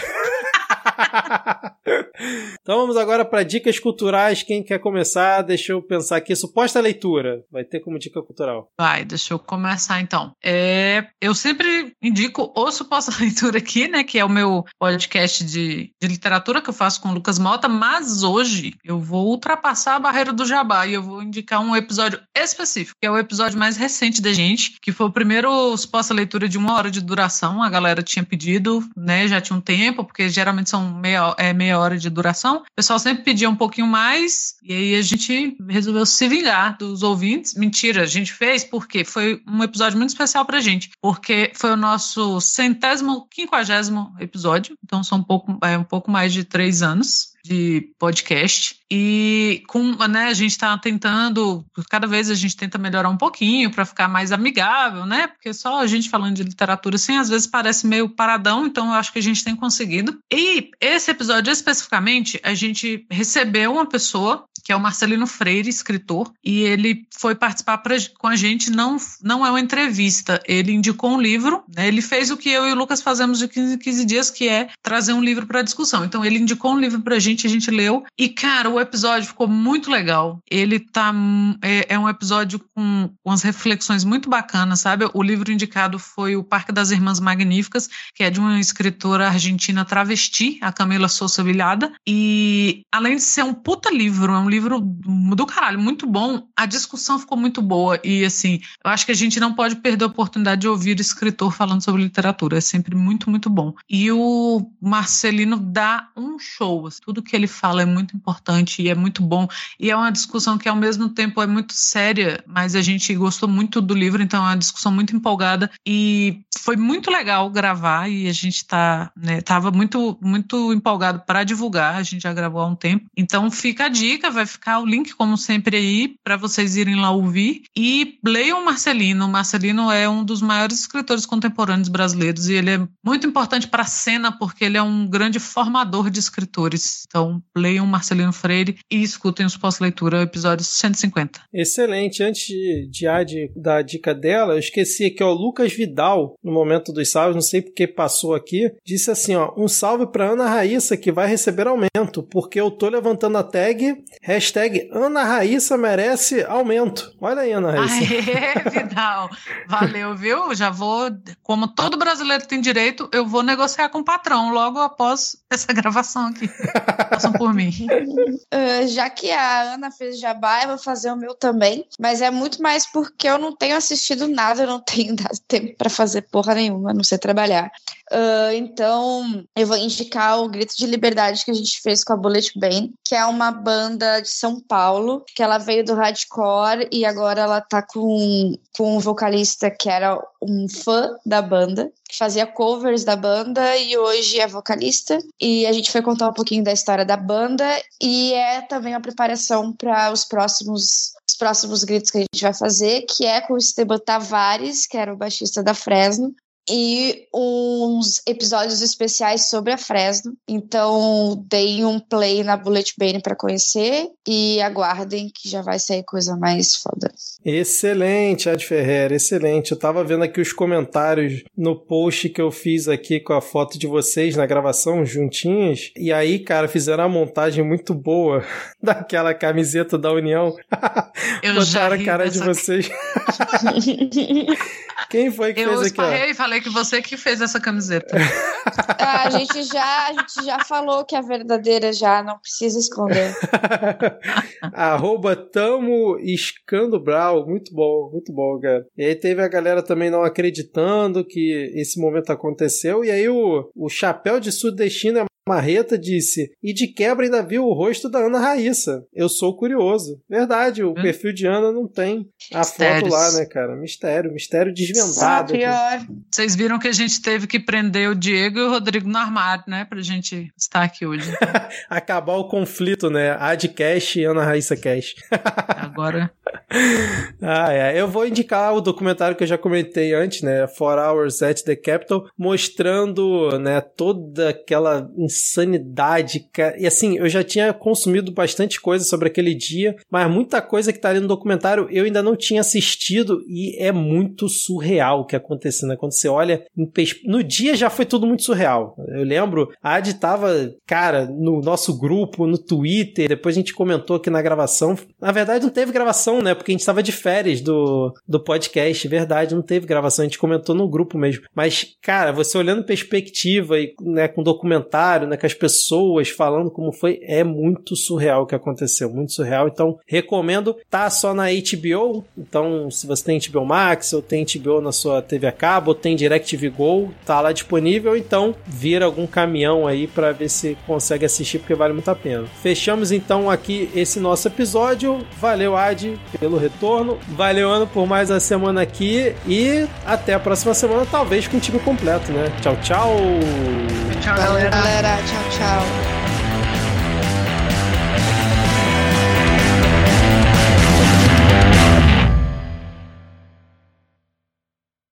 então vamos agora para dicas culturais. Quem quer começar? Deixa eu pensar aqui. Suposta leitura. Vai ter como dica cultural. Vai, deixa eu começar então. É, eu sempre indico o Suposta Leitura aqui, né? Que é o meu podcast de, de literatura que eu faço com o Lucas Mota, mas hoje eu vou ultrapassar a barreira do jabá e eu vou indicar um episódio específico, que é o episódio mais recente da gente, gente, que foi o primeiro suposta leitura de uma hora de duração. A galera tinha pedido, né? Já tinha um tempo, porque geralmente são meia, é, meia hora de duração. O pessoal sempre pedia um pouquinho mais, e aí a gente resolveu se vingar dos ouvintes. Mentira, a gente fez porque foi um episódio muito especial pra gente, porque foi o nosso centésimo, quinquagésimo episódio, então são um pouco, é, um pouco mais de três anos de podcast. E com né a gente está tentando cada vez a gente tenta melhorar um pouquinho para ficar mais amigável né? Porque só a gente falando de literatura assim às vezes parece meio paradão então eu acho que a gente tem conseguido. E esse episódio especificamente a gente recebeu uma pessoa que é o Marcelino Freire, escritor, e ele foi participar pra, com a gente, não, não é uma entrevista, ele indicou um livro, né, ele fez o que eu e o Lucas fazemos de 15 em 15 dias, que é trazer um livro para discussão. Então ele indicou um livro para a gente, a gente leu, e cara, o episódio ficou muito legal. Ele tá, é, é um episódio com, com umas reflexões muito bacanas, sabe? O livro indicado foi O Parque das Irmãs Magníficas, que é de uma escritora argentina travesti, a Camila Souza Vilhada, e além de ser um puta livro, é um livro do caralho, muito bom. A discussão ficou muito boa e, assim, eu acho que a gente não pode perder a oportunidade de ouvir escritor falando sobre literatura. É sempre muito, muito bom. E o Marcelino dá um show. Assim, tudo que ele fala é muito importante e é muito bom. E é uma discussão que, ao mesmo tempo, é muito séria, mas a gente gostou muito do livro, então é uma discussão muito empolgada. E foi muito legal gravar e a gente tá, né, tava muito, muito empolgado para divulgar. A gente já gravou há um tempo. Então fica a dica, vai ficar o link, como sempre, aí para vocês irem lá ouvir. E leiam Marcelino. Marcelino é um dos maiores escritores contemporâneos brasileiros e ele é muito importante para a cena porque ele é um grande formador de escritores. Então, leiam Marcelino Freire e escutem os pós-leitura, episódios 150. Excelente. Antes de, de dar a dica dela, eu esqueci que o Lucas Vidal, no momento dos salves, não sei porque passou aqui, disse assim: ó, um salve para Ana Raíssa que vai receber aumento, porque eu tô levantando a tag Hashtag Ana Raíssa merece aumento. Olha aí, Ana Raíssa. Aê, Vidal. Valeu, viu? Já vou, como todo brasileiro tem direito, eu vou negociar com o patrão logo após essa gravação aqui. Passam por mim. Uh, já que a Ana fez jabá, eu vou fazer o meu também. Mas é muito mais porque eu não tenho assistido nada, eu não tenho dado tempo para fazer porra nenhuma, a não sei trabalhar. Uh, então, eu vou indicar o Grito de Liberdade que a gente fez com a Bullet Band, que é uma banda de São Paulo, que ela veio do hardcore e agora ela tá com, com um vocalista que era um fã da banda, que fazia covers da banda e hoje é vocalista. E a gente foi contar um pouquinho da história da banda e é também uma preparação para os próximos os próximos gritos que a gente vai fazer, que é com o Esteban Tavares, que era o baixista da Fresno, e uns episódios especiais sobre a Fresno. Então, deem um play na Bullet Bane para conhecer e aguardem que já vai sair coisa mais foda. Excelente, Ad Ferreira, excelente. Eu tava vendo aqui os comentários no post que eu fiz aqui com a foto de vocês na gravação, juntinhos. E aí, cara, fizeram uma montagem muito boa daquela camiseta da União. Eu Botaram a cara de vocês. Quem foi que eu fez aqui? Eu e falei que você que fez essa camiseta. Ah, a, gente já, a gente já falou que é verdadeira já, não precisa esconder. Arroba tamo escando brau. Muito bom, muito bom, cara. E aí teve a galera também não acreditando que esse momento aconteceu. E aí o, o chapéu de sudestino é Marreta disse: E de quebra ainda viu o rosto da Ana Raíssa. Eu sou curioso. Verdade, o hum. perfil de Ana não tem a Mistérios. foto lá, né, cara? Mistério, mistério desvendado. Vocês viram que a gente teve que prender o Diego e o Rodrigo no armário, né? Pra gente estar aqui hoje. Acabar o conflito, né? Ad Cash e Ana Raíssa Cash. Agora. ah, é. Eu vou indicar o documentário que eu já comentei antes, né? Four Hours at the Capitol, mostrando, né, toda aquela insanidade, cara. E assim, eu já tinha consumido bastante coisa sobre aquele dia, mas muita coisa que tá ali no documentário eu ainda não tinha assistido e é muito surreal o que aconteceu, né? Quando você olha no dia já foi tudo muito surreal. Eu lembro, a Adi tava, cara, no nosso grupo, no Twitter, depois a gente comentou aqui na gravação. Na verdade, não teve gravação, né? Porque a gente tava de férias do, do podcast, verdade, não teve gravação, a gente comentou no grupo mesmo. Mas, cara, você olhando perspectiva e né, com documentário comentário, né, as pessoas falando como foi, é muito surreal o que aconteceu, muito surreal. Então, recomendo. Tá só na HBO, então se você tem HBO Max ou tem HBO na sua TV a cabo, ou tem DirecTV Go, tá lá disponível, então vira algum caminhão aí para ver se consegue assistir porque vale muito a pena. Fechamos então aqui esse nosso episódio. Valeu Ad pelo retorno. Valeu Ano por mais uma semana aqui e até a próxima semana, talvez com o time completo, né? Tchau, tchau. Tchau, galera. Galera. Tchau, tchau.